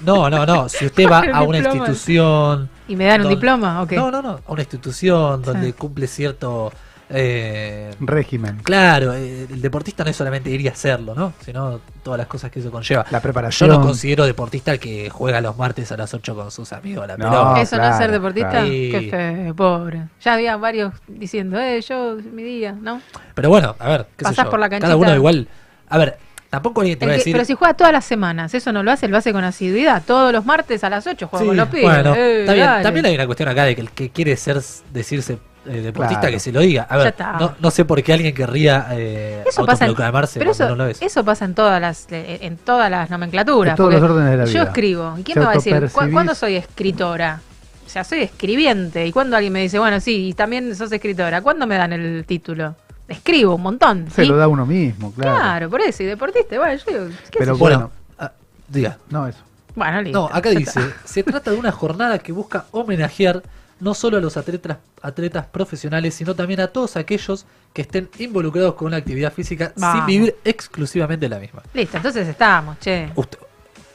No, no, no. Si usted va a una institución. y me dan un diploma, ok. No, no, no. A una institución donde Sí. cumple cierto. Eh, Régimen. claro, eh, el deportista no es solamente ir y hacerlo, ¿no? Sino todas las cosas que eso conlleva. La Yo preparación. no considero deportista el que juega los martes a las 8 con sus amigos a la No. pelota. ¿Eso no es ser deportista? claro. Qué fe, pobre. Ya había varios diciendo, eh, yo, mi día, ¿no? Pero bueno, a ver, qué sé yo. por la Cada uno igual. A ver, tampoco alguien te va a que- decir. pero si juega todas las semanas, eso no lo hace, lo hace con asiduidad. Todos los martes a las 8 juega Sí, con los pibes. bueno, Eh. También hay una cuestión acá de que el que quiere ser decirse eh, deportista Claro. que se lo diga. A Ya ver, está. no, no sé por qué alguien querría eh, Eso pasa en, pero eso, no lo es. eso pasa en todas las eh, en todas las nomenclaturas. En todos los órdenes de la Yo vida. escribo. ¿Y quién Se me va a decir? ¿cu- autopercibís- ¿Cuándo soy escritora? O sea, soy escribiente. ¿Y cuando alguien me dice, bueno, sí, y también sos escritora? ¿Cuándo me dan el título? Escribo un montón. Se ¿sí? lo da uno mismo, claro. Claro, por eso. Y deportista, bueno, yo digo, ¿qué Pero sé yo? bueno, ah, diga. no eso. Bueno, listo. No, acá dice, se trata de una jornada que busca homenajear no solo a los atletas, atletas profesionales, sino también a todos aquellos que estén involucrados con una actividad física sin vivir exclusivamente la misma. Listo, entonces estamos, che. Usted-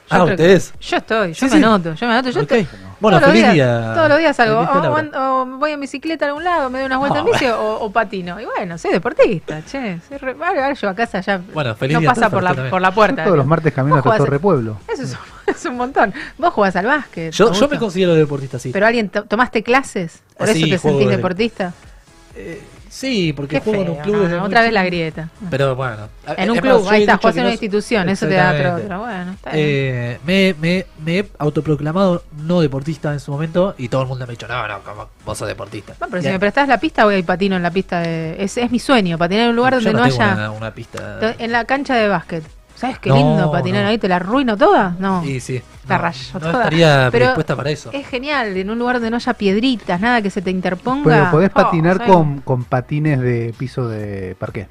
ah, creo que- ustedes. Yo estoy, yo Sí, me sí. anoto, yo me anoto. Yo Ok. estoy- Bueno, todos los feliz días- día. Todos los días salgo, o, voy en bicicleta a algún lado, me doy una vuelta No, en bici o, o patino. Y bueno, soy deportista, che. Soy re- ahora yo a casa ya Bueno, feliz no día pasa por la, por la Yo puerta. todos los martes camino hasta Torre Pueblo. Eso es, un- es un montón. Vos jugás al básquet. Yo, yo me considero deportista, sí. Pero alguien to- tomaste clases, por Sí, eso te sentís de- deportista. Sí, porque juego en un club no, desde no, muy otra vez la grieta. Pero bueno. En un es club, más, ahí está, jugás en una no- institución, eso te da otro, otro. Bueno, está bien. Eh, me, me, me he autoproclamado no deportista en su momento y todo el mundo me ha dicho, no, no, como vos sos deportista. No, pero Y si a- me prestás la pista, voy a ir patino en la pista de. Es, es mi sueño, patinar en un lugar yo donde no no, tengo haya. una, una pista. En la cancha de básquet. ¿Sabes qué No, lindo patinar no. ahí? ¿Te la arruino toda? No. Y sí, La no, rayo no toda. estaría Pero predispuesta para eso. Es genial, en un lugar donde no haya piedritas, nada que se te interponga. Pero podés Oh, patinar con, con patines de piso de parqué.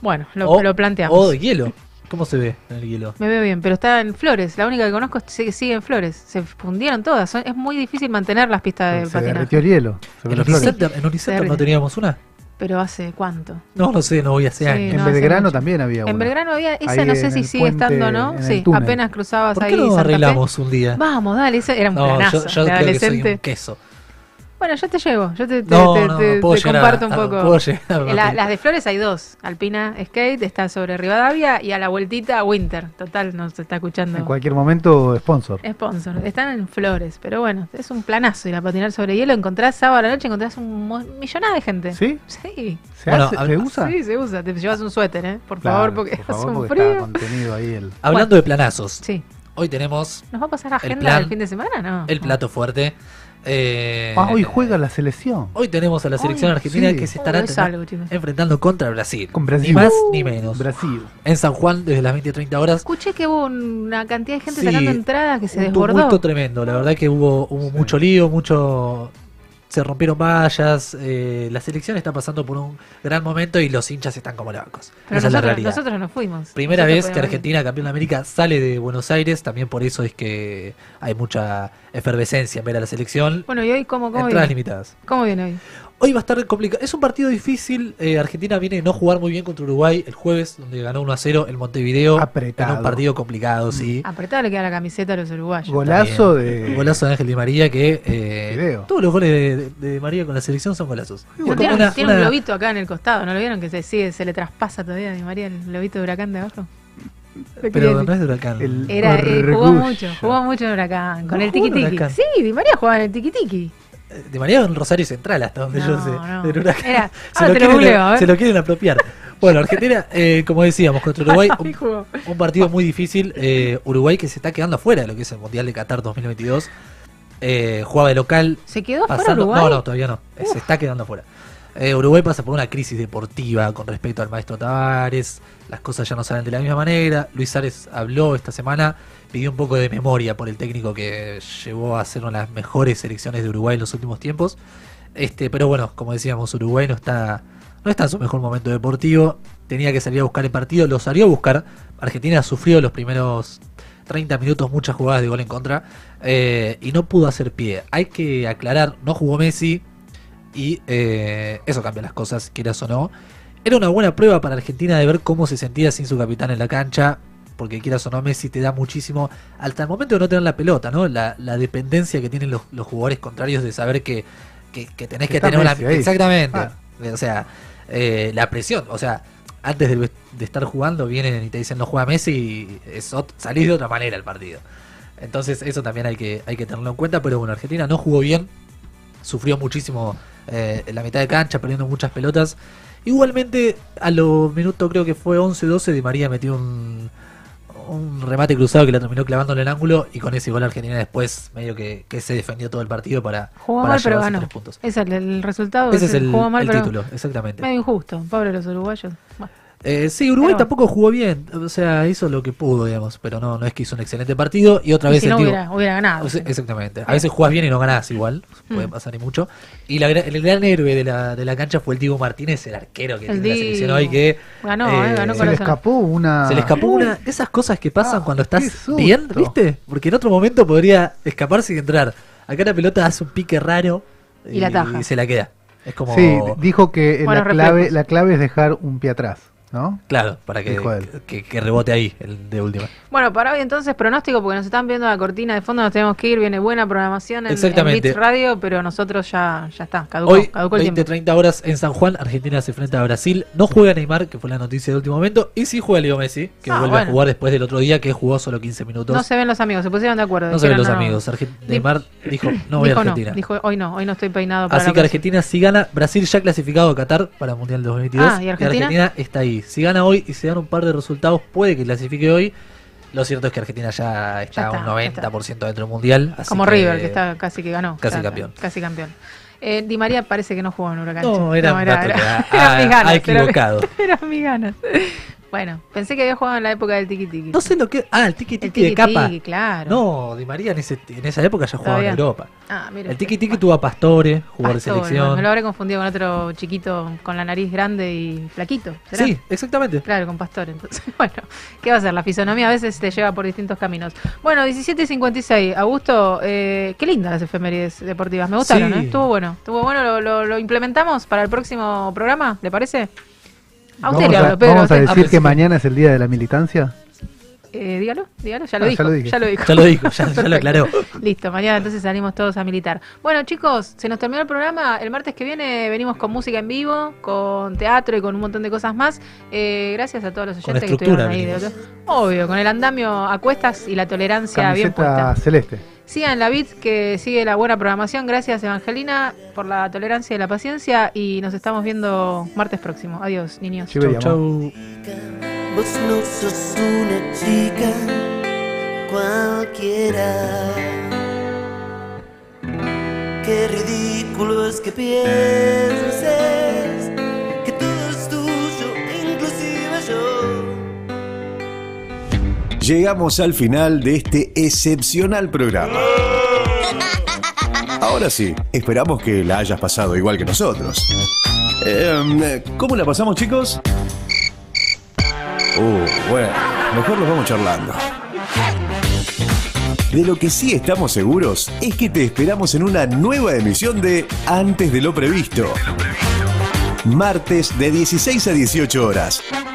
Bueno, lo, O- lo planteamos. O de hielo. ¿Cómo se ve en el hielo? Me veo bien, pero está en Flores. La única que conozco es que sigue en Flores. Se fundieron todas. Son- es muy difícil mantener las pistas de Se patinaje. derritió el hielo. Se En. Unicenter, en Unicenter no teníamos una. Pero hace cuánto. No, no sé, no voy hace Sí, años. En no, Belgrano también había una. En Belgrano había, esa Ahí no sé si sigue puente, estando o no. Sí, apenas cruzabas ¿Por ahí. qué no Santa Fe. arreglamos un día? Vamos, dale, ese era un No, planazo. yo, yo de creo que soy adolescente. un queso. Bueno, yo te llevo, yo te, te- No, te- no, te- no puedo te llegar a- comparto un a- poco. puedo llegar a La- Martín. las de Flores hay dos, Alpina Skate, está sobre Rivadavia y a la vueltita Winter. Total, nos está escuchando. En cualquier momento, sponsor. Sponsor, están en Flores, pero bueno, es un planazo ir a patinar sobre hielo. Encontrás sábado a la noche, encontrás un mo- millonada de gente. ¿Sí? Sí. ¿Se, Bueno, hace? habla- ¿Se usa? Sí, se usa. Te llevas un suéter, ¿eh? Por Claro, favor, porque por favor, hace un porque frío. contenido ahí el. Hablando de planazos. Sí. Hoy tenemos ¿Nos va a pasar El agenda plan, del fin de semana? No. el plato fuerte. Eh, Ah, hoy juega la selección. Hoy tenemos a la selección Hoy, argentina sí. que se estará Hoy es algo, chicos. enfrentando contra Brasil. Con Brasil. Ni más ni menos. Brasil. En San Juan desde las 20 y 30 horas. Escuché que hubo una cantidad de gente Sí, sacando entradas que se un desbordó. tumulto tremendo. La verdad que hubo, hubo mucho lío, mucho. Se rompieron vallas. eh, la selección está pasando por un gran momento y los hinchas están como locos. Pero Esa es la nosotros, realidad. nosotros no fuimos. Primera Nosotros vez que. Argentina, campeón de América, sale de Buenos Aires. También por eso es que hay mucha efervescencia en ver a la selección. Bueno, ¿y hoy cómo, cómo Entradas viene? limitadas. ¿Cómo viene hoy? Hoy va a estar complicado. Es un partido difícil. eh, Argentina viene de no jugar muy bien contra Uruguay el jueves, donde ganó 1 a 0 el Montevideo. Apretado. En un partido complicado, sí. Apretado le queda la camiseta a los uruguayos. Golazo También. de. Golazo de Ángel Di María que eh, Video. todos los goles de, de- María con la selección son golazos. Como tiene, una- tiene un globito acá en el costado, ¿no lo vieron? Que se sigue, se le traspasa todavía a Di María el globito de huracán de abajo. Pero no es de huracán. El Era, eh, jugó mucho, jugó mucho en Huracán, con No el. Huracán. Sí, Di María jugaba en el tiki tiki. Di María en Rosario Central, hasta donde yo sé. no. Era- se, ahora lo quieren, se lo quieren apropiar. Bueno, Argentina, eh, como decíamos, contra Uruguay, un, partido muy difícil. eh, Uruguay que se está quedando afuera de lo que es el Mundial de Qatar 2022. Eh, jugaba de local. ¿Se quedó afuera Uruguay? No, no, todavía no. Eh, Se está quedando afuera. Uruguay pasa por una crisis deportiva con respecto al maestro Tavares. Las cosas ya no salen de la misma manera. Luis Ares habló esta semana, pidió un poco de memoria por el técnico que llevó a ser una de las mejores selecciones de Uruguay en los últimos tiempos. Este, pero bueno, como decíamos, Uruguay no está, no está en su mejor momento deportivo. Tenía que salir a buscar el partido, lo salió a buscar. Argentina sufrió los primeros 30 minutos muchas jugadas de gol en contra eh, y no pudo hacer pie. Hay que aclarar, no jugó Messi y eh, eso cambia las cosas, quieras o no. Era una buena prueba para Argentina de ver cómo se sentía sin su capitán en la cancha, porque quieras o no, Messi te da muchísimo, hasta el momento de no tener la pelota, ¿no? La, la dependencia que tienen los, los jugadores contrarios de saber que, que, que tenés Que que tener ahí. Exactamente. Ah. O sea, eh, la presión, o sea, antes de, de estar jugando vienen y te dicen no juega Messi y es salís de otra manera el partido. Entonces eso también hay que, hay que tenerlo en cuenta, pero bueno, Argentina no jugó bien, sufrió muchísimo eh, en la mitad de cancha, perdiendo muchas pelotas. Igualmente, a los minutos creo que fue 11-12, Di María metió un, un remate cruzado que la terminó clavando en el ángulo y con ese gol Argentina después medio que, que se defendió todo el partido para, Jugó para mal, pero ganó. tres puntos. Ese es el, el resultado. Ese es el, jugó mal, el pero título, exactamente. Medio injusto. Pobre los uruguayos. Bueno, Eh, sí, Uruguay Pero- tampoco jugó bien, o sea, hizo lo que pudo, digamos, pero no, no es que hizo un excelente partido y otra y vez si no hubiera, hubiera ganado. o sea, exactamente. A veces jugás bien y no ganás igual, puede Mm. pasar y mucho. Y la, el gran héroe de la, de la cancha fue el Diego Martínez, el arquero que El tiene la selección hoy que Ganó, eh, ganó Se con le escapó una. se le escapó una esas cosas que pasan Ah, cuando estás bien, ¿viste? Porque en otro momento podría escaparse y entrar. Acá la pelota hace un pique raro Y la taja. y se la queda. Es como Sí, dijo que Buenos la clave, la clave es dejar un pie atrás, ¿no? claro, para que, que, que rebote ahí el de última. Bueno, para hoy entonces pronóstico, porque nos están viendo la cortina de fondo, nos tenemos que ir, viene buena programación en, en Exactamente. Beats Radio, pero nosotros ya, ya está, caducó, Hoy, caducó el tiempo. 20-30 horas en San Juan, Argentina se enfrenta a Brasil. No juega Neymar, que fue la noticia de último momento, y sí juega Leo Messi, que Ah, vuelve bueno. a jugar después del otro día, que jugó solo 15 minutos. No se ven los amigos, se pusieron de acuerdo. No se ven los no. amigos. Argen- Neymar dijo, no voy a Argentina. No, dijo, hoy no, hoy no estoy peinado para Así que. Argentina si gana, Brasil ya clasificado a Qatar para el Mundial 2022. Ah, ¿y Argentina? está ahí. Si gana hoy y se dan un par de resultados, puede que clasifique hoy. Lo cierto es que Argentina ya está, un ya 90% dentro del Mundial. así Como que- River, que está casi que ganó. Casi Está- campeón. Casi campeón. Eh, Di María parece que no jugó en Huracán. No, era un dato que ha- eran ha- mis ganas, ha era- equivocado. Eran mis ganas. Bueno, pensé que había jugado en la época del tiki tiki. No sé lo que. Ah, el tiki tiki de capa. claro. No, Di María en, ese- en esa época ya jugaba en. Europa. Ah, mira. El tiki tiki tuvo a Pastore, jugador de selección. Me lo habré confundido con otro chiquito con la nariz grande y flaquito. ¿será? Sí, exactamente. Claro, con Pastor. Entonces, bueno, ¿qué va a hacer? La fisonomía a veces te lleva por distintos caminos. Bueno, 17 y 56. Augusto, eh, qué lindas las efemérides deportivas. Me gustaron, Sí. ¿eh? Estuvo bueno. Estuvo bueno. Lo, lo- lo implementamos para el próximo programa? ¿Le parece? A usted Vamos le a, Pedro. vamos a usted- decir que mañana es el día de la militancia. Eh, dígalo, dígalo, ya lo Ah, dijo. ya lo dije. Ya lo dijo. Ya lo dijo, ya- ya lo aclaró. Listo, mañana entonces salimos todos a militar. Bueno, chicos, se nos terminó el programa. El martes que viene venimos con música en vivo, con teatro y con un montón de cosas más. Eh, gracias a todos los oyentes que estuvieron ahí. de otro- Obvio, con el andamio a cuestas y la tolerancia bien Camiseta puesta. celeste. Sigan la BIT que sigue la buena programación. Gracias, Evangelina, por la tolerancia y la paciencia. Y nos estamos viendo martes próximo. Adiós, niños. Chau, chau. Vos no sos una chica cualquiera. Qué ridículo es que pienses Llegamos al final de este excepcional programa. Ahora sí, esperamos que la hayas pasado igual que nosotros. Eh, ¿Cómo la pasamos, chicos? Uh, bueno, mejor nos vamos charlando. De lo que sí estamos seguros es que te esperamos en una nueva emisión de Antes de lo previsto. Martes de 16 a 18 horas.